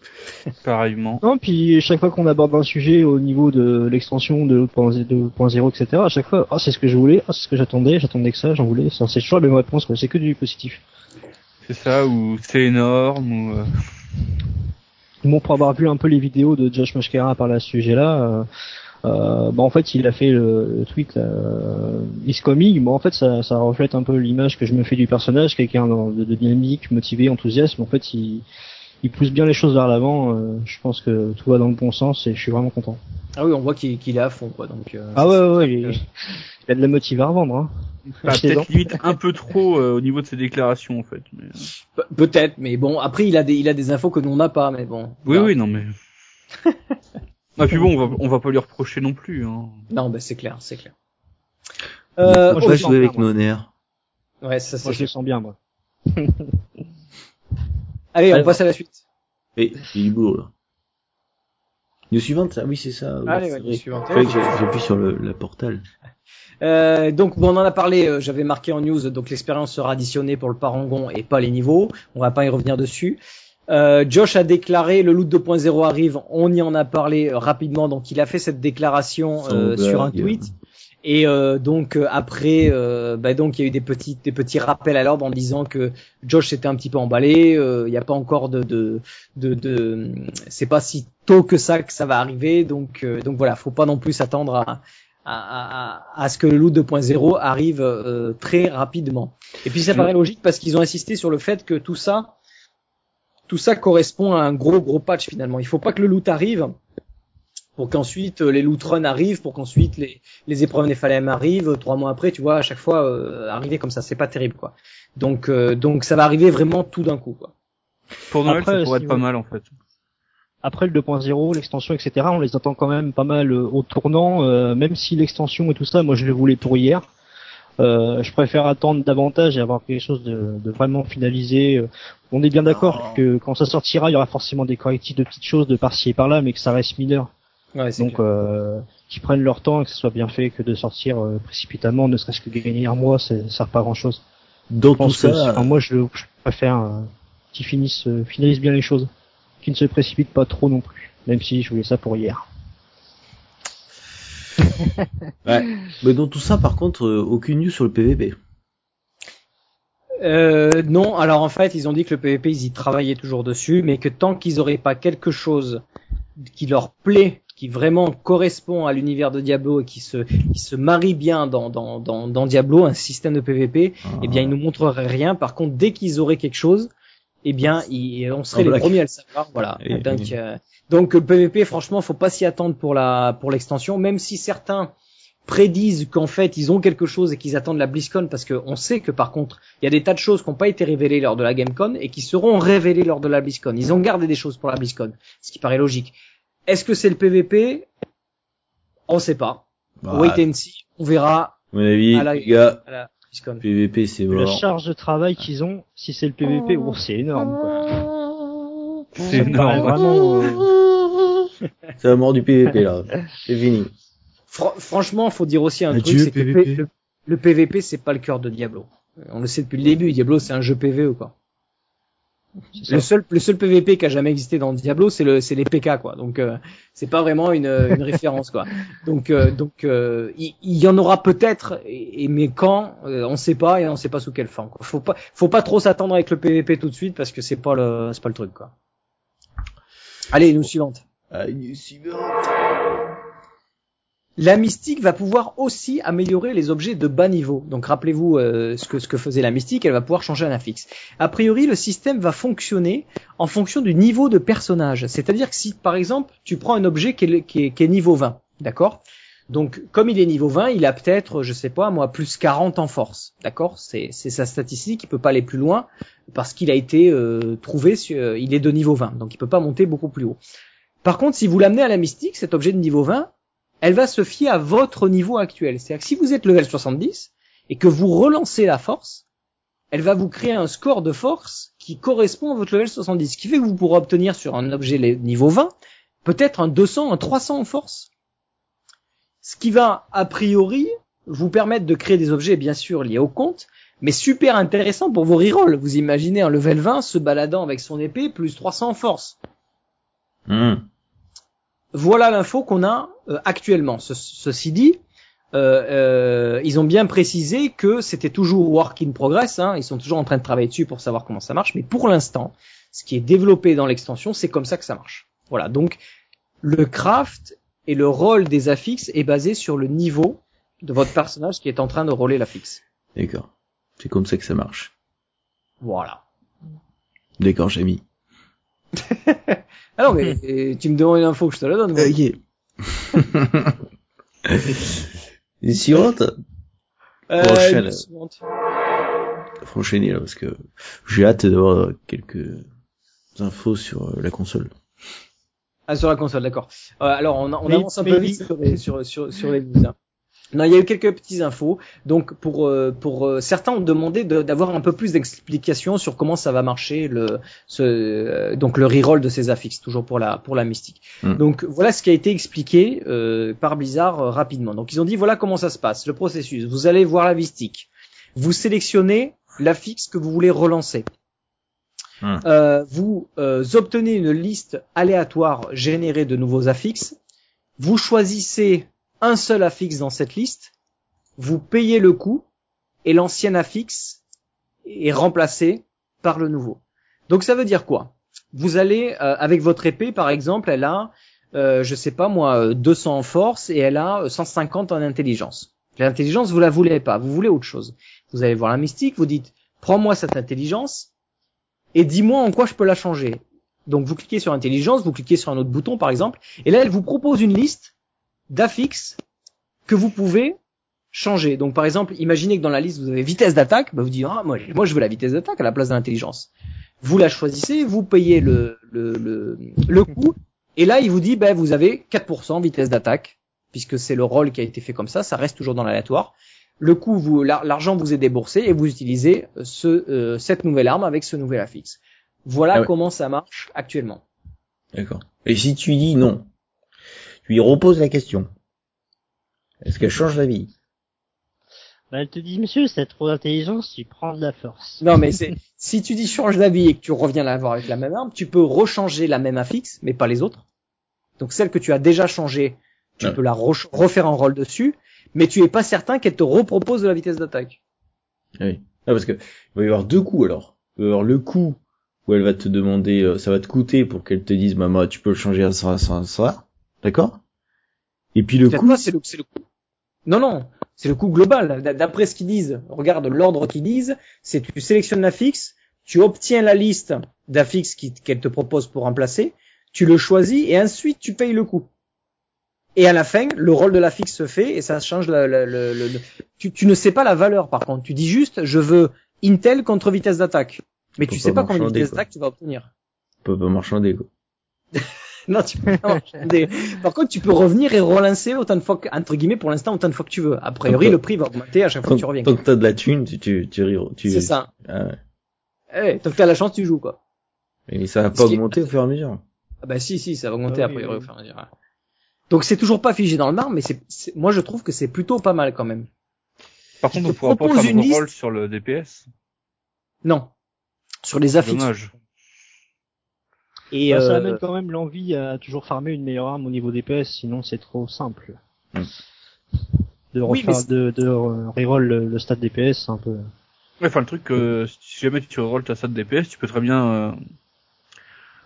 Pareillement. Non, puis chaque fois qu'on aborde un sujet au niveau de l'extension de 2.0, etc., à chaque fois, ah, c'est ce que je voulais, ah, c'est ce que j'attendais, j'attendais que ça, j'en voulais. Ça, C'est toujours la même réponse. C'est que du positif. C'est ça, ou c'est énorme, ou... euh, Bon, pour avoir vu un peu les vidéos de Josh Mosquera par à ce sujet-là, euh, euh, bah, en fait, il a fait le, tweet euh, Is Coming. Bon, en fait, ça, ça reflète un peu l'image que je me fais du personnage, quelqu'un de, de dynamique, motivé, enthousiaste. En fait, il, il pousse bien les choses vers l'avant. euh, je pense que tout va dans le bon sens et je suis vraiment content. Ah oui, on voit qu'il qu'il est à fond, quoi. Donc. euh, Ah ouais, ouais, ouais, il, il a de la motive à revendre. Hein. bah, peut-être limite un peu trop euh, au niveau de ses déclarations, en fait. mais, euh, Pe- Peut-être, mais bon, après il a des il a des infos que nous on n'a pas, mais bon. Oui, oui, non, mais... Ah, puis bon, on va, on va pas lui reprocher non plus. Hein. Non, bah c'est clair, c'est clair. Euh, Moi, je je vais le sens jouer avec nos nerfs. ouais, ça Moi, c'est. je le sens bien, moi. Allez, on passe à la suite. Et j'ai du boulot là. News suivante, ça Oui, c'est ça. oui, ouais, suivante. J'appuie sur le, la portal. Euh, donc bon, on en a parlé, euh, j'avais marqué en news, donc l'expérience sera additionnée pour le parangon et pas les niveaux. On va pas y revenir dessus. Euh, Josh a déclaré le loot 2.0 arrive. On y en a parlé rapidement, donc il a fait cette déclaration euh, sur un tweet. Et euh, donc euh, après, euh, bah, donc il y a eu des petits des petits rappels à l'ordre en disant que Josh s'était un petit peu emballé. euh, Il n'y a pas encore de de de, de c'est pas si tôt que ça que ça va arriver. Donc euh, donc voilà, faut pas non plus s'attendre à à, à, à ce que le loot 2.0 arrive très rapidement. Et puis ça paraît logique parce qu'ils ont insisté sur le fait que tout ça, tout ça correspond à un gros gros patch finalement. Il faut pas que le loot arrive pour qu'ensuite euh, les loot runs arrivent, pour qu'ensuite les, les épreuves Nephalem arrivent. Trois mois après, tu vois, à chaque fois euh, arriver comme ça, c'est pas terrible quoi. Donc euh, donc ça va arriver vraiment tout d'un coup quoi. Pour Noël, Après, ça pourrait si être pas vous- mal, en fait. Après le 2.0, l'extension, etc., on les attend quand même pas mal euh, au tournant, euh, même si l'extension et tout ça, moi je le voulais pour hier. Euh, je préfère attendre davantage et avoir quelque chose de, de vraiment finalisé. Euh, On est bien d'accord que quand ça sortira, il y aura forcément des correctifs de petites choses de par-ci et par-là, mais que ça reste mineur. Ouais, Donc euh, qu'ils prennent leur temps et que ce soit bien fait que de sortir euh, précipitamment, ne serait-ce que gagner un mois, ça ça sert pas à grand-chose. Dans Je tout pense que, ça, enfin, moi je, je préfère euh, qu'ils finissent, euh, finalisent bien les choses, qu'ils ne se précipitent pas trop non plus, même si je voulais ça pour hier. mais dans tout ça, par contre, euh, aucune news sur le PVP. Euh, non, alors en fait, ils ont dit que le PVP, ils y travaillaient toujours dessus, mais que tant qu'ils auraient pas quelque chose qui leur plaît, qui vraiment correspond à l'univers de Diablo et qui se, qui se marie bien dans, dans, dans, dans Diablo, un système de PVP, eh bien, ils nous montreraient rien. Par contre, dès qu'ils auraient quelque chose, eh bien, ils- on serait En les premiers à le savoir. Voilà. Et- donc, euh, donc, le PVP, franchement, faut pas s'y attendre pour la, pour l'extension, même si certains prédisent qu'en fait ils ont quelque chose et qu'ils attendent la BlizzCon parce qu'on sait que par contre il y a des tas de choses qui n'ont pas été révélées lors de la GameCon et qui seront révélées lors de la BlizzCon. Ils ont gardé des choses pour la BlizzCon, ce qui paraît logique. Est-ce que c'est le PVP On sait pas. Bah, Wait and see. On verra à mon avis, à la- les gars, à la BlizzCon. PVP c'est La charge de travail qu'ils ont, si c'est le PVP, oh, c'est énorme. Quoi. C'est énorme. vraiment. euh, C'est la mort du PVP là. C'est fini. Fran- franchement, faut dire aussi un Adieu, truc, c'est que le, le- le PVP c'est pas le cœur de Diablo. On le sait depuis le début. Diablo c'est un jeu PVE quoi. Le seul, le seul PVP qui a jamais existé dans Diablo, c'est le, c'est les PK quoi. Donc euh, c'est pas vraiment une, une référence quoi. Donc, euh, donc euh, il, il y en aura peut-être, et, et mais quand, euh, on sait pas et on sait pas sous quelle forme. Quoi. Faut pas, faut pas trop s'attendre avec le PVP tout de suite parce que c'est pas le, c'est pas le truc quoi. Allez, nous suivante. Ah, news suivante. La mystique va pouvoir aussi améliorer les objets de bas niveau. Donc rappelez-vous euh, ce, que, faisait la mystique, elle va pouvoir changer un affixe. A priori, le système va fonctionner en fonction du niveau de personnage. C'est-à-dire que si par exemple tu prends un objet qui est, niveau 20, d'accord? Donc, comme il est niveau 20, il a peut-être, je sais pas, moi, plus 40 en force. D'accord? C'est sa statistique, il peut pas aller plus loin parce qu'il a été euh, trouvé, sur, il est de niveau 20, donc il peut pas monter beaucoup plus haut. Par contre, si vous l'amenez à la mystique, cet objet de niveau 20, elle va se fier à votre niveau actuel. C'est-à-dire que si vous êtes level 70 et que vous relancez la force, elle va vous créer un score de force qui correspond à votre level 70. Ce qui fait que vous pourrez obtenir sur un objet niveau 20 peut-être un 200, un 300 en force ce qui va a priori vous permettre de créer des objets bien sûr liés au compte, mais super intéressant pour vos rerolls. Vous imaginez un level 20 se baladant avec son épée plus 300 en force. Hmm. Voilà l'info qu'on a euh, actuellement. ceci dit, euh, euh, ils ont bien précisé que c'était toujours work in progress. Hein. ils sont toujours en train de travailler dessus pour savoir comment ça marche. Mais pour l'instant, ce qui est développé dans l'extension, c'est comme ça que ça marche. Voilà. Donc le craft et le rôle des affixes est basé sur le niveau de votre personnage qui est en train de rouler l'affixe. D'accord. C'est comme ça que ça marche. Voilà. D'accord, j'ai mis. Alors, mais tu me demandes une info, je te la donne. Moi. Ok. une suivante euh, Prochaine. une suivante. Faut enchaîner là parce que j'ai hâte d'avoir quelques infos sur la console. Ah, sur la console, d'accord. Euh, alors, on, on avance un peu vite sur les, sur, sur, sur les news, hein. Non, il y a eu quelques petites infos. Donc, pour euh, pour euh, certains ont demandé de- d'avoir un peu plus d'explications sur comment ça va marcher le ce euh, donc le reroll de ces affixes, toujours pour la pour la mystique. Mm. Donc voilà ce qui a été expliqué euh, par Blizzard euh, rapidement. Donc ils ont dit voilà comment ça se passe, le processus. Vous allez voir la mystique. Vous sélectionnez l'affixe que vous voulez relancer. Hmm. Euh, vous euh, obtenez une liste aléatoire générée de nouveaux affixes. Vous choisissez un seul affixe dans cette liste. Vous payez le coût et l'ancien affixe est remplacé par le nouveau. Donc ça veut dire quoi? Vous allez euh, avec votre épée par exemple, elle a euh, je sais pas moi euh, 200 en force et elle a euh, 150 en intelligence. L'intelligence vous la voulez pas, vous voulez autre chose. Vous allez voir la mystique, vous dites prends-moi cette intelligence et dis-moi en quoi je peux la changer. Donc vous cliquez sur intelligence, vous cliquez sur un autre bouton par exemple, et là elle vous propose une liste d'affixes que vous pouvez changer. Donc par exemple, imaginez que dans la liste vous avez vitesse d'attaque, bah, vous dites ah moi, moi je veux la vitesse d'attaque à la place de l'intelligence. Vous la choisissez, vous payez le le le, le coût, et là il vous dit bah vous avez 4% vitesse d'attaque puisque c'est le rôle qui a été fait comme ça, ça reste toujours dans l'aléatoire. Le coût, vous, l'ar- l'argent vous est déboursé et vous utilisez ce, euh, cette nouvelle arme avec ce nouvel affixe. Voilà Ah ouais. comment ça marche actuellement. D'accord. Et si tu dis non, lui reposes la question. Est-ce qu'elle change la vie? Bah, elle te dit, monsieur, c'est trop d'intelligence, tu prends de la force. Non, mais c'est si tu dis change d'avis et que tu reviens la voir avec la même arme, tu peux rechanger la même affixe, mais pas les autres. Donc celle que tu as déjà changée, tu Ouais. peux la re- refaire un rôle dessus, mais tu es pas certain qu'elle te repropose de la vitesse d'attaque. Oui. Ah, parce que il va y avoir deux coups alors. Il va y avoir le coup où elle va te demander, euh, ça va te coûter pour qu'elle te dise, maman, tu peux le changer à ça, ça, ça. D'accord? Et puis le coup, c'est le, c'est le coup. Non, non, c'est le coup global. D'après ce qu'ils disent, regarde l'ordre qu'ils disent, c'est tu sélectionnes l'affixe, tu obtiens la liste d'affixes qu'elle te propose pour remplacer, tu le choisis et ensuite tu payes le coût. Et à la fin, le rôle de l'affixe se fait et ça change le, le- le- le- Tu, tu ne sais pas la valeur par contre. Tu dis juste, je veux Intel contre vitesse d'attaque. Mais tu sais pas combien de vitesse d'attaque tu vas obtenir. on peut pas marchander, quoi. Non, tu peux pas marchander. Par contre, tu peux revenir et relancer autant de fois que, entre guillemets, pour l'instant, autant de fois que tu veux. A priori, Donc, le prix va augmenter à chaque fois que tu reviens. tant que t'as de la thune, tu, tu, tu, ris- tu C'est ça. Ah ouais. Eh, tant que t'as la chance, tu joues, quoi. Et ça va Ce pas qui augmenter au fur et à mesure. Ah bah si, si, ça va augmenter Ah a priori oui. au fur et à mesure. ouais. Donc c'est toujours pas figé dans le marbre, mais c'est, c'est- moi je trouve que c'est plutôt pas mal quand même. Par contre, on pourra pas faire une de liste. rôle sur le DPS. Non. Sur les affixes. Dommage. Et Bah, ça euh, amène quand même l'envie à toujours farmer une meilleure arme au niveau DPS, sinon c'est trop simple. Mm. De Oui, refaire, de, de euh, reroll le, le stat DPS, c'est un peu... Ouais, enfin, le truc, euh, si jamais tu rerolles ta stat DPS, tu peux très bien euh,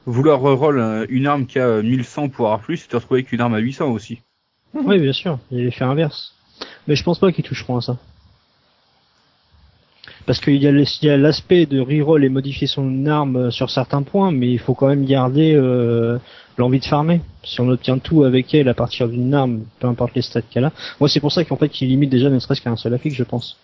vouloir reroll euh, une arme qui a 1100 pour avoir plus et te retrouver avec une arme à 800 aussi. Oui, bien sûr, il y a l'effet inverse. Mais je pense pas qu'ils toucheront à ça. Parce qu'il y a les- il y a l'aspect de reroll et modifier son arme euh, sur certains points, mais il faut quand même garder euh, l'envie de farmer. Si on obtient tout avec elle à partir d'une arme, peu importe les stats qu'elle a. Moi, c'est pour ça qu'en fait, il limite déjà ne serait-ce qu'à un seul affixe, je pense.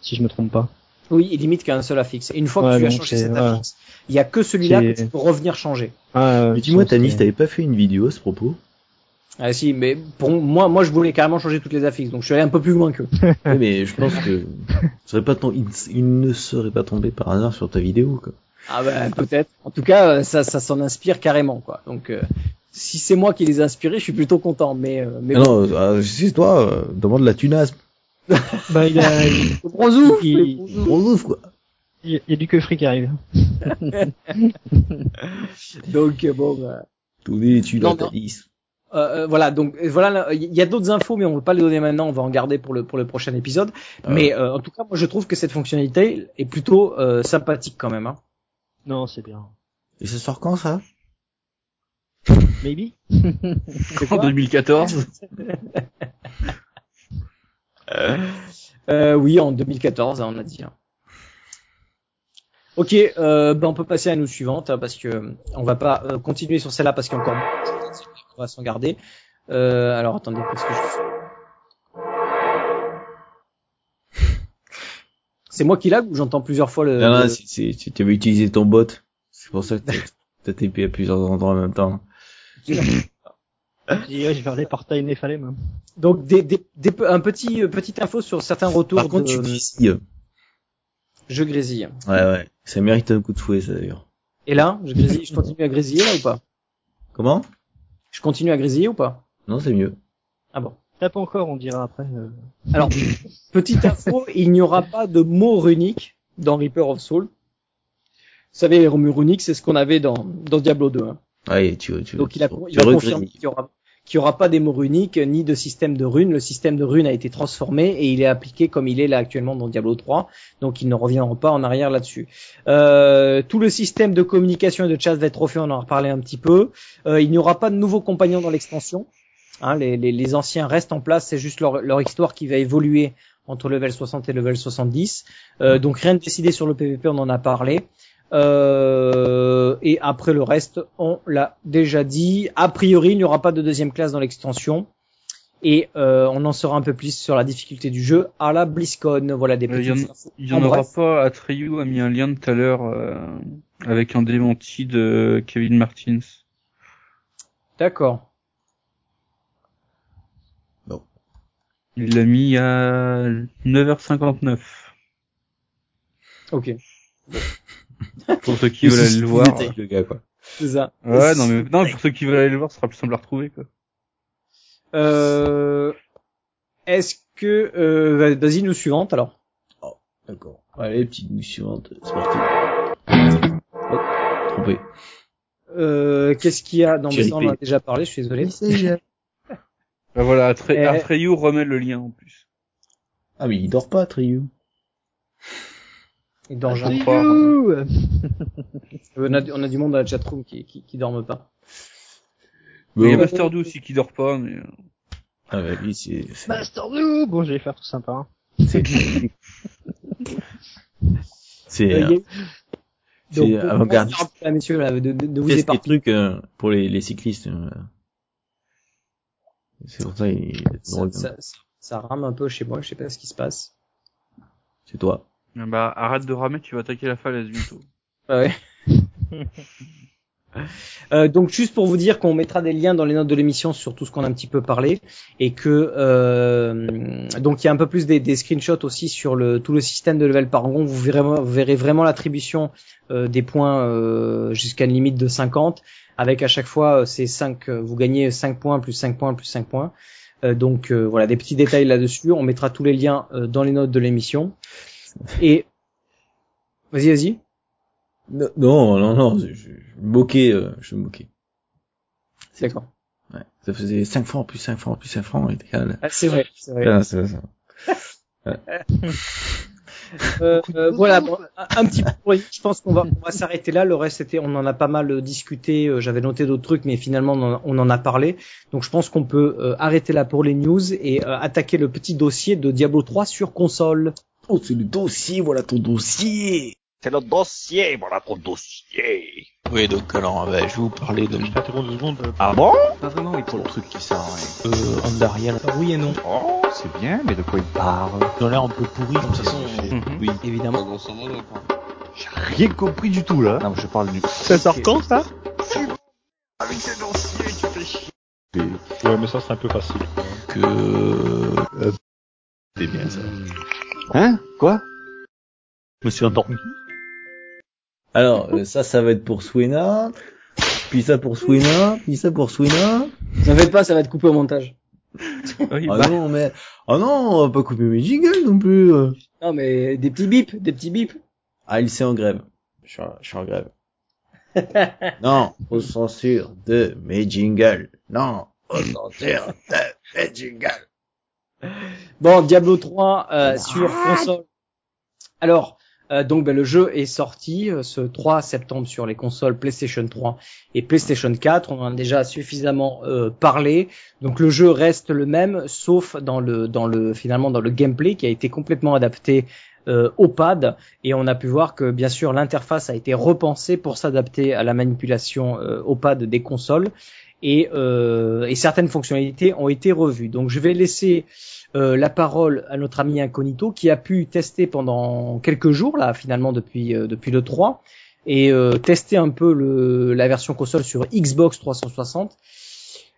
Si je me trompe pas. Oui, il limite qu'à un seul affixe. Et une fois Ouais, que tu as changé cet affixe, il y a que celui-là que tu peux revenir changer. Ah, Mais dis-moi, Tanis, t'avais pas fait une vidéo à ce propos? Ah si, mais pour moi, moi je voulais carrément changer toutes les affixes, donc je suis allé un peu plus loin qu'eux. Oui, mais je pense que serait pas tom- il, ne serait pas tombé par hasard sur ta vidéo. Quoi. Ah ben peut-être. En tout cas, euh, ça, ça s'en inspire carrément, quoi. Donc euh, si c'est moi qui les ai inspirés, je suis plutôt content. Mais, euh, mais Ah non, euh, c'est toi, euh, demande la tunasse. Bah, il, a, il, gros ouf, il- gros ouf. Quoi. il y a du coffret qui arrive. Donc euh, bon. bah, Tous les tu Non, la non. Tanis. Euh, euh, voilà, donc euh, voilà, là, il y a d'autres infos, mais on ne veut pas les donner maintenant. On va en garder pour le pour le prochain épisode. Mais euh, en tout cas, moi je trouve que cette fonctionnalité est plutôt euh, sympathique quand même. Hein. Non, c'est bien. Et ça sort quand ça? Maybe C'est En quoi 2014. Euh, oui, en 2014, hein, on a dit. hein. Ok, euh, ben on peut passer à nous suivante hein, parce que euh, on va pas euh, continuer sur celle-là parce qu'il y a encore beaucoup de choses, on va s'en garder. Euh, alors attendez, parce que je... c'est moi qui lag ou j'entends plusieurs fois le. Non, non, le- c'est- tu avais utilisé ton bot. C'est pour ça que t'as- t'as TP à plusieurs endroits en même temps. Je vais aller par time fallait même. Donc des, des, des un petit euh, petite info sur certains retours Par contre, de tu grésilles. je grésille. Ouais, ouais. Ça mérite un coup de fouet, ça d'ailleurs. Et là, je grésille, je continue à grésiller là ou pas? Comment? Je continue à grésiller ou pas Non, c'est mieux. Ah bon. Tape encore, on dira après. euh. Alors, petite info, il n'y aura pas de mot runique dans Reaper of Soul. Vous savez, les runiques, c'est ce qu'on avait dans, dans Diablo 2. hein. Ouais, tu, tu, Donc il a, tu, il tu a confirmé qu'il y aura qu'il y aura pas des mots runiques ni de système de runes. Le système de runes a été transformé et il est appliqué comme il est là actuellement dans Diablo 3. Donc ils ne reviendront pas en arrière là-dessus. Euh, tout le système de communication et de chat va être refait. On en a reparlé un petit peu. Euh, il n'y aura pas de nouveaux compagnons dans l'extension. Hein, les, anciens restent en place. C'est juste leur, leur histoire qui va évoluer entre level 60 et level 70. Euh, donc rien de décidé sur le PVP. On en a parlé. Euh, et après le reste, on l'a déjà dit. A priori, il n'y aura pas de deuxième classe dans l'extension. Et euh, on en saura un peu plus sur la difficulté du jeu à la BlizzCon. Voilà des Euh, il y petites infos. Il y en En aura bref. pas. Atreyu a mis un lien tout à l'heure euh, avec un démenti de Kevin Martins. D'accord. Il l'a mis à 9h59. Ok. Pour ceux qui veulent aller le voir. Avec le gars, quoi. C'est ça. Ouais, non mais non, pour ceux qui veulent aller le voir, ce sera plus simple à retrouver quoi. Euh, Est-ce que euh, vas-y nous suivante alors. D'accord. Allez, petite news suivante. C'est parti. Oh, trompé. Euh, Qu'est-ce qu'il y a dans J'ai mes on en a déjà parlé. Je suis désolé. Bah voilà, Atre- Eh. Atreyu remet le lien en plus. Ah, mais il dort pas, Triu. Il dort jamais. croire. Euh, On a, on a du monde dans la chatroom qui, qui, qui dorment pas. Il y a. Master Do aussi qui dort pas, mais euh, Ah, bah, lui, c'est, c'est, Master du Bon, je vais faire tout ça par un. c'est, c'est, Euh, euh, c'est avant-gardiste. messieurs, là, de, de, de vous des trucs euh, pour les, les cyclistes. euh. C'est pour ça il est Ça, drôle. ça, ça, ça rame un peu chez moi. Je sais pas ce qui se passe. C'est toi. Bah arrête de ramer, tu vas attaquer la falaise bientôt. Ah ouais. Euh, donc juste pour vous dire qu'on mettra des liens dans les notes de l'émission sur tout ce qu'on a un petit peu parlé et que euh, donc il y a un peu plus des, des screenshots aussi sur le tout le système de level par rang. Vous verrez, vous verrez vraiment l'attribution euh, des points euh, jusqu'à une limite de 50 avec à chaque fois euh, ces 5 euh, vous gagnez 5 points plus 5 points plus 5 points. Euh, donc euh, voilà des petits détails là-dessus. On mettra tous les liens euh, dans les notes de l'émission et vas-y vas-y. Non, non, non, je, je, je me moquais, euh, je me moquais. D'accord. Ouais. Ça faisait 5 francs, plus 5 francs, plus 5 francs, et. Ah, c'est vrai, c'est vrai. Ah, c'est ça. Euh, euh, voilà, bon, un, un petit peu. pour- Je pense qu'on va, on va s'arrêter là. Le reste, c'était, on en a pas mal euh, discuté. J'avais noté d'autres trucs, mais finalement, on en, on en a parlé. Donc, je pense qu'on peut euh, arrêter là pour les news et euh, attaquer le petit dossier de Diablo 3 sur console. Oh, c'est le dossier, voilà ton dossier. C'est le dossier, voilà ton dossier. Oui, donc alors, bah, je vais vous parler de t'interromps deux secondes. Ah bon? Pas vraiment, oui, pour le truc qui sert à rien. euh, Andariel. Oui et non. Oh, C'est bien, mais de quoi il parle? Ont l'air un peu pourris, de toute façon. Mhm. Oui. Évidemment. J'ai rien compris du tout, là. Non, je parle du... ça sort quand ça? Avec ces dossiers, tu fais chier. Ouais, mais ça c'est un peu facile. Que... Euh, c'est bien ça. Hein? Quoi? Je me suis endormi. Alors, euh, ça, ça va être pour Swena. Puis ça pour Swena. Puis ça pour Swena. Ne faites pas, ça va être coupé au montage. Oui, Ah bah, non, mais... Ah non, on va pas couper mes jingles non plus. Non, mais des petits bips, des petits bips. Ah, il s'est en grève. Je suis en, je suis en grève. non, aux censure de mes jingles. Non, aux censure de mes jingles. Bon, Diablo 3 euh, sur console. Alors, euh, donc ben, le jeu est sorti euh, ce 3 septembre sur les consoles PlayStation 3 et PlayStation 4. On en a déjà suffisamment euh, parlé. Donc le jeu reste le même, sauf dans le dans le finalement dans le gameplay qui a été complètement adapté euh, au pad et on a pu voir que bien sûr l'interface a été repensée pour s'adapter à la manipulation euh, au pad des consoles et, euh, et certaines fonctionnalités ont été revues. Donc je vais laisser euh, la parole à notre ami Incognito qui a pu tester pendant quelques jours là finalement depuis euh, depuis le 3 et euh, tester un peu le, la version console sur Xbox 360.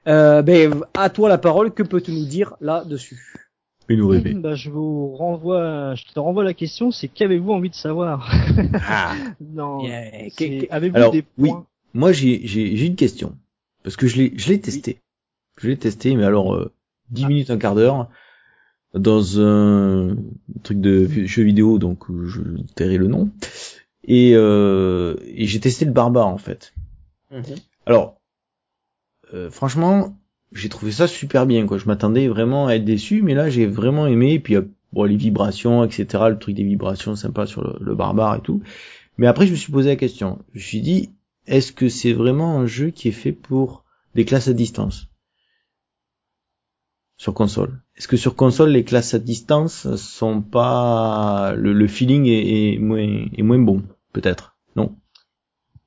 Euh, ben, à toi la parole, que peux-tu nous dire là-dessus Et nous rêver. Bah, je vous renvoie, je te renvoie la question, c'est qu'avez-vous envie de savoir? Ah. Non. Yeah, Avez-vous Alors, des oui. points? Moi, j'ai, j'ai, j'ai une question. Parce que je l'ai, je l'ai testé. Je l'ai testé, mais alors, euh, 10 minutes, un quart d'heure, dans un truc de jeu vidéo, donc je tairai le nom. Et, euh, et j'ai testé le barbare, en fait. Alors, euh, franchement, j'ai trouvé ça super bien, quoi. Je m'attendais vraiment à être déçu, mais là, j'ai vraiment aimé. Et puis, bon, les vibrations, etc., le truc des vibrations, sympa sur le, le barbare et tout. Mais après, je me suis posé la question. Je me suis dit, est-ce que c'est vraiment un jeu qui est fait pour des classes à distance? Sur console. Est-ce que sur console, les classes à distance sont pas le, feeling est, moins bon, peut-être?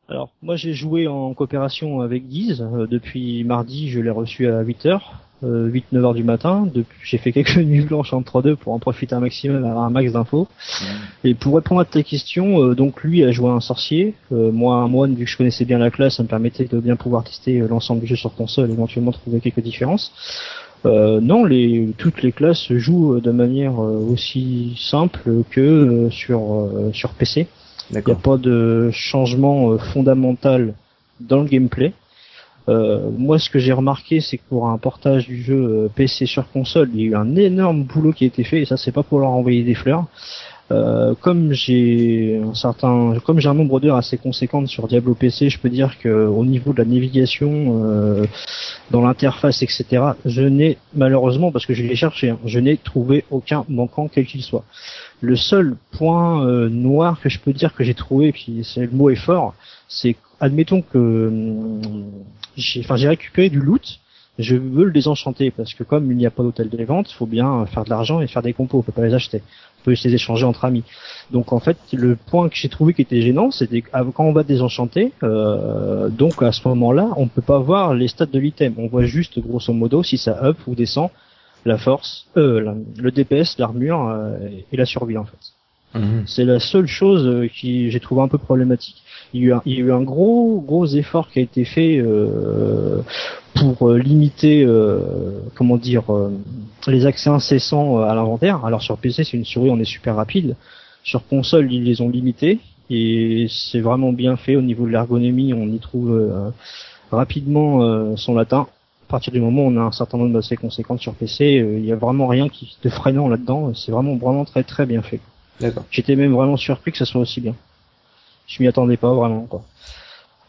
Alors, moi j'ai joué en coopération avec Guise. Euh, depuis mardi, je l'ai reçu à 8h, euh, 8-9 heures du matin. Depuis, j'ai fait quelques nuits blanches entre deux pour en profiter un maximum, avoir un max d'infos. Et pour répondre à ta question, euh, donc lui a joué un sorcier. Euh, moi, un moine, vu que je connaissais bien la classe, ça me permettait de bien pouvoir tester euh, l'ensemble du jeu sur console, éventuellement trouver quelques différences. Euh, non, les, toutes les classes se jouent de manière aussi simple que sur euh, sur PC. Il n'y a pas de changement euh, fondamental dans le gameplay. Euh, moi, ce que j'ai remarqué, c'est que pour un portage du jeu euh, PC sur console, il y a eu un énorme boulot qui a été fait, et ça, c'est pas pour leur envoyer des fleurs. Euh, comme j'ai un certain, comme j'ai un nombre d'heures assez conséquent sur Diablo PC, je peux dire que au niveau de la navigation, euh, dans l'interface, etc., je n'ai malheureusement, parce que je l'ai cherché, hein, je n'ai trouvé aucun manquant quel qu'il soit. Le seul point euh, noir que je peux dire que j'ai trouvé, puis c'est le mot est fort, c'est admettons que hum, j'ai, enfin j'ai récupéré du loot, je veux le désenchanter parce que comme il n'y a pas d'hôtel de vente, il faut bien faire de l'argent et faire des compos, on peut pas les acheter, on peut les échanger entre amis. Donc en fait, le point que j'ai trouvé qui était gênant, c'était quand on va désenchanter, euh, donc à ce moment-là, on peut pas voir les stats de l'item, on voit juste grosso modo si ça up ou descend la force, euh, la- le DPS, l'armure euh, et la survie en fait. Mhm. C'est la seule chose euh, qui j'ai trouvé un peu problématique. Il y, a eu un, il y a eu un gros gros effort qui a été fait euh, pour limiter euh, comment dire euh, les accès incessants à l'inventaire. Alors sur PC c'est une souris, on est super rapide. Sur console ils les ont limités et c'est vraiment bien fait au niveau de l'ergonomie. On y trouve euh, rapidement euh, son latin. À partir du moment où on a un certain nombre d'assez conséquents sur PC, euh, il y a vraiment rien qui de freinant là-dedans. C'est vraiment vraiment très très bien fait. D'accord. J'étais même vraiment surpris que ça soit aussi bien. Je m'y attendais pas vraiment quoi.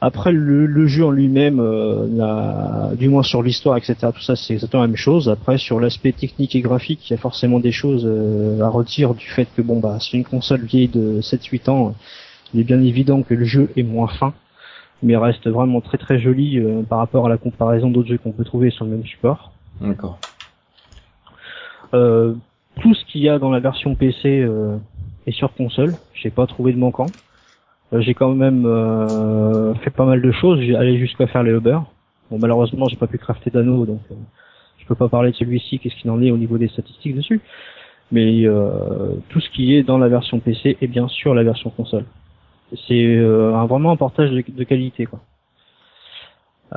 Après le, le jeu en lui-même, euh, du moins sur l'histoire, etc. Tout ça, c'est exactement la même chose. Après sur l'aspect technique et graphique, il y a forcément des choses euh, à redire du fait que bon bah c'est une console vieille de 7-8 ans. Il est bien évident que le jeu est moins fin, mais reste vraiment très très joli euh, par rapport à la comparaison d'autres jeux qu'on peut trouver sur le même support. D'accord. Euh, tout ce qu'il y a dans la version PC euh, est sur console. J'ai pas trouvé de manquant. Euh, j'ai quand même euh, fait pas mal de choses. J'ai allé jusqu'à faire les Uber. Bon, malheureusement, j'ai pas pu crafter d'anneau, donc euh, je peux pas parler de celui-ci. Qu'est-ce qu'il en est au niveau des statistiques dessus Mais euh, tout ce qui est dans la version PC est bien sûr la version console. C'est euh, vraiment un portage de, qualité, quoi.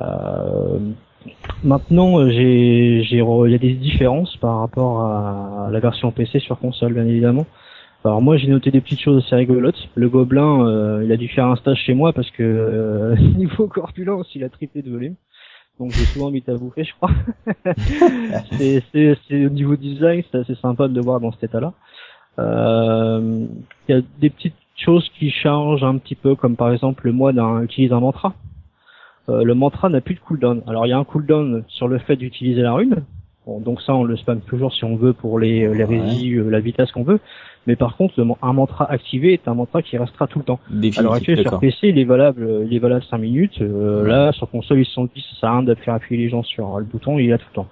Euh, Maintenant, j'ai, j'ai, il y a des différences par rapport à la version PC sur console, bien évidemment. Alors moi, j'ai noté des petites choses assez rigolotes. Le gobelin, euh, il a dû faire un stage chez moi parce que euh, niveau corpulence, il a triplé de volume. Donc j'ai souvent mis à bouffer, je crois. c'est, c'est, c'est au niveau design, c'est assez sympa de le voir dans cet état-là. Euh, Il y a des petites choses qui changent un petit peu, comme par exemple le mode hein, utilise un mantra. Euh, le mantra n'a plus de cooldown. Alors il y a un cooldown sur le fait d'utiliser la rune. Bon, donc ça on le spam toujours si on veut pour les les Ouais. résis, euh, la vitesse qu'on veut. Mais par contre, le, un mantra activé est un mantra qui restera tout le temps. À l'heure Définitif, actuelle sur. PC, il est valable, euh, il est valable 5 minutes. Euh, Ouais. Là, sur console, ils se sont dit ça sert à rien de faire appuyer les gens sur le bouton, il est là tout le temps.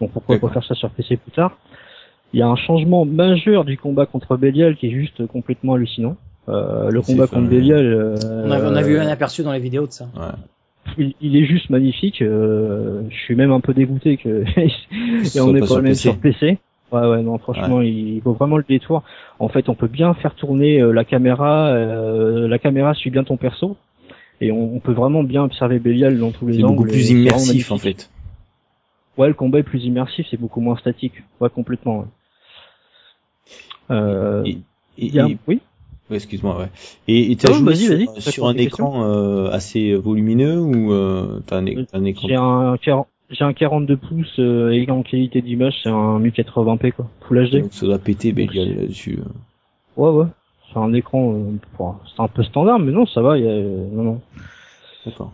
Donc pourquoi pas faire ça sur PC plus tard? Il y a un changement majeur du combat contre Belial qui est juste complètement hallucinant. Euh, le C'est combat contre euh, On a, on a vu un aperçu dans les vidéos de ça. Ouais. il, il est juste magnifique. euh, je suis même un peu dégoûté que et on n'est pas même PC. sur PC. Ouais ouais non franchement il faut vraiment le détour. En fait on peut bien faire tourner euh, la caméra, euh, la caméra suit bien ton perso et on, on peut vraiment bien observer Belial dans tous les C'est angles. beaucoup et plus c'est immersif en fait. Ouais le combat est plus immersif, c'est beaucoup moins statique. Ouais complètement. Ouais. Euh, Et- il y a- et- oui? Ouais, excuse-moi, ouais. Et et t'as joué sur, sur un écran euh, assez volumineux ou euh, t'as un, un écran J'ai un 40 j'ai un 42 pouces euh, et en qualité d'image c'est un 1080p quoi, Full HD. donc ça doit péter Donc, Bélial c'est- là-dessus. Ouais, ouais. C'est un écran, euh, c'est un peu standard, mais non, ça va. Il y a, non, non. D'accord.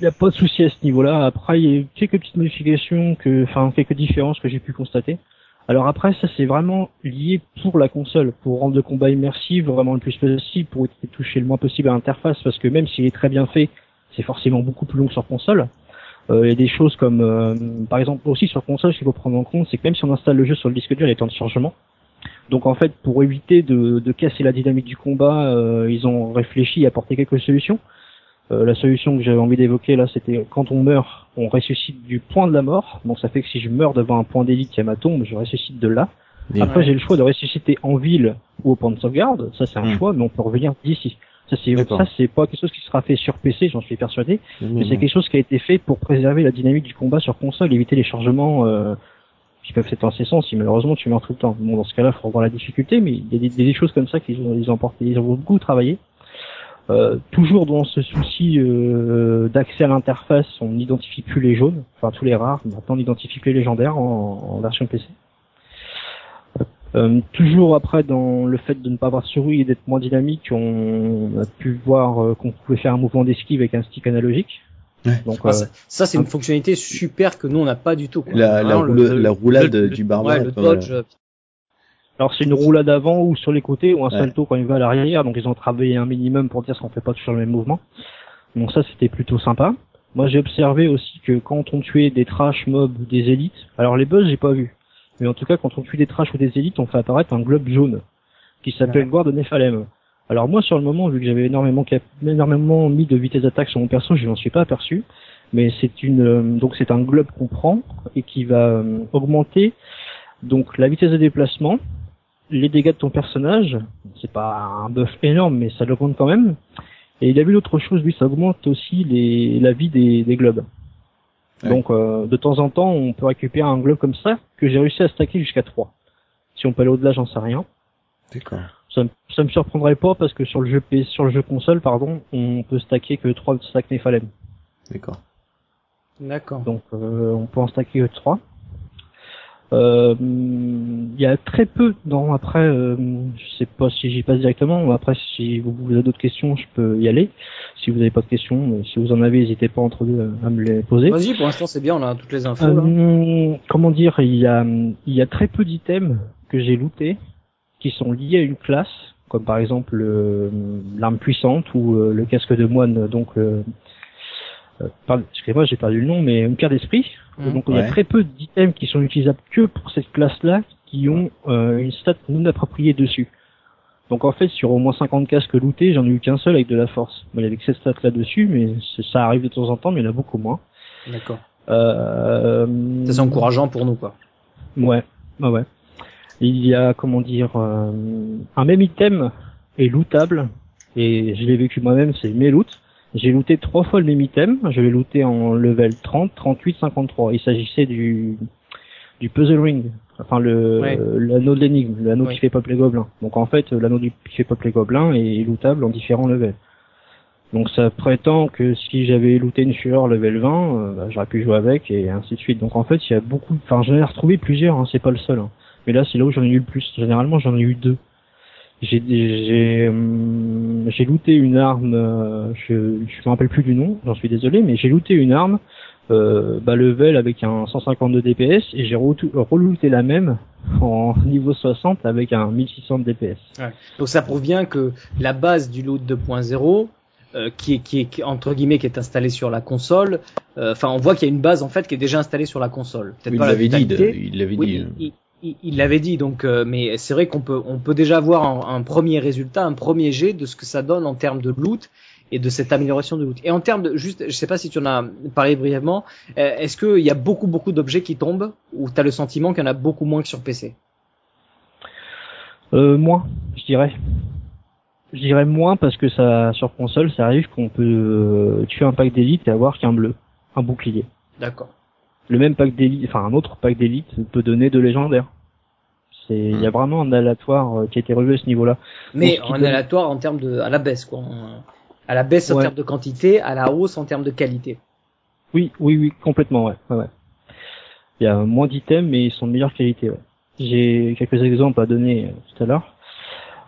Il y a pas de souci à ce niveau-là. Après, il y a eu quelques petites modifications, que, enfin, quelques différences que j'ai pu constater. Alors après, ça c'est vraiment lié pour la console, pour rendre le combat immersif vraiment le plus possible, pour toucher le moins possible à l'interface, parce que même s'il est très bien fait, c'est forcément beaucoup plus long sur console. Euh, il y a des choses comme, euh, par exemple, aussi sur console, ce qu'il faut prendre en compte, c'est que même si on installe le jeu sur le disque dur, il y a temps de chargement. Donc en fait, pour éviter de, de casser la dynamique du combat, euh, ils ont réfléchi et apporté quelques solutions. Euh, la solution que j'avais envie d'évoquer là, c'était quand on meurt, on ressuscite du point de la mort. Donc ça fait que si je meurs devant un point d'élite qui est ma tombe, je ressuscite de là. Et- Après, j'ai le choix de ressusciter en ville ou au point de sauvegarde. Ça, c'est un Hmm. choix, mais on peut revenir d'ici. Ça, c'est D'accord. ça, c'est pas quelque chose qui sera fait sur PC, j'en suis persuadé. Mais c'est Mhm. quelque chose qui a été fait pour préserver la dynamique du combat sur console, éviter les chargements euh, qui peuvent être incessants si malheureusement tu meurs tout le temps. Bon, dans ce cas-là, il faut revoir la difficulté, mais il y a des, des choses comme ça qu'ils ont, ils ont porté, ils ont beaucoup travaillé. Euh, toujours dans ce souci euh, d'accès à l'interface, on n'identifie plus les jaunes, enfin tous les rares. Maintenant, on identifie que les légendaires en, en version PC. Euh, toujours après dans le fait de ne pas avoir de souris et d'être moins dynamique, on a pu voir euh, qu'on pouvait faire un mouvement d'esquive avec un stick analogique. Ouais. Donc Ah, euh, ça, ça, c'est une un- fonctionnalité super que nous on n'a pas du tout. Quoi. La, la, Vraiment, le- roule- le- la roulade le- du barbare. Ouais, le dodge. Alors c'est une roulade avant ou sur les côtés ou un Ouais. salto quand il va à l'arrière, donc ils ont travaillé un minimum pour dire qu'on fait pas toujours le même mouvement. Donc ça c'était plutôt sympa. Moi j'ai observé aussi que quand on tuait des trash mobs, des élites, alors les buzz j'ai pas vu, mais en tout cas quand on tue des trash ou des élites, on fait apparaître un globe jaune qui s'appelle Guard de Nephalem. Alors moi sur le moment, vu que j'avais énormément cap- énormément mis de vitesse d'attaque sur mon perso, je m'en suis pas aperçu. Mais c'est une euh, donc c'est un globe qu'on prend et qui va euh, augmenter donc la vitesse de déplacement, les dégâts de ton personnage, c'est pas un buff énorme, mais ça l'augmente quand même. Et il a vu l'autre chose, lui, ça augmente aussi les, la vie des, des globes. Ouais. Donc, euh, de temps en temps, on peut récupérer un globe comme ça, que j'ai réussi à stacker jusqu'à 3. Si on peut aller au-delà, j'en sais rien. D'accord. Ça, me- ça me surprendrait pas parce que sur le jeu PS, sur le jeu console, pardon, on peut stacker que 3 stack Nephalem. D'accord. D'accord. Donc, euh, on peut en stacker que 3. Euh, Il y a très peu dans après, euh, je sais pas si j'y passe directement. mais Après, si vous, vous avez d'autres questions, je peux y aller. Si vous n'avez pas de questions, mais si vous en avez, n'hésitez pas entre deux à me les poser. Vas-y, pour l'instant c'est bien, on a toutes les infos. là. Euh, comment dire, il y a, il y a très peu d'items que j'ai lootés qui sont liés à une classe, comme par exemple euh, l'arme puissante ou euh, le casque de moine. Donc, euh, euh, excusez-moi, j'ai perdu le nom, mais une pierre d'esprit. Mhm. donc, il y a très peu d'items qui sont utilisables que pour cette classe-là, qui ont euh, une stat non appropriée dessus. Donc en fait, sur au moins 50 casques lootés, j'en ai eu qu'un seul avec de la force. Bon, il y avait que cette stat là dessus, mais ça arrive de temps en temps, mais il y en a beaucoup moins. D'accord. Euh, c'est encourageant pour nous quoi. Ouais, ouais, ouais. Il y a, comment dire, euh, un même item est lootable, et je l'ai vécu moi-même, c'est mes loots. J'ai looté trois fois le même item, je l'ai looté en level 30, 38, 53. Il s'agissait du, du puzzle ring, enfin le Ouais. l'anneau de l'énigme, l'anneau Ouais. qui fait pop les gobelins. Donc en fait, l'anneau qui fait pop les gobelins est lootable en différents levels. Donc ça prétend que si j'avais looté une sueur level 20, euh, bah, j'aurais pu jouer avec et ainsi de suite. Donc en fait, il y a beaucoup, enfin j'en ai retrouvé plusieurs, hein, c'est pas le seul. hein. Mais là, c'est là où j'en ai eu le plus. Généralement, j'en ai eu deux. J'ai j'ai hum, j'ai looté une arme, euh, je je me rappelle plus du nom, j'en suis désolé, mais j'ai looté une arme euh, bas level avec un 152 DPS et j'ai re- relooté la même en niveau 60 avec un 1600 DPS. Donc ça prouve bien que la base du loot 2.0 euh, qui, est, qui, est, qui entre guillemets qui est installée sur la console, euh, enfin on voit qu'il y a une base en fait qui est déjà installée sur la console. Peut-être Il pas l'avait dit, totalité. il l'avait Oui, dit. il- euh. Il- l'avait dit donc, euh, mais c'est vrai qu'on peut on peut déjà voir un, un premier résultat, un premier jet de ce que ça donne en termes de loot et de cette amélioration de loot. Et en termes de juste, je sais pas si tu en as parlé brièvement, euh, est-ce qu'il y a beaucoup beaucoup d'objets qui tombent ou t'as le sentiment qu'il y en a beaucoup moins que sur PC Euh, moins, je dirais. Je dirais moins parce que ça, sur console, ça arrive qu'on peut euh, tuer un pack d'élite et avoir qu'un bleu, un bouclier. D'accord. Le même pack d'élite, enfin un autre pack d'élite peut donner deux légendaires. C'est, il y a vraiment un aléatoire euh, qui a été relevé à ce niveau-là. Mais en donne- aléatoire en termes de à la baisse quoi. À la baisse en Ouais. termes de quantité, à la hausse en termes de qualité. Oui, oui, oui, complètement, ouais, ouais, ouais. Il y a moins d'items, mais ils sont de meilleure qualité. Ouais. J'ai quelques exemples à donner euh, tout à l'heure.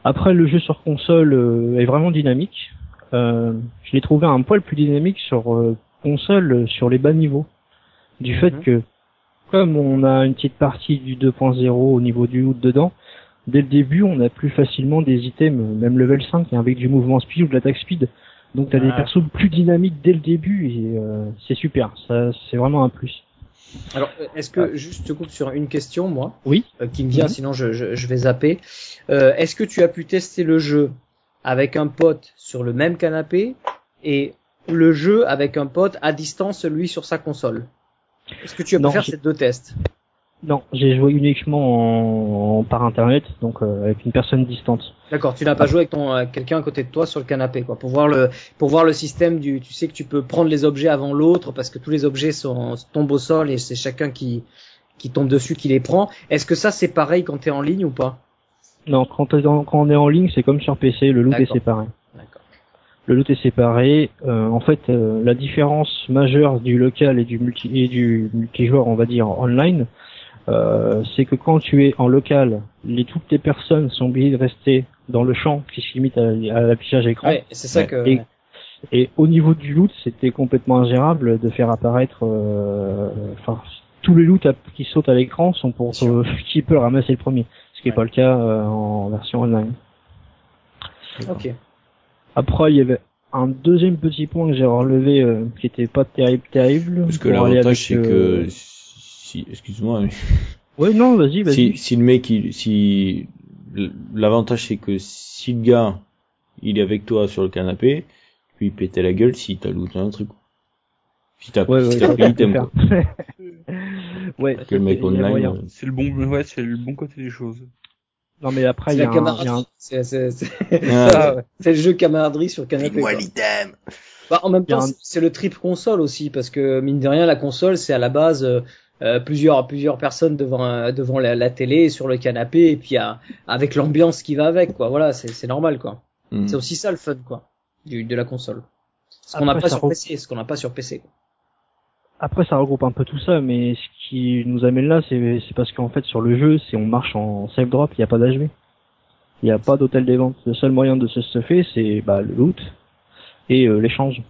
Après, le jeu sur console euh, est vraiment dynamique. Euh, je l'ai trouvé un poil plus dynamique sur euh, console, euh, sur les bas niveaux, du fait Mhm. que comme on a une petite partie du 2.0 au niveau du loot dedans, dès le début, on a plus facilement des items, même level 5, avec du mouvement speed ou de l'attaque speed. Donc t'as des persos plus dynamiques dès le début et euh, c'est super. Ça, c'est vraiment un plus. Alors, euh, est-ce que juste je te coupe sur une question moi, Oui. euh, qui me vient, sinon je, je, je vais zapper. Euh, est-ce que tu as pu tester le jeu avec un pote sur le même canapé et le jeu avec un pote à distance, lui sur sa console? Est-ce que tu as pu Non, faire ces deux tests Non, j'ai joué uniquement en, par internet, donc euh, avec une personne distante. D'accord, tu n'as pas joué avec ton euh, quelqu'un à côté de toi sur le canapé, quoi, pour voir le pour voir le système du. Tu sais que tu peux prendre les objets avant l'autre parce que tous les objets sont tombent au sol et c'est chacun qui qui tombe dessus qui les prend. Est-ce que ça c'est pareil quand t'es en ligne ou pas? Non, quand, quand on est en ligne, c'est comme sur PC, le loot est séparé. Le loot est séparé. Euh, en fait, euh, la différence majeure du local et du multi et du multijoueur, on va dire online, euh, c'est que quand tu es en local, les, toutes les personnes sont obligées de rester dans le champ qui se limite à, à l'affichage écran. Ouais, c'est ça que. Et, et au niveau du loot, c'était complètement ingérable de faire apparaître, euh, enfin, tous les loots à- qui sautent à l'écran sont pour euh, qui peut ramasser le premier, ce qui n'est Ouais. pas le cas euh, en version online. Ok. Après, il y avait un deuxième petit point que j'ai relevé euh, qui était pas terrible, terrible. Parce que l'avantage, c'est euh, que, si, excuse-moi, mais Ouais, non, vas-y, vas-y. si, si le mec, il, si, l'avantage, c'est que si le gars, il est avec toi sur le canapé, lui, il pétait la gueule si t'as looté un truc. Si t'as, Ouais, si ouais, pris l'item, ouais, Que le mec il y a online, moyen. euh, C'est le bon, ouais, c'est le bon côté des choses. Non, mais après, il y, a la un- il y a un camaraderie. C'est c'est- c'est- Ah, ça, ouais. C'est le jeu camaraderie sur canapé. quoi. l'item! Bah, en même temps, un- c'est- le trip console aussi, parce que mine de rien, la console, c'est à la base euh, euh, plusieurs plusieurs personnes devant un- devant la, la télé, sur le canapé, et puis à- avec l'ambiance qui va avec, quoi. Voilà, c'est c'est normal, quoi. Hmm. C'est aussi ça le fun, quoi, du, de la console. Ce qu'on n'a pas ça sur PC, ce qu'on n'a pas sur PC. Après, ça regroupe un peu tout ça, mais ce qui nous amène là, c'est c'est parce qu'en fait, sur le jeu, si on marche en self drop, il n'y a pas d'HV. Il n'y a pas d'hôtel des ventes. Le seul moyen de se stuffer, c'est bah, le loot et euh, l'échange.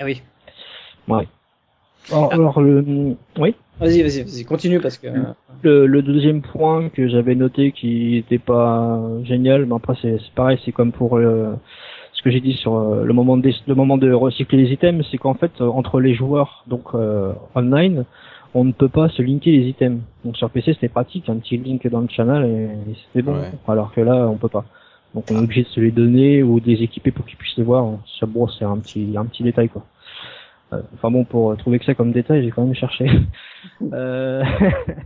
Ah oui. Ouais. Alors, alors, le, oui. Vas-y, vas-y, vas-y, continue parce que. euh, Le, le deuxième point que j'avais noté qui était pas génial, mais après c'est c'est pareil, c'est comme pour euh, ce que j'ai dit sur euh, le moment de le moment de recycler les items, c'est qu'en fait euh, entre les joueurs donc euh, online, on ne peut pas se linker les items. Donc sur PC c'était pratique, un petit link dans le channel et, et c'était bon. Ouais. Alors que là on peut pas. Donc on est obligé de se les donner ou de les équiper pour qu'ils puissent les voir. Ça bon c'est un petit un petit détail quoi. Euh, Enfin bon, pour trouver que ça comme détail, j'ai quand même cherché. Euh,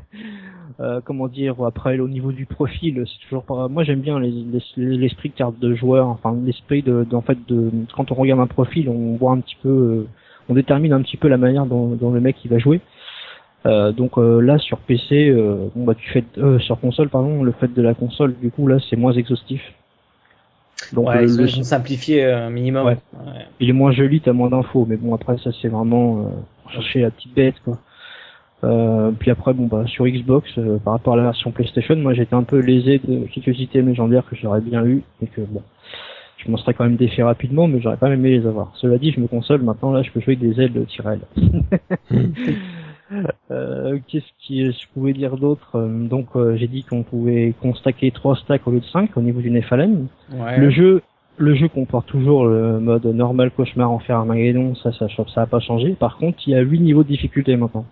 euh, comment dire après au niveau du profil c'est toujours pas moi j'aime bien les- les- l'esprit de carte de joueur enfin l'esprit de, d'en fait de quand on regarde un profil on voit un petit peu euh, on détermine un petit peu la manière dont, dont le mec il va jouer. Euh, donc euh, là sur PC euh, bon bah tu fais euh, sur console pardon le fait de la console du coup là c'est moins exhaustif donc ouais, le- ils ont, le- ils ont simplifié euh, un minimum. Ouais. il est moins joli, t'as moins d'infos, mais bon après ça c'est vraiment euh, chercher la petite bête quoi. Euh, puis après bon bah sur Xbox euh, par rapport à la version PlayStation, moi j'étais un peu lésé de quelques items légendaires que j'aurais bien eu et que bon je m'en serais quand même défait rapidement, mais j'aurais pas même aimé les avoir. Cela dit, je me console maintenant là, je peux jouer avec des ailes de Tyrell. Euh, Qu'est-ce qui je pouvais dire d'autre Euh, Donc euh, j'ai dit qu'on pouvait qu'on stackait trois stacks au lieu de 5 au niveau du Nephalem. Ouais. Le jeu, le jeu comporte toujours le mode normal cauchemar enfer Armageddon, ça, ça, ça a pas changé. Par contre, il y a 8 niveaux de difficulté maintenant.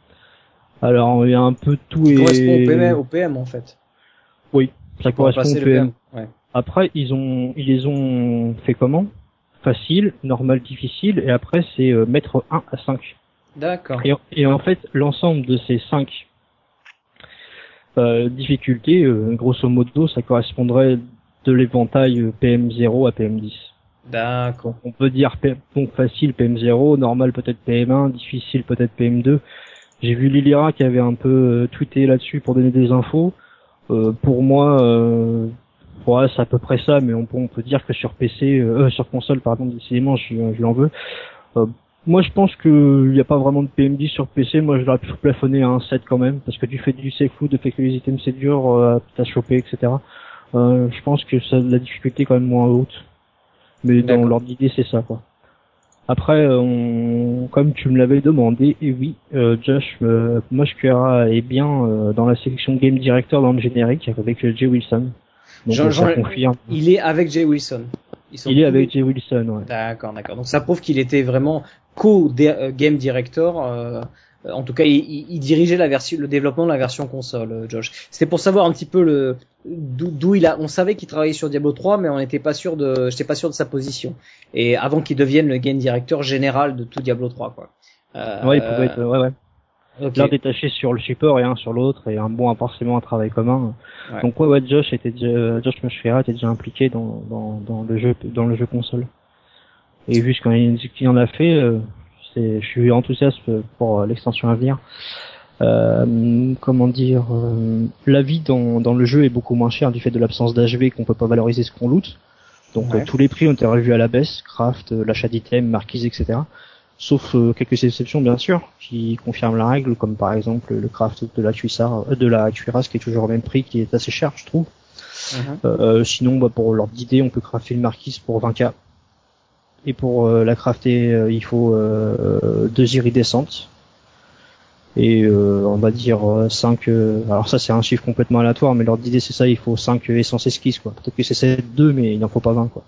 Alors, il y a un peu tout Qui et correspond au PM, au PM en fait. oui, ça correspond au PM. PM. Ouais. Après, ils ont, ils les ont fait comment? Facile, normal, difficile, et après c'est euh, mettre 1 à 5. D'accord. Et, et en fait, l'ensemble de ces 5 euh, difficultés, euh, grosso modo, ça correspondrait de l'éventail euh, PM0 à PM10. D'accord. On peut dire donc facile PM0, normal peut-être PM1, difficile peut-être PM2. J'ai vu Lilira qui avait un peu euh, tweeté là-dessus pour donner des infos. Euh, pour moi, euh, ouais, c'est à peu près ça, mais on, peut- on peut dire que sur PC, euh, sur console, pardon, décidément, je, je lui en veux. Euh, moi, je pense qu'il n'y a pas vraiment de PM10 sur PC. Moi, je l'aurais pu plafonner à un 7 quand même, parce que du fait du safe food, du fait que les items c'est dur, euh, à choper, etc. Euh, je pense que ça, la difficulté est quand même moins haute. Mais dans l'ordre d'idée, c'est ça, quoi. Après, euh, on, comme tu me l'avais demandé, et oui, euh, Josh, euh, Mosh QRA est bien euh, dans la section Game Director dans le générique avec euh, Jay Wilson. Donc Jean- ça Jean- confirme. Il est avec Jay Wilson. Ils sont Il est avec Jay Wilson, ouais. D'accord, d'accord. Donc ça prouve qu'il était vraiment co-game director. euh, en tout cas, il, il- il dirigeait la version, le développement de la version console, euh, Josh. C'était pour savoir un petit peu le d'où d'où il a. On savait qu'il travaillait sur Diablo 3, mais on n'était pas sûr de, j'étais pas sûr de sa position. Et avant qu'il devienne le game director général de tout Diablo 3, quoi. Euh, Ouais, il pouvait être, ouais, ouais. Ok. L'un détaché sur le support et un sur l'autre et un bon forcément un travail commun. Ouais. Donc ouais, ouais, Josh était déjà, Josh Mushkera était déjà impliqué dans, dans, dans le jeu, dans le jeu console. Et vu ce qu'il en a fait, euh, c'est, je suis enthousiaste pour l'extension à venir. Euh, comment dire, euh, la vie dans, dans le jeu est beaucoup moins chère du fait de l'absence d'HV qu'on peut pas valoriser ce qu'on loot. Donc Ouais. euh, tous les prix ont été revus à la baisse, craft, euh, l'achat d'items, marquise, etc. Sauf euh, quelques exceptions bien sûr qui confirment la règle, comme par exemple le craft de la cuissard, euh, de la cuirasse qui est toujours au même prix, qui est assez cher je trouve. Mhm. Euh, sinon, bah, pour l'ordre d'idée, on peut crafter une marquise pour 20k. Et pour euh, la crafter, euh, il faut euh, deux iridescentes. Et euh, on va dire 5... alors ça c'est un chiffre complètement aléatoire, mais l'ordre d'idée c'est ça, il faut 5 essences esquisses. quoi. Peut-être que c'est 2, mais il n'en faut pas 20. quoi.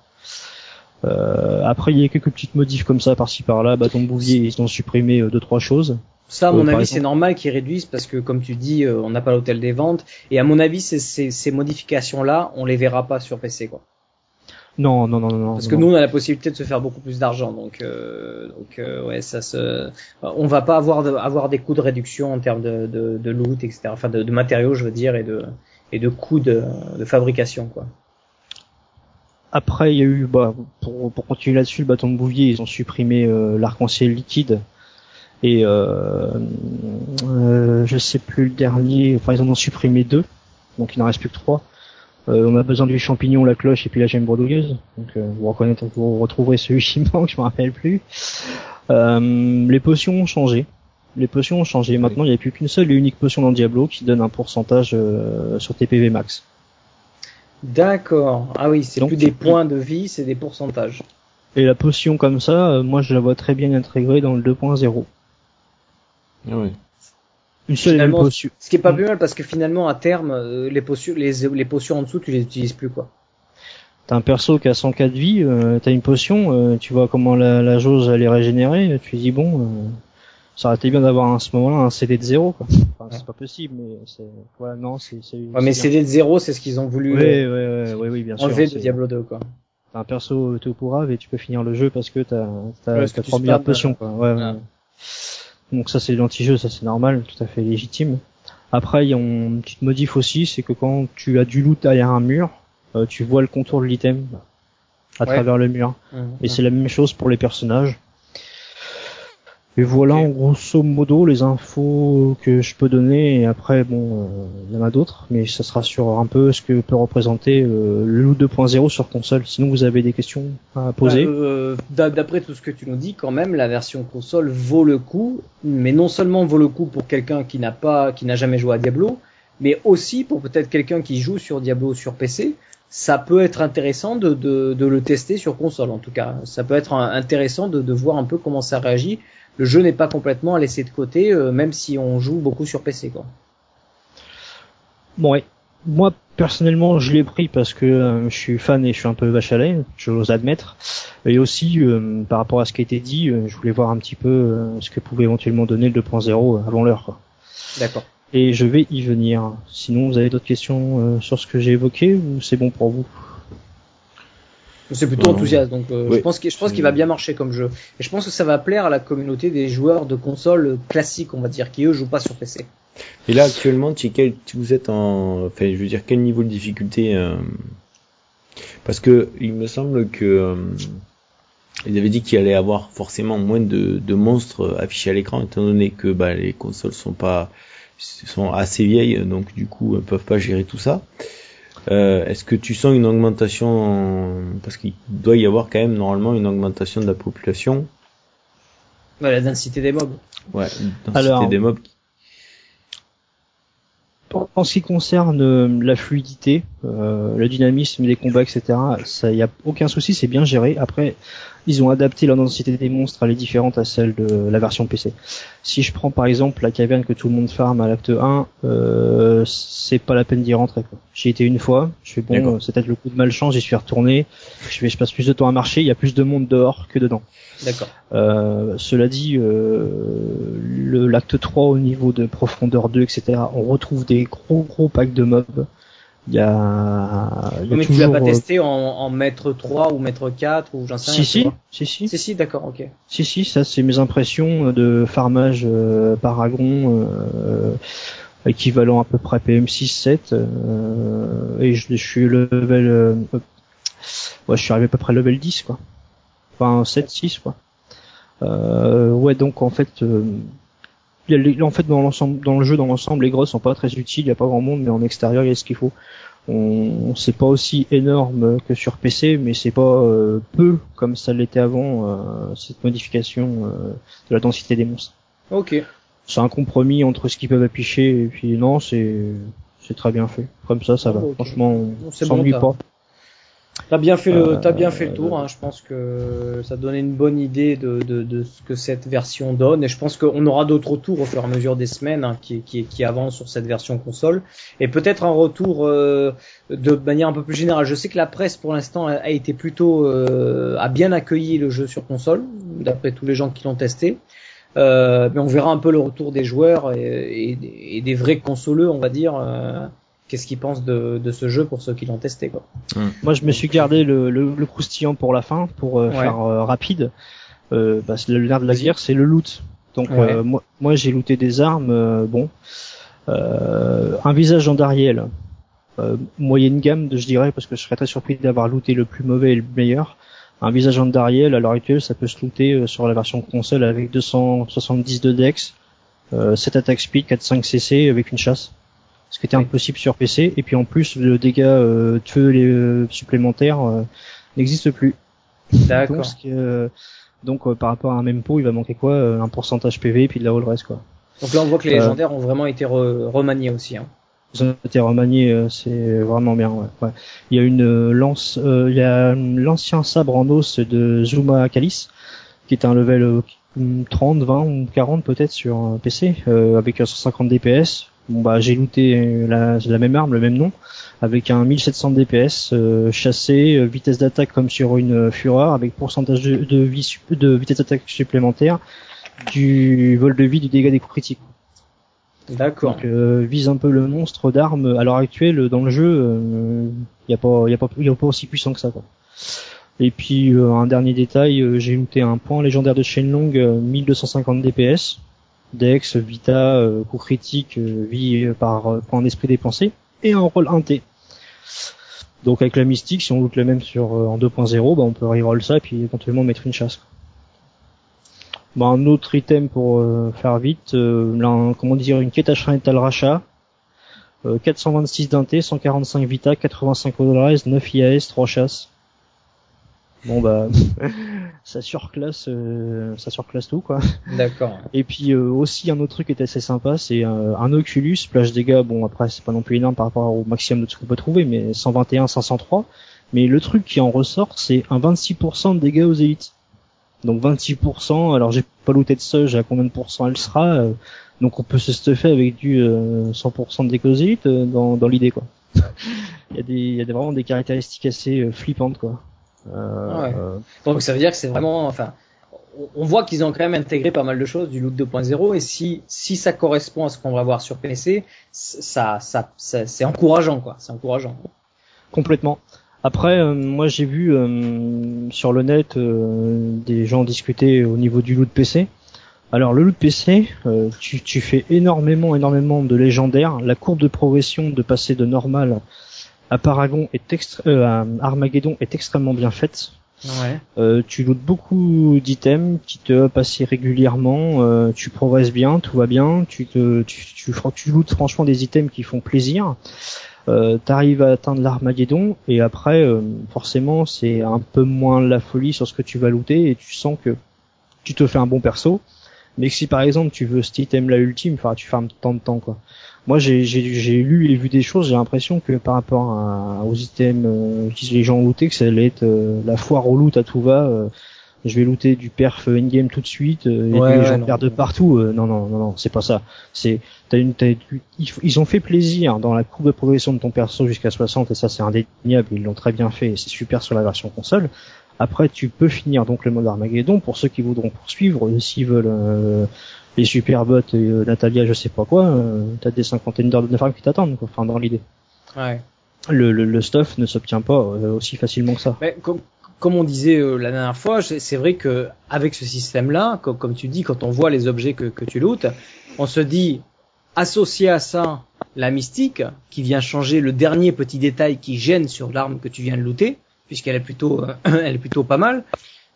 Euh, après, il y a quelques petites modifs comme ça par-ci par-là. Bâton de bouvier, ils ont supprimé euh, deux trois choses. Ça, à Euh, mon avis, c'est normal qu'ils réduisent parce que, comme tu dis, euh, on n'a pas l'hôtel des ventes. Et à mon avis, ces, ces, ces modifications-là, on les verra pas sur PC, quoi. Non, non, non, non. non, Parce que non. nous, on a la possibilité de se faire beaucoup plus d'argent, donc, euh, donc, euh, ouais, ça se, on va pas avoir de- avoir des coûts de réduction en termes de, de, de loot, etc. Enfin, de, de matériaux, je veux dire, et de et de coûts de, de fabrication, quoi. Après, il y a eu, bah, pour, pour continuer là-dessus, le bâton de bouvier, ils ont supprimé euh, l'arc-en-ciel liquide. Et euh, euh, je sais plus le dernier, enfin ils en ont supprimé deux, donc il n'en reste plus que trois. Euh, on a besoin du champignon, la cloche et puis la gemme bredouilleuse. Donc euh, vous reconnaîtrez, vous retrouverez celui qui manque, je me rappelle plus. Euh, les potions ont changé. Les potions ont changé. Maintenant, il n'y a plus qu'une seule et unique potion dans Diablo qui donne un pourcentage euh, sur tes PV max. D'accord. Ah oui, c'est Donc, plus des points de vie, c'est des pourcentages. Et la potion comme ça, euh, moi je la vois très bien intégrée dans le 2.0. Ah ouais. Une seule et même Finalement, potion. Ce qui est pas plus mal parce que finalement à terme, euh, les potions, les, les potions en dessous, tu les utilises plus quoi. T'as un perso qui a 104 de vie, euh, t'as une potion, euh, tu vois comment la, la jauge elle est régénérée, tu dis bon, euh, ça aurait été bien d'avoir à ce moment-là un CD de zéro. Quoi. Enfin, c'est pas possible, mais c'est voilà non, c'est c'est. Ouais, mais CD de zéro, c'est ce qu'ils ont voulu bien. euh, Ouais, ouais, ouais, ouais, oui, bien sûr. enlever de Diablo 2 quoi. T'as un perso Topurave et tu peux finir le jeu parce que t'as t'as Ouais, parce que t'as tu 3 milliards de potions quoi. Ouais, ouais. ouais. Donc ça c'est l'anti-jeu, ça c'est normal, tout à fait légitime. Après il y a une petite modif aussi, c'est que quand tu as du loot derrière un mur, euh, tu vois le contour de l'item à Ouais. travers le mur. Et c'est la même chose pour les personnages. Et voilà en grosso modo les infos que je peux donner. Et après bon, euh, il y en a d'autres, mais ça sera sur un peu ce que peut représenter euh, le loot 2.0 sur console. Sinon vous avez des questions à poser. Bah, euh, d'a- D'après tout ce que tu nous dis, quand même, la version console vaut le coup, mais non seulement vaut le coup pour quelqu'un qui n'a pas, qui n'a jamais joué à Diablo, mais aussi pour peut-être quelqu'un qui joue sur Diablo sur PC. Ça peut être intéressant de, de, de le tester sur console, en tout cas. Ça peut être intéressant de, de voir un peu comment ça réagit. Le jeu n'est pas complètement à laisser de côté, euh, même si on joue beaucoup sur PC, quoi. Bon, ouais. Moi, personnellement, je l'ai pris parce que euh, je suis fan et je suis un peu vache à lait, j'ose admettre. Et aussi, euh, par rapport à ce qui a été dit, euh, je voulais voir un petit peu ce que pouvait éventuellement donner le 2.0 avant l'heure. quoi. D'accord. Et je vais y venir. Sinon, vous avez d'autres questions euh, sur ce que j'ai évoqué ou c'est bon pour vous? C'est plutôt enthousiaste, donc euh, Oui. je pense qu'il je pense qu'il va bien marcher comme jeu. Et je pense que ça va plaire à la communauté des joueurs de consoles classiques, on va dire, qui eux jouent pas sur PC. Et là actuellement, tu, quel, tu- vous êtes en, enfin, je veux dire, quel niveau de difficulté euh, Parce que il me semble que euh, ils avaient dit qu'il allait avoir forcément moins de, de monstres affichés à l'écran, étant donné que bah, les consoles sont pas sont assez vieilles, donc du coup, elles peuvent pas gérer tout ça. Euh, Est-ce que tu sens une augmentation en- parce qu'il doit y avoir quand même normalement une augmentation de la population, Ouais, la densité des mobs. ouais, Alors, densité des mobs. En en ce qui concerne euh, la fluidité, euh, le dynamisme des combats, etc., ça y a aucun souci, c'est bien géré. Après, ils ont adapté la densité des monstres, elle est différente à celle de la version PC. Si je prends par exemple la caverne que tout le monde farm à l'acte 1, euh, c'est pas la peine d'y rentrer. J'y étais une fois, je fais bon, euh, c'est peut-être le coup de malchance, j'y suis retourné, je, vais, je passe plus de temps à marcher, il y a plus de monde dehors que dedans. D'accord. Euh, cela dit, euh, l'acte 3 au niveau de profondeur 2, etc. On retrouve des gros gros packs de mobs. Il y a, il y a Mais tu l'as toujours. pas euh, testé en, en mètre 3 ou mètre 4 ou j'en sais rien. si si, si si Si, si, d'accord, ok. si si, ça c'est mes impressions de farmage euh, Paragon euh, équivalent à peu près PM6-7 euh, et je, je suis level euh, euh, ouais je suis arrivé à peu près level 10 quoi enfin 7-6 quoi euh, ouais donc en fait en fait dans l'ensemble dans le jeu dans l'ensemble les grosses sont pas très utiles il y a pas grand monde mais en extérieur il y a ce qu'il faut. On c'est pas aussi énorme que sur PC mais c'est pas euh, peu comme ça l'était avant euh, cette modification euh, de la densité des monstres. Ok. c'est un compromis entre ce qu'ils peuvent afficher et puis non c'est c'est très bien fait. Comme ça ça Ah, va ok. franchement on s'ennuie bon, pas T'as bien fait le, Euh, t'as bien fait le tour. Hein. Je pense que ça donnait une bonne idée de, de, de ce que cette version donne, et je pense qu'on aura d'autres retours au fur et à mesure des semaines hein, qui, qui, qui avancent sur cette version console, et peut-être un retour euh, de manière un peu plus générale. Je sais que la presse pour l'instant a, a été plutôt euh, a bien accueilli le jeu sur console, d'après tous les gens qui l'ont testé. Euh, mais on verra un peu le retour des joueurs et, et- et des vrais consoleux, on va dire. Qu'est-ce qu'ils pensent de, de ce jeu pour ceux qui l'ont testé, quoi. moi je me suis gardé le, le, le croustillant pour la fin pour euh, Ouais. faire euh, rapide. Euh, parce que le nerf de la guerre c'est le loot. Donc Ouais. euh, moi moi j'ai looté des armes euh, bon. Euh, un visage en Dariel. Euh, moyenne gamme je dirais parce que je serais très surpris d'avoir looté le plus mauvais et le meilleur. Un visage en Dariel à l'heure actuelle ça peut se looter euh, sur la version console avec 270 de dex euh, 7 attack speed 4-5 cc avec une chasse ce qui était impossible sur PC et puis en plus le dégât euh, les, euh, supplémentaires euh, n'existe plus D'accord. donc, qui, euh, Donc euh, par rapport à un même pot, il va manquer quoi Un pourcentage PV et puis de la all rest quoi. Donc là, on voit que les légendaires ont vraiment été re- remaniés aussi. Hein. Ils ont été remaniés, euh, c'est vraiment bien. Ouais. ouais. Il y a une lance, euh, il y a l'ancien sabre en os de Zuma Kalis, qui est un level euh, 30, 20 ou 40 peut-être sur PC, euh, avec un 150 DPS. Bon bah j'ai looté euh, la, la même arme, le même nom, avec un 1700 DPS, euh, chassé, euh, vitesse d'attaque comme sur une euh, Fureur, avec pourcentage de, de, vie, de vitesse d'attaque supplémentaire, du vol de vie, du dégât des coups critiques. D'accord. Donc euh, vise un peu le monstre d'armes à l'heure actuelle dans le jeu. Il y a pas, y a pas, y a pas aussi puissant que ça. Quoi. Et puis euh, un dernier détail, euh, j'ai looté un point légendaire de Shenlong, euh, 1250 DPS, Dex, Vita, euh, coup critique, euh, vie euh, par euh, point d'esprit dépensé, et un rôle 1T. Donc avec la mystique, si on loot le même sur euh, en 2.0, bah, on peut reroll ça et puis éventuellement mettre une chasse. Bah, un autre item pour euh, faire vite, euh, là, un- comment dire, une quête à Shrine rachat, euh, 426 d'inté, 145 vita, 85 odores, 9 IAS, 3 chasses. Bon bah, ça surclasse, euh, ça surclasse tout quoi. D'accord. Et puis euh, aussi un autre truc qui est assez sympa, c'est euh, un Oculus, plage dégâts, bon après c'est pas non plus énorme par rapport au maximum de ce qu'on peut trouver, mais 121, 503. Mais le truc qui en ressort, c'est un 26% de dégâts aux élites. Donc 26%, alors j'ai pas looté de Surge à combien de pourcents elle sera, euh, donc on peut se stuffer avec du euh, 100% de dégâts aux élites euh, dans, dans l'idée quoi. il y a des, il y a des- vraiment des caractéristiques assez euh, flippantes quoi. Euh, Ouais. euh, Donc ça veut dire que c'est vraiment, enfin, on- voit qu'ils ont quand même intégré pas mal de choses du loot 2.0 et si si ça correspond à ce qu'on va voir sur PC, ça ça, ça c'est encourageant quoi, c'est encourageant. Complètement. Après, euh, moi j'ai vu euh, sur le net euh, des gens discuter au niveau du loot PC. Alors le loot PC, euh, tu, tu fais énormément, énormément de légendaires. La courbe de progression de passer de normal à Paragon est extra- euh, à Armageddon est extrêmement bien faite. Ouais. Euh, tu lootes beaucoup d'items qui te up assez régulièrement, euh, tu progresses bien, tout va bien, tu te, tu, tu, tu lootes franchement des items qui font plaisir. Euh, T'arrives à atteindre l'Armageddon et après, euh, forcément, c'est un peu moins la folie sur ce que tu vas looter et tu sens que tu te fais un bon perso. Mais si par exemple tu veux cet item là ultime, tu farmes tant de temps quoi. Moi j'ai lu et vu des choses, j'ai l'impression que par rapport à, aux items euh, que les gens ont looté, que ça allait être euh, la foire au loot à tout va. euh, je vais looter du perf in-game tout de suite, euh, et Ouais, les gens non. perdent de partout. euh, non non non non, c'est pas ça. C'est t'as une tu- ils, ont fait plaisir dans la courbe de progression de ton perso jusqu'à 60 et ça c'est indéniable, ils l'ont très bien fait et c'est super sur la version console. Après, tu peux finir donc le mode Armageddon pour ceux qui voudront poursuivre, euh, s'ils veulent les superbots et euh, Natalia, je sais pas quoi, euh, t'as des cinquantaines d'heures de farm qui t'attendent, quoi. Enfin, dans l'idée. Ouais. Le, le, le stuff ne s'obtient pas euh, aussi facilement que ça. Mais comme, comme on disait euh, la dernière fois, c'est c'est vrai que avec ce système-là, comme, comme tu dis, quand on voit les objets que, que tu lootes, on se dit associé à ça la mystique qui vient changer le dernier petit détail qui gêne sur l'arme que tu viens de looter, puisqu'elle est plutôt, euh, elle est plutôt pas mal.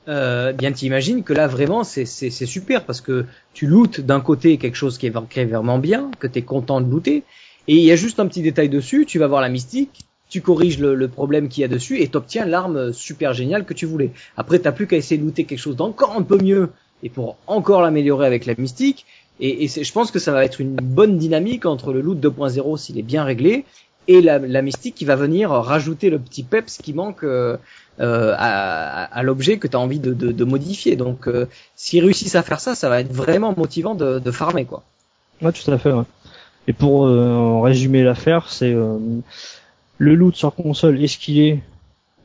Euh, bien t'imagines que là vraiment c'est super parce que tu lootes d'un côté quelque chose qui est vraiment bien, que tu es content de looter, et il y a juste un petit détail dessus, tu vas voir la mystique, tu corriges le, le problème qu'il y a dessus et t'obtiens l'arme super géniale que tu voulais. Après, t'as plus qu'à essayer de looter quelque chose d'encore un peu mieux et pour encore l'améliorer avec la mystique. Et, et je pense que ça va être une bonne dynamique entre le loot 2.0 s'il est bien réglé et la, la mystique qui va venir rajouter le petit peps qui manque euh, euh, à, à l'objet que tu as envie de, de, de modifier. Donc, euh, s'ils réussissent à faire ça, ça va être vraiment motivant de, de farmer quoi. Ouais, tout à fait. Ouais. Et pour euh, en résumer l'affaire, c'est euh, le loot sur console est ce qu'il est,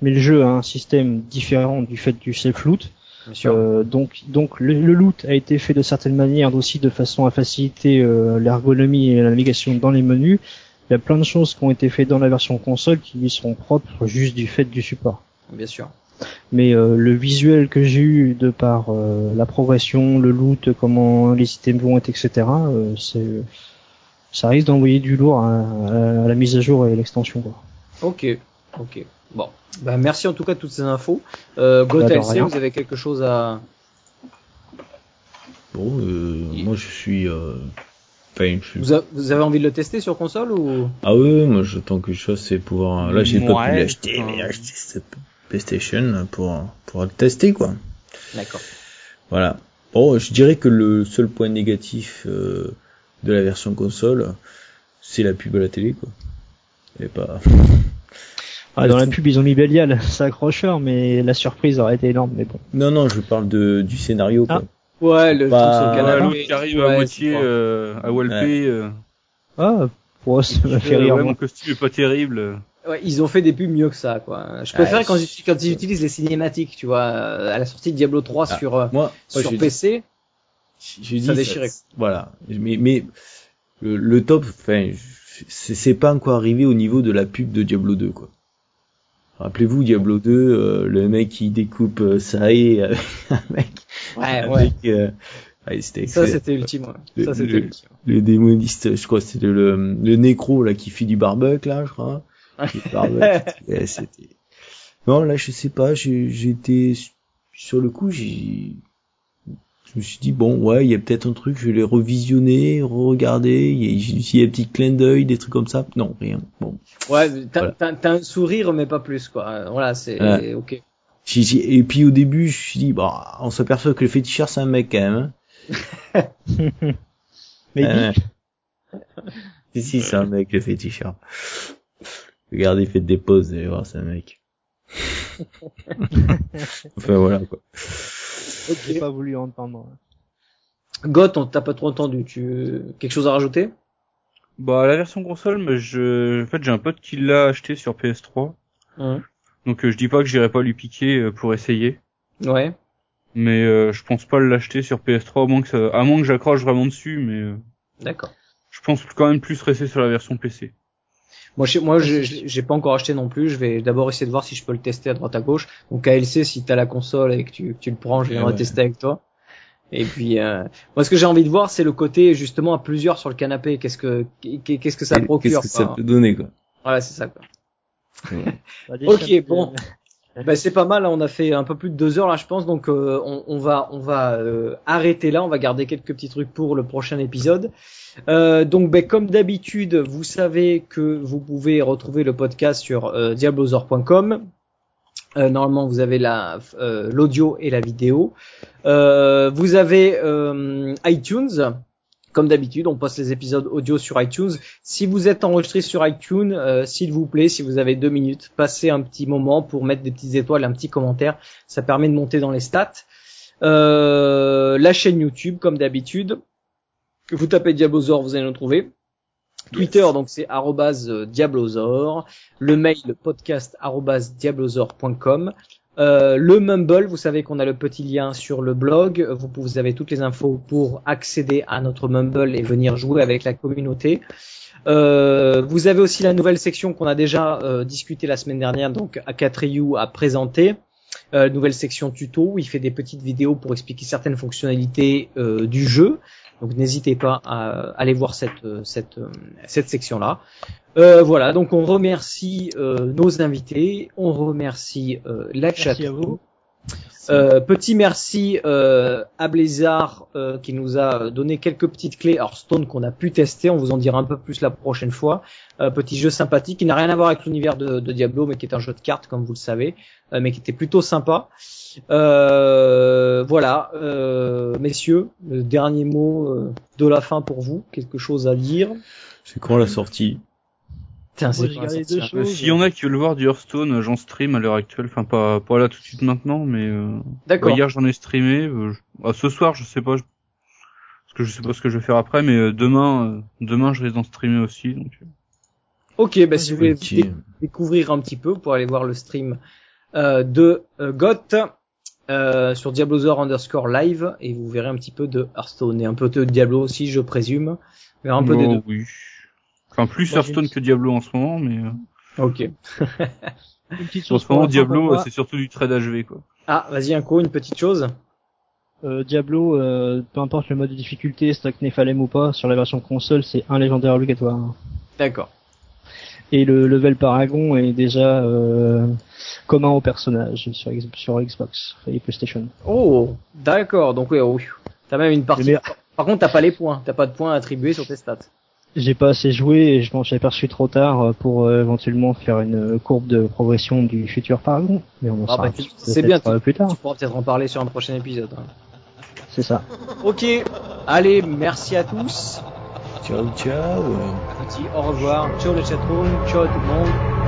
mais le jeu a un système différent du fait du self loot. Bien sûr. Euh, donc, donc le, le loot a été fait de certaines manières aussi de façon à faciliter euh, l'ergonomie et la navigation dans les menus. Il y a plein de choses qui ont été faites dans la version console qui lui sont propres juste du fait du support. Bien sûr. Mais euh, le visuel que j'ai eu de par euh, la progression, le loot, comment les items vont être, etc. euh, c'est ça risque d'envoyer du lourd à, à la mise à jour et l'extension. quoi. Ok, ok. Bon, ben, merci en tout cas de toutes ces infos. Euh, Bah, GoTLC, vous avez quelque chose à... Bon, euh, Il- moi je suis. Euh... Enfin, je suis... Vous, a- vous avez envie de le tester sur console ou Ah ouais, moi j'attends que je fasse, c'est pouvoir. Là, j'ai pas pu l'acheter, mais enfin. acheter cette PlayStation pour pour le tester quoi. D'accord. Voilà. Bon, je dirais que le seul point négatif euh, de la version console, c'est la pub à la télé, quoi. Et pas. Ah, dans la pub, ils ont mis Belial, c'est accrocheur, mais la surprise aurait été énorme, mais bon. Non, non, je parle de du scénario, quoi. Ah. Ouais, le Bah, truc sur le Ouais, canapé. l'autre qui arrive Ouais, à moitié euh, à walper. euh, Ah, pour ça m'a fait rire. mon costume est pas terrible. Ouais, ils ont fait des pubs mieux que ça, quoi. Je préfère Ouais, quand, ils, quand ils utilisent les cinématiques, tu vois, euh, à la sortie de Diablo 3 Ah, sur, euh, Moi, sur PC. dis, ça déchirait. Voilà. Mais, mais le, le top, enfin, c'est pas encore arrivé au niveau de la pub de Diablo 2, quoi. Rappelez-vous, Diablo 2, euh, le mec qui découpe euh, ça et avec un mec Ouais, ouais. avec, euh, ouais, c'était Ça, c'était ultime, ouais. Le- Ça, c'était le- ultime. le démoniste, je crois c'était le, le nécro là qui fait du barbecue là, je crois. Ouais, c'était. Non, là je sais pas, j'ai- j'étais sur le coup, j'ai je me suis dit bon ouais, il y a peut-être un truc, je vais les revisionner, re-regarder, il y a, il y a un petit clin d'œil, des trucs comme ça. Non, rien. Bon. Ouais, t'as, Voilà. t'as, t'as un sourire, mais pas plus, quoi. Euh, Voilà, c'est, Ouais. ok. Et puis au début, je me suis dit bah on s'aperçoit que le féticheur c'est un mec quand même. Hein. Mais dis, si si, c'est un mec le féticheur. Regardez, faites des pauses, vous allez voir, c'est un mec. enfin voilà quoi. j'ai pas voulu entendre. Goth, on t'a pas trop entendu. Tu, quelque chose à rajouter? Bah la version console, mais je, en fait j'ai un pote qui l'a acheté sur PS3, donc euh, je dis pas que j'irai pas lui piquer euh, pour essayer, Ouais. mais euh, je pense pas l'acheter sur PS3 à moins que ça, à moins que j'accroche vraiment dessus, mais euh, D'accord. je pense quand même plus rester sur la version PC. Moi, chez, moi, j'ai, j'ai pas encore acheté non plus. Je vais d'abord essayer de voir si je peux le tester à droite à gauche. Donc, ALC, si t'as la console et que tu, que tu le prends, je viendrai Ah ouais. tester avec toi. Et puis, euh, moi, ce que j'ai envie de voir, c'est le côté justement à plusieurs sur le canapé. Qu'est-ce que, qu'est-ce que ça Qu'est-ce procure que ça peut donner quoi. Voilà, c'est ça. Quoi. Bah, Ok, bon. Bah, c'est pas mal. On a fait un peu plus de deux heures là, je pense. Donc, euh, on, on va, on va euh, arrêter là. On va garder quelques petits trucs pour le prochain épisode. Euh, donc, ben, comme d'habitude, vous savez que vous pouvez retrouver le podcast sur euh, diablozor.com. Euh, normalement, vous avez la euh, l'audio et la vidéo. Vous avez iTunes. Comme d'habitude, on poste les épisodes audio sur iTunes. Si vous êtes enregistré sur iTunes, euh, s'il vous plaît, si vous avez deux minutes, passez un petit moment pour mettre des petites étoiles, un petit commentaire. Ça permet de monter dans les stats. Euh, la chaîne YouTube, comme d'habitude. Vous tapez Diablozor, vous allez nous trouver. Twitter, donc c'est arrobase euh, Diablozor. Le mail, podcast diablozor.com. Euh, le Mumble, vous savez qu'on a le petit lien sur le blog. Vous, avez toutes les infos pour accéder à notre Mumble et venir jouer avec la communauté. Euh, vous avez aussi la nouvelle section qu'on a déjà euh, discuté la semaine dernière, donc Akatriyu a présenté. Nouvelle section tuto où il fait des petites vidéos pour expliquer certaines fonctionnalités du jeu. Donc n'hésitez pas à aller voir cette euh, cette euh, cette section là. Euh, voilà, donc on remercie euh, nos invités, on remercie euh, la vous. Euh, petit merci euh, à Blizzard euh, qui nous a donné quelques petites clés Hearthstone qu'on a pu tester. On vous en dira un peu plus la prochaine fois. Petit jeu sympathique qui n'a rien à voir avec l'univers de, Diablo, mais qui est un jeu de cartes comme vous le savez, mais qui était plutôt sympa. Voilà, messieurs, le dernier mot de la fin pour vous. Quelque chose à dire? C'est quand la sortie? Putain, Moi, c'est hein. choses. S'il y en a qui veulent voir du Hearthstone, euh, j'en stream à l'heure actuelle, enfin pas pas là tout de suite maintenant, mais euh, D'accord. bah, hier j'en ai streamé. euh, je- ah, ce soir je sais pas, je... parce que je sais pas ce que je vais faire après, mais euh, demain euh, demain je risque d'en streamer aussi. Donc euh. Ok, bah, si vous voulez découvrir un petit peu pour aller voir le stream euh, de euh, Goth euh, sur Diablozor underscore live et vous verrez un petit peu de Hearthstone et un peu de Diablo aussi je présume mais un peu des deux. oui. Enfin plus Moi, Hearthstone que Diablo en ce moment, mais euh, Ok. Une petite en ce moment Diablo euh, c'est surtout du trade HV quoi. Ah vas-y un coup une petite chose. Euh, Diablo, euh, peu importe le mode de difficulté, stack Nephalem ou pas, sur la version console, c'est un légendaire obligatoire. D'accord. Et le level Paragon est déjà euh, commun au personnage sur, sur Xbox et PlayStation. Oh d'accord donc oui oh, oui. t'as même une partie. Par contre t'as pas les points t'as pas de points attribués sur tes stats. J'ai pas assez joué et je m'en suis aperçu trop tard euh, pour euh, éventuellement faire une euh, courbe de progression du futur Paragon. Mais on en Ah, saura bah, c'est bien, plus tard. Tu pourras peut-être en parler sur un prochain épisode. hein. C'est ça. Ok, allez, merci à tous. Ciao, ciao. Un petit au revoir. Ciao le chatroom, ciao tout le monde.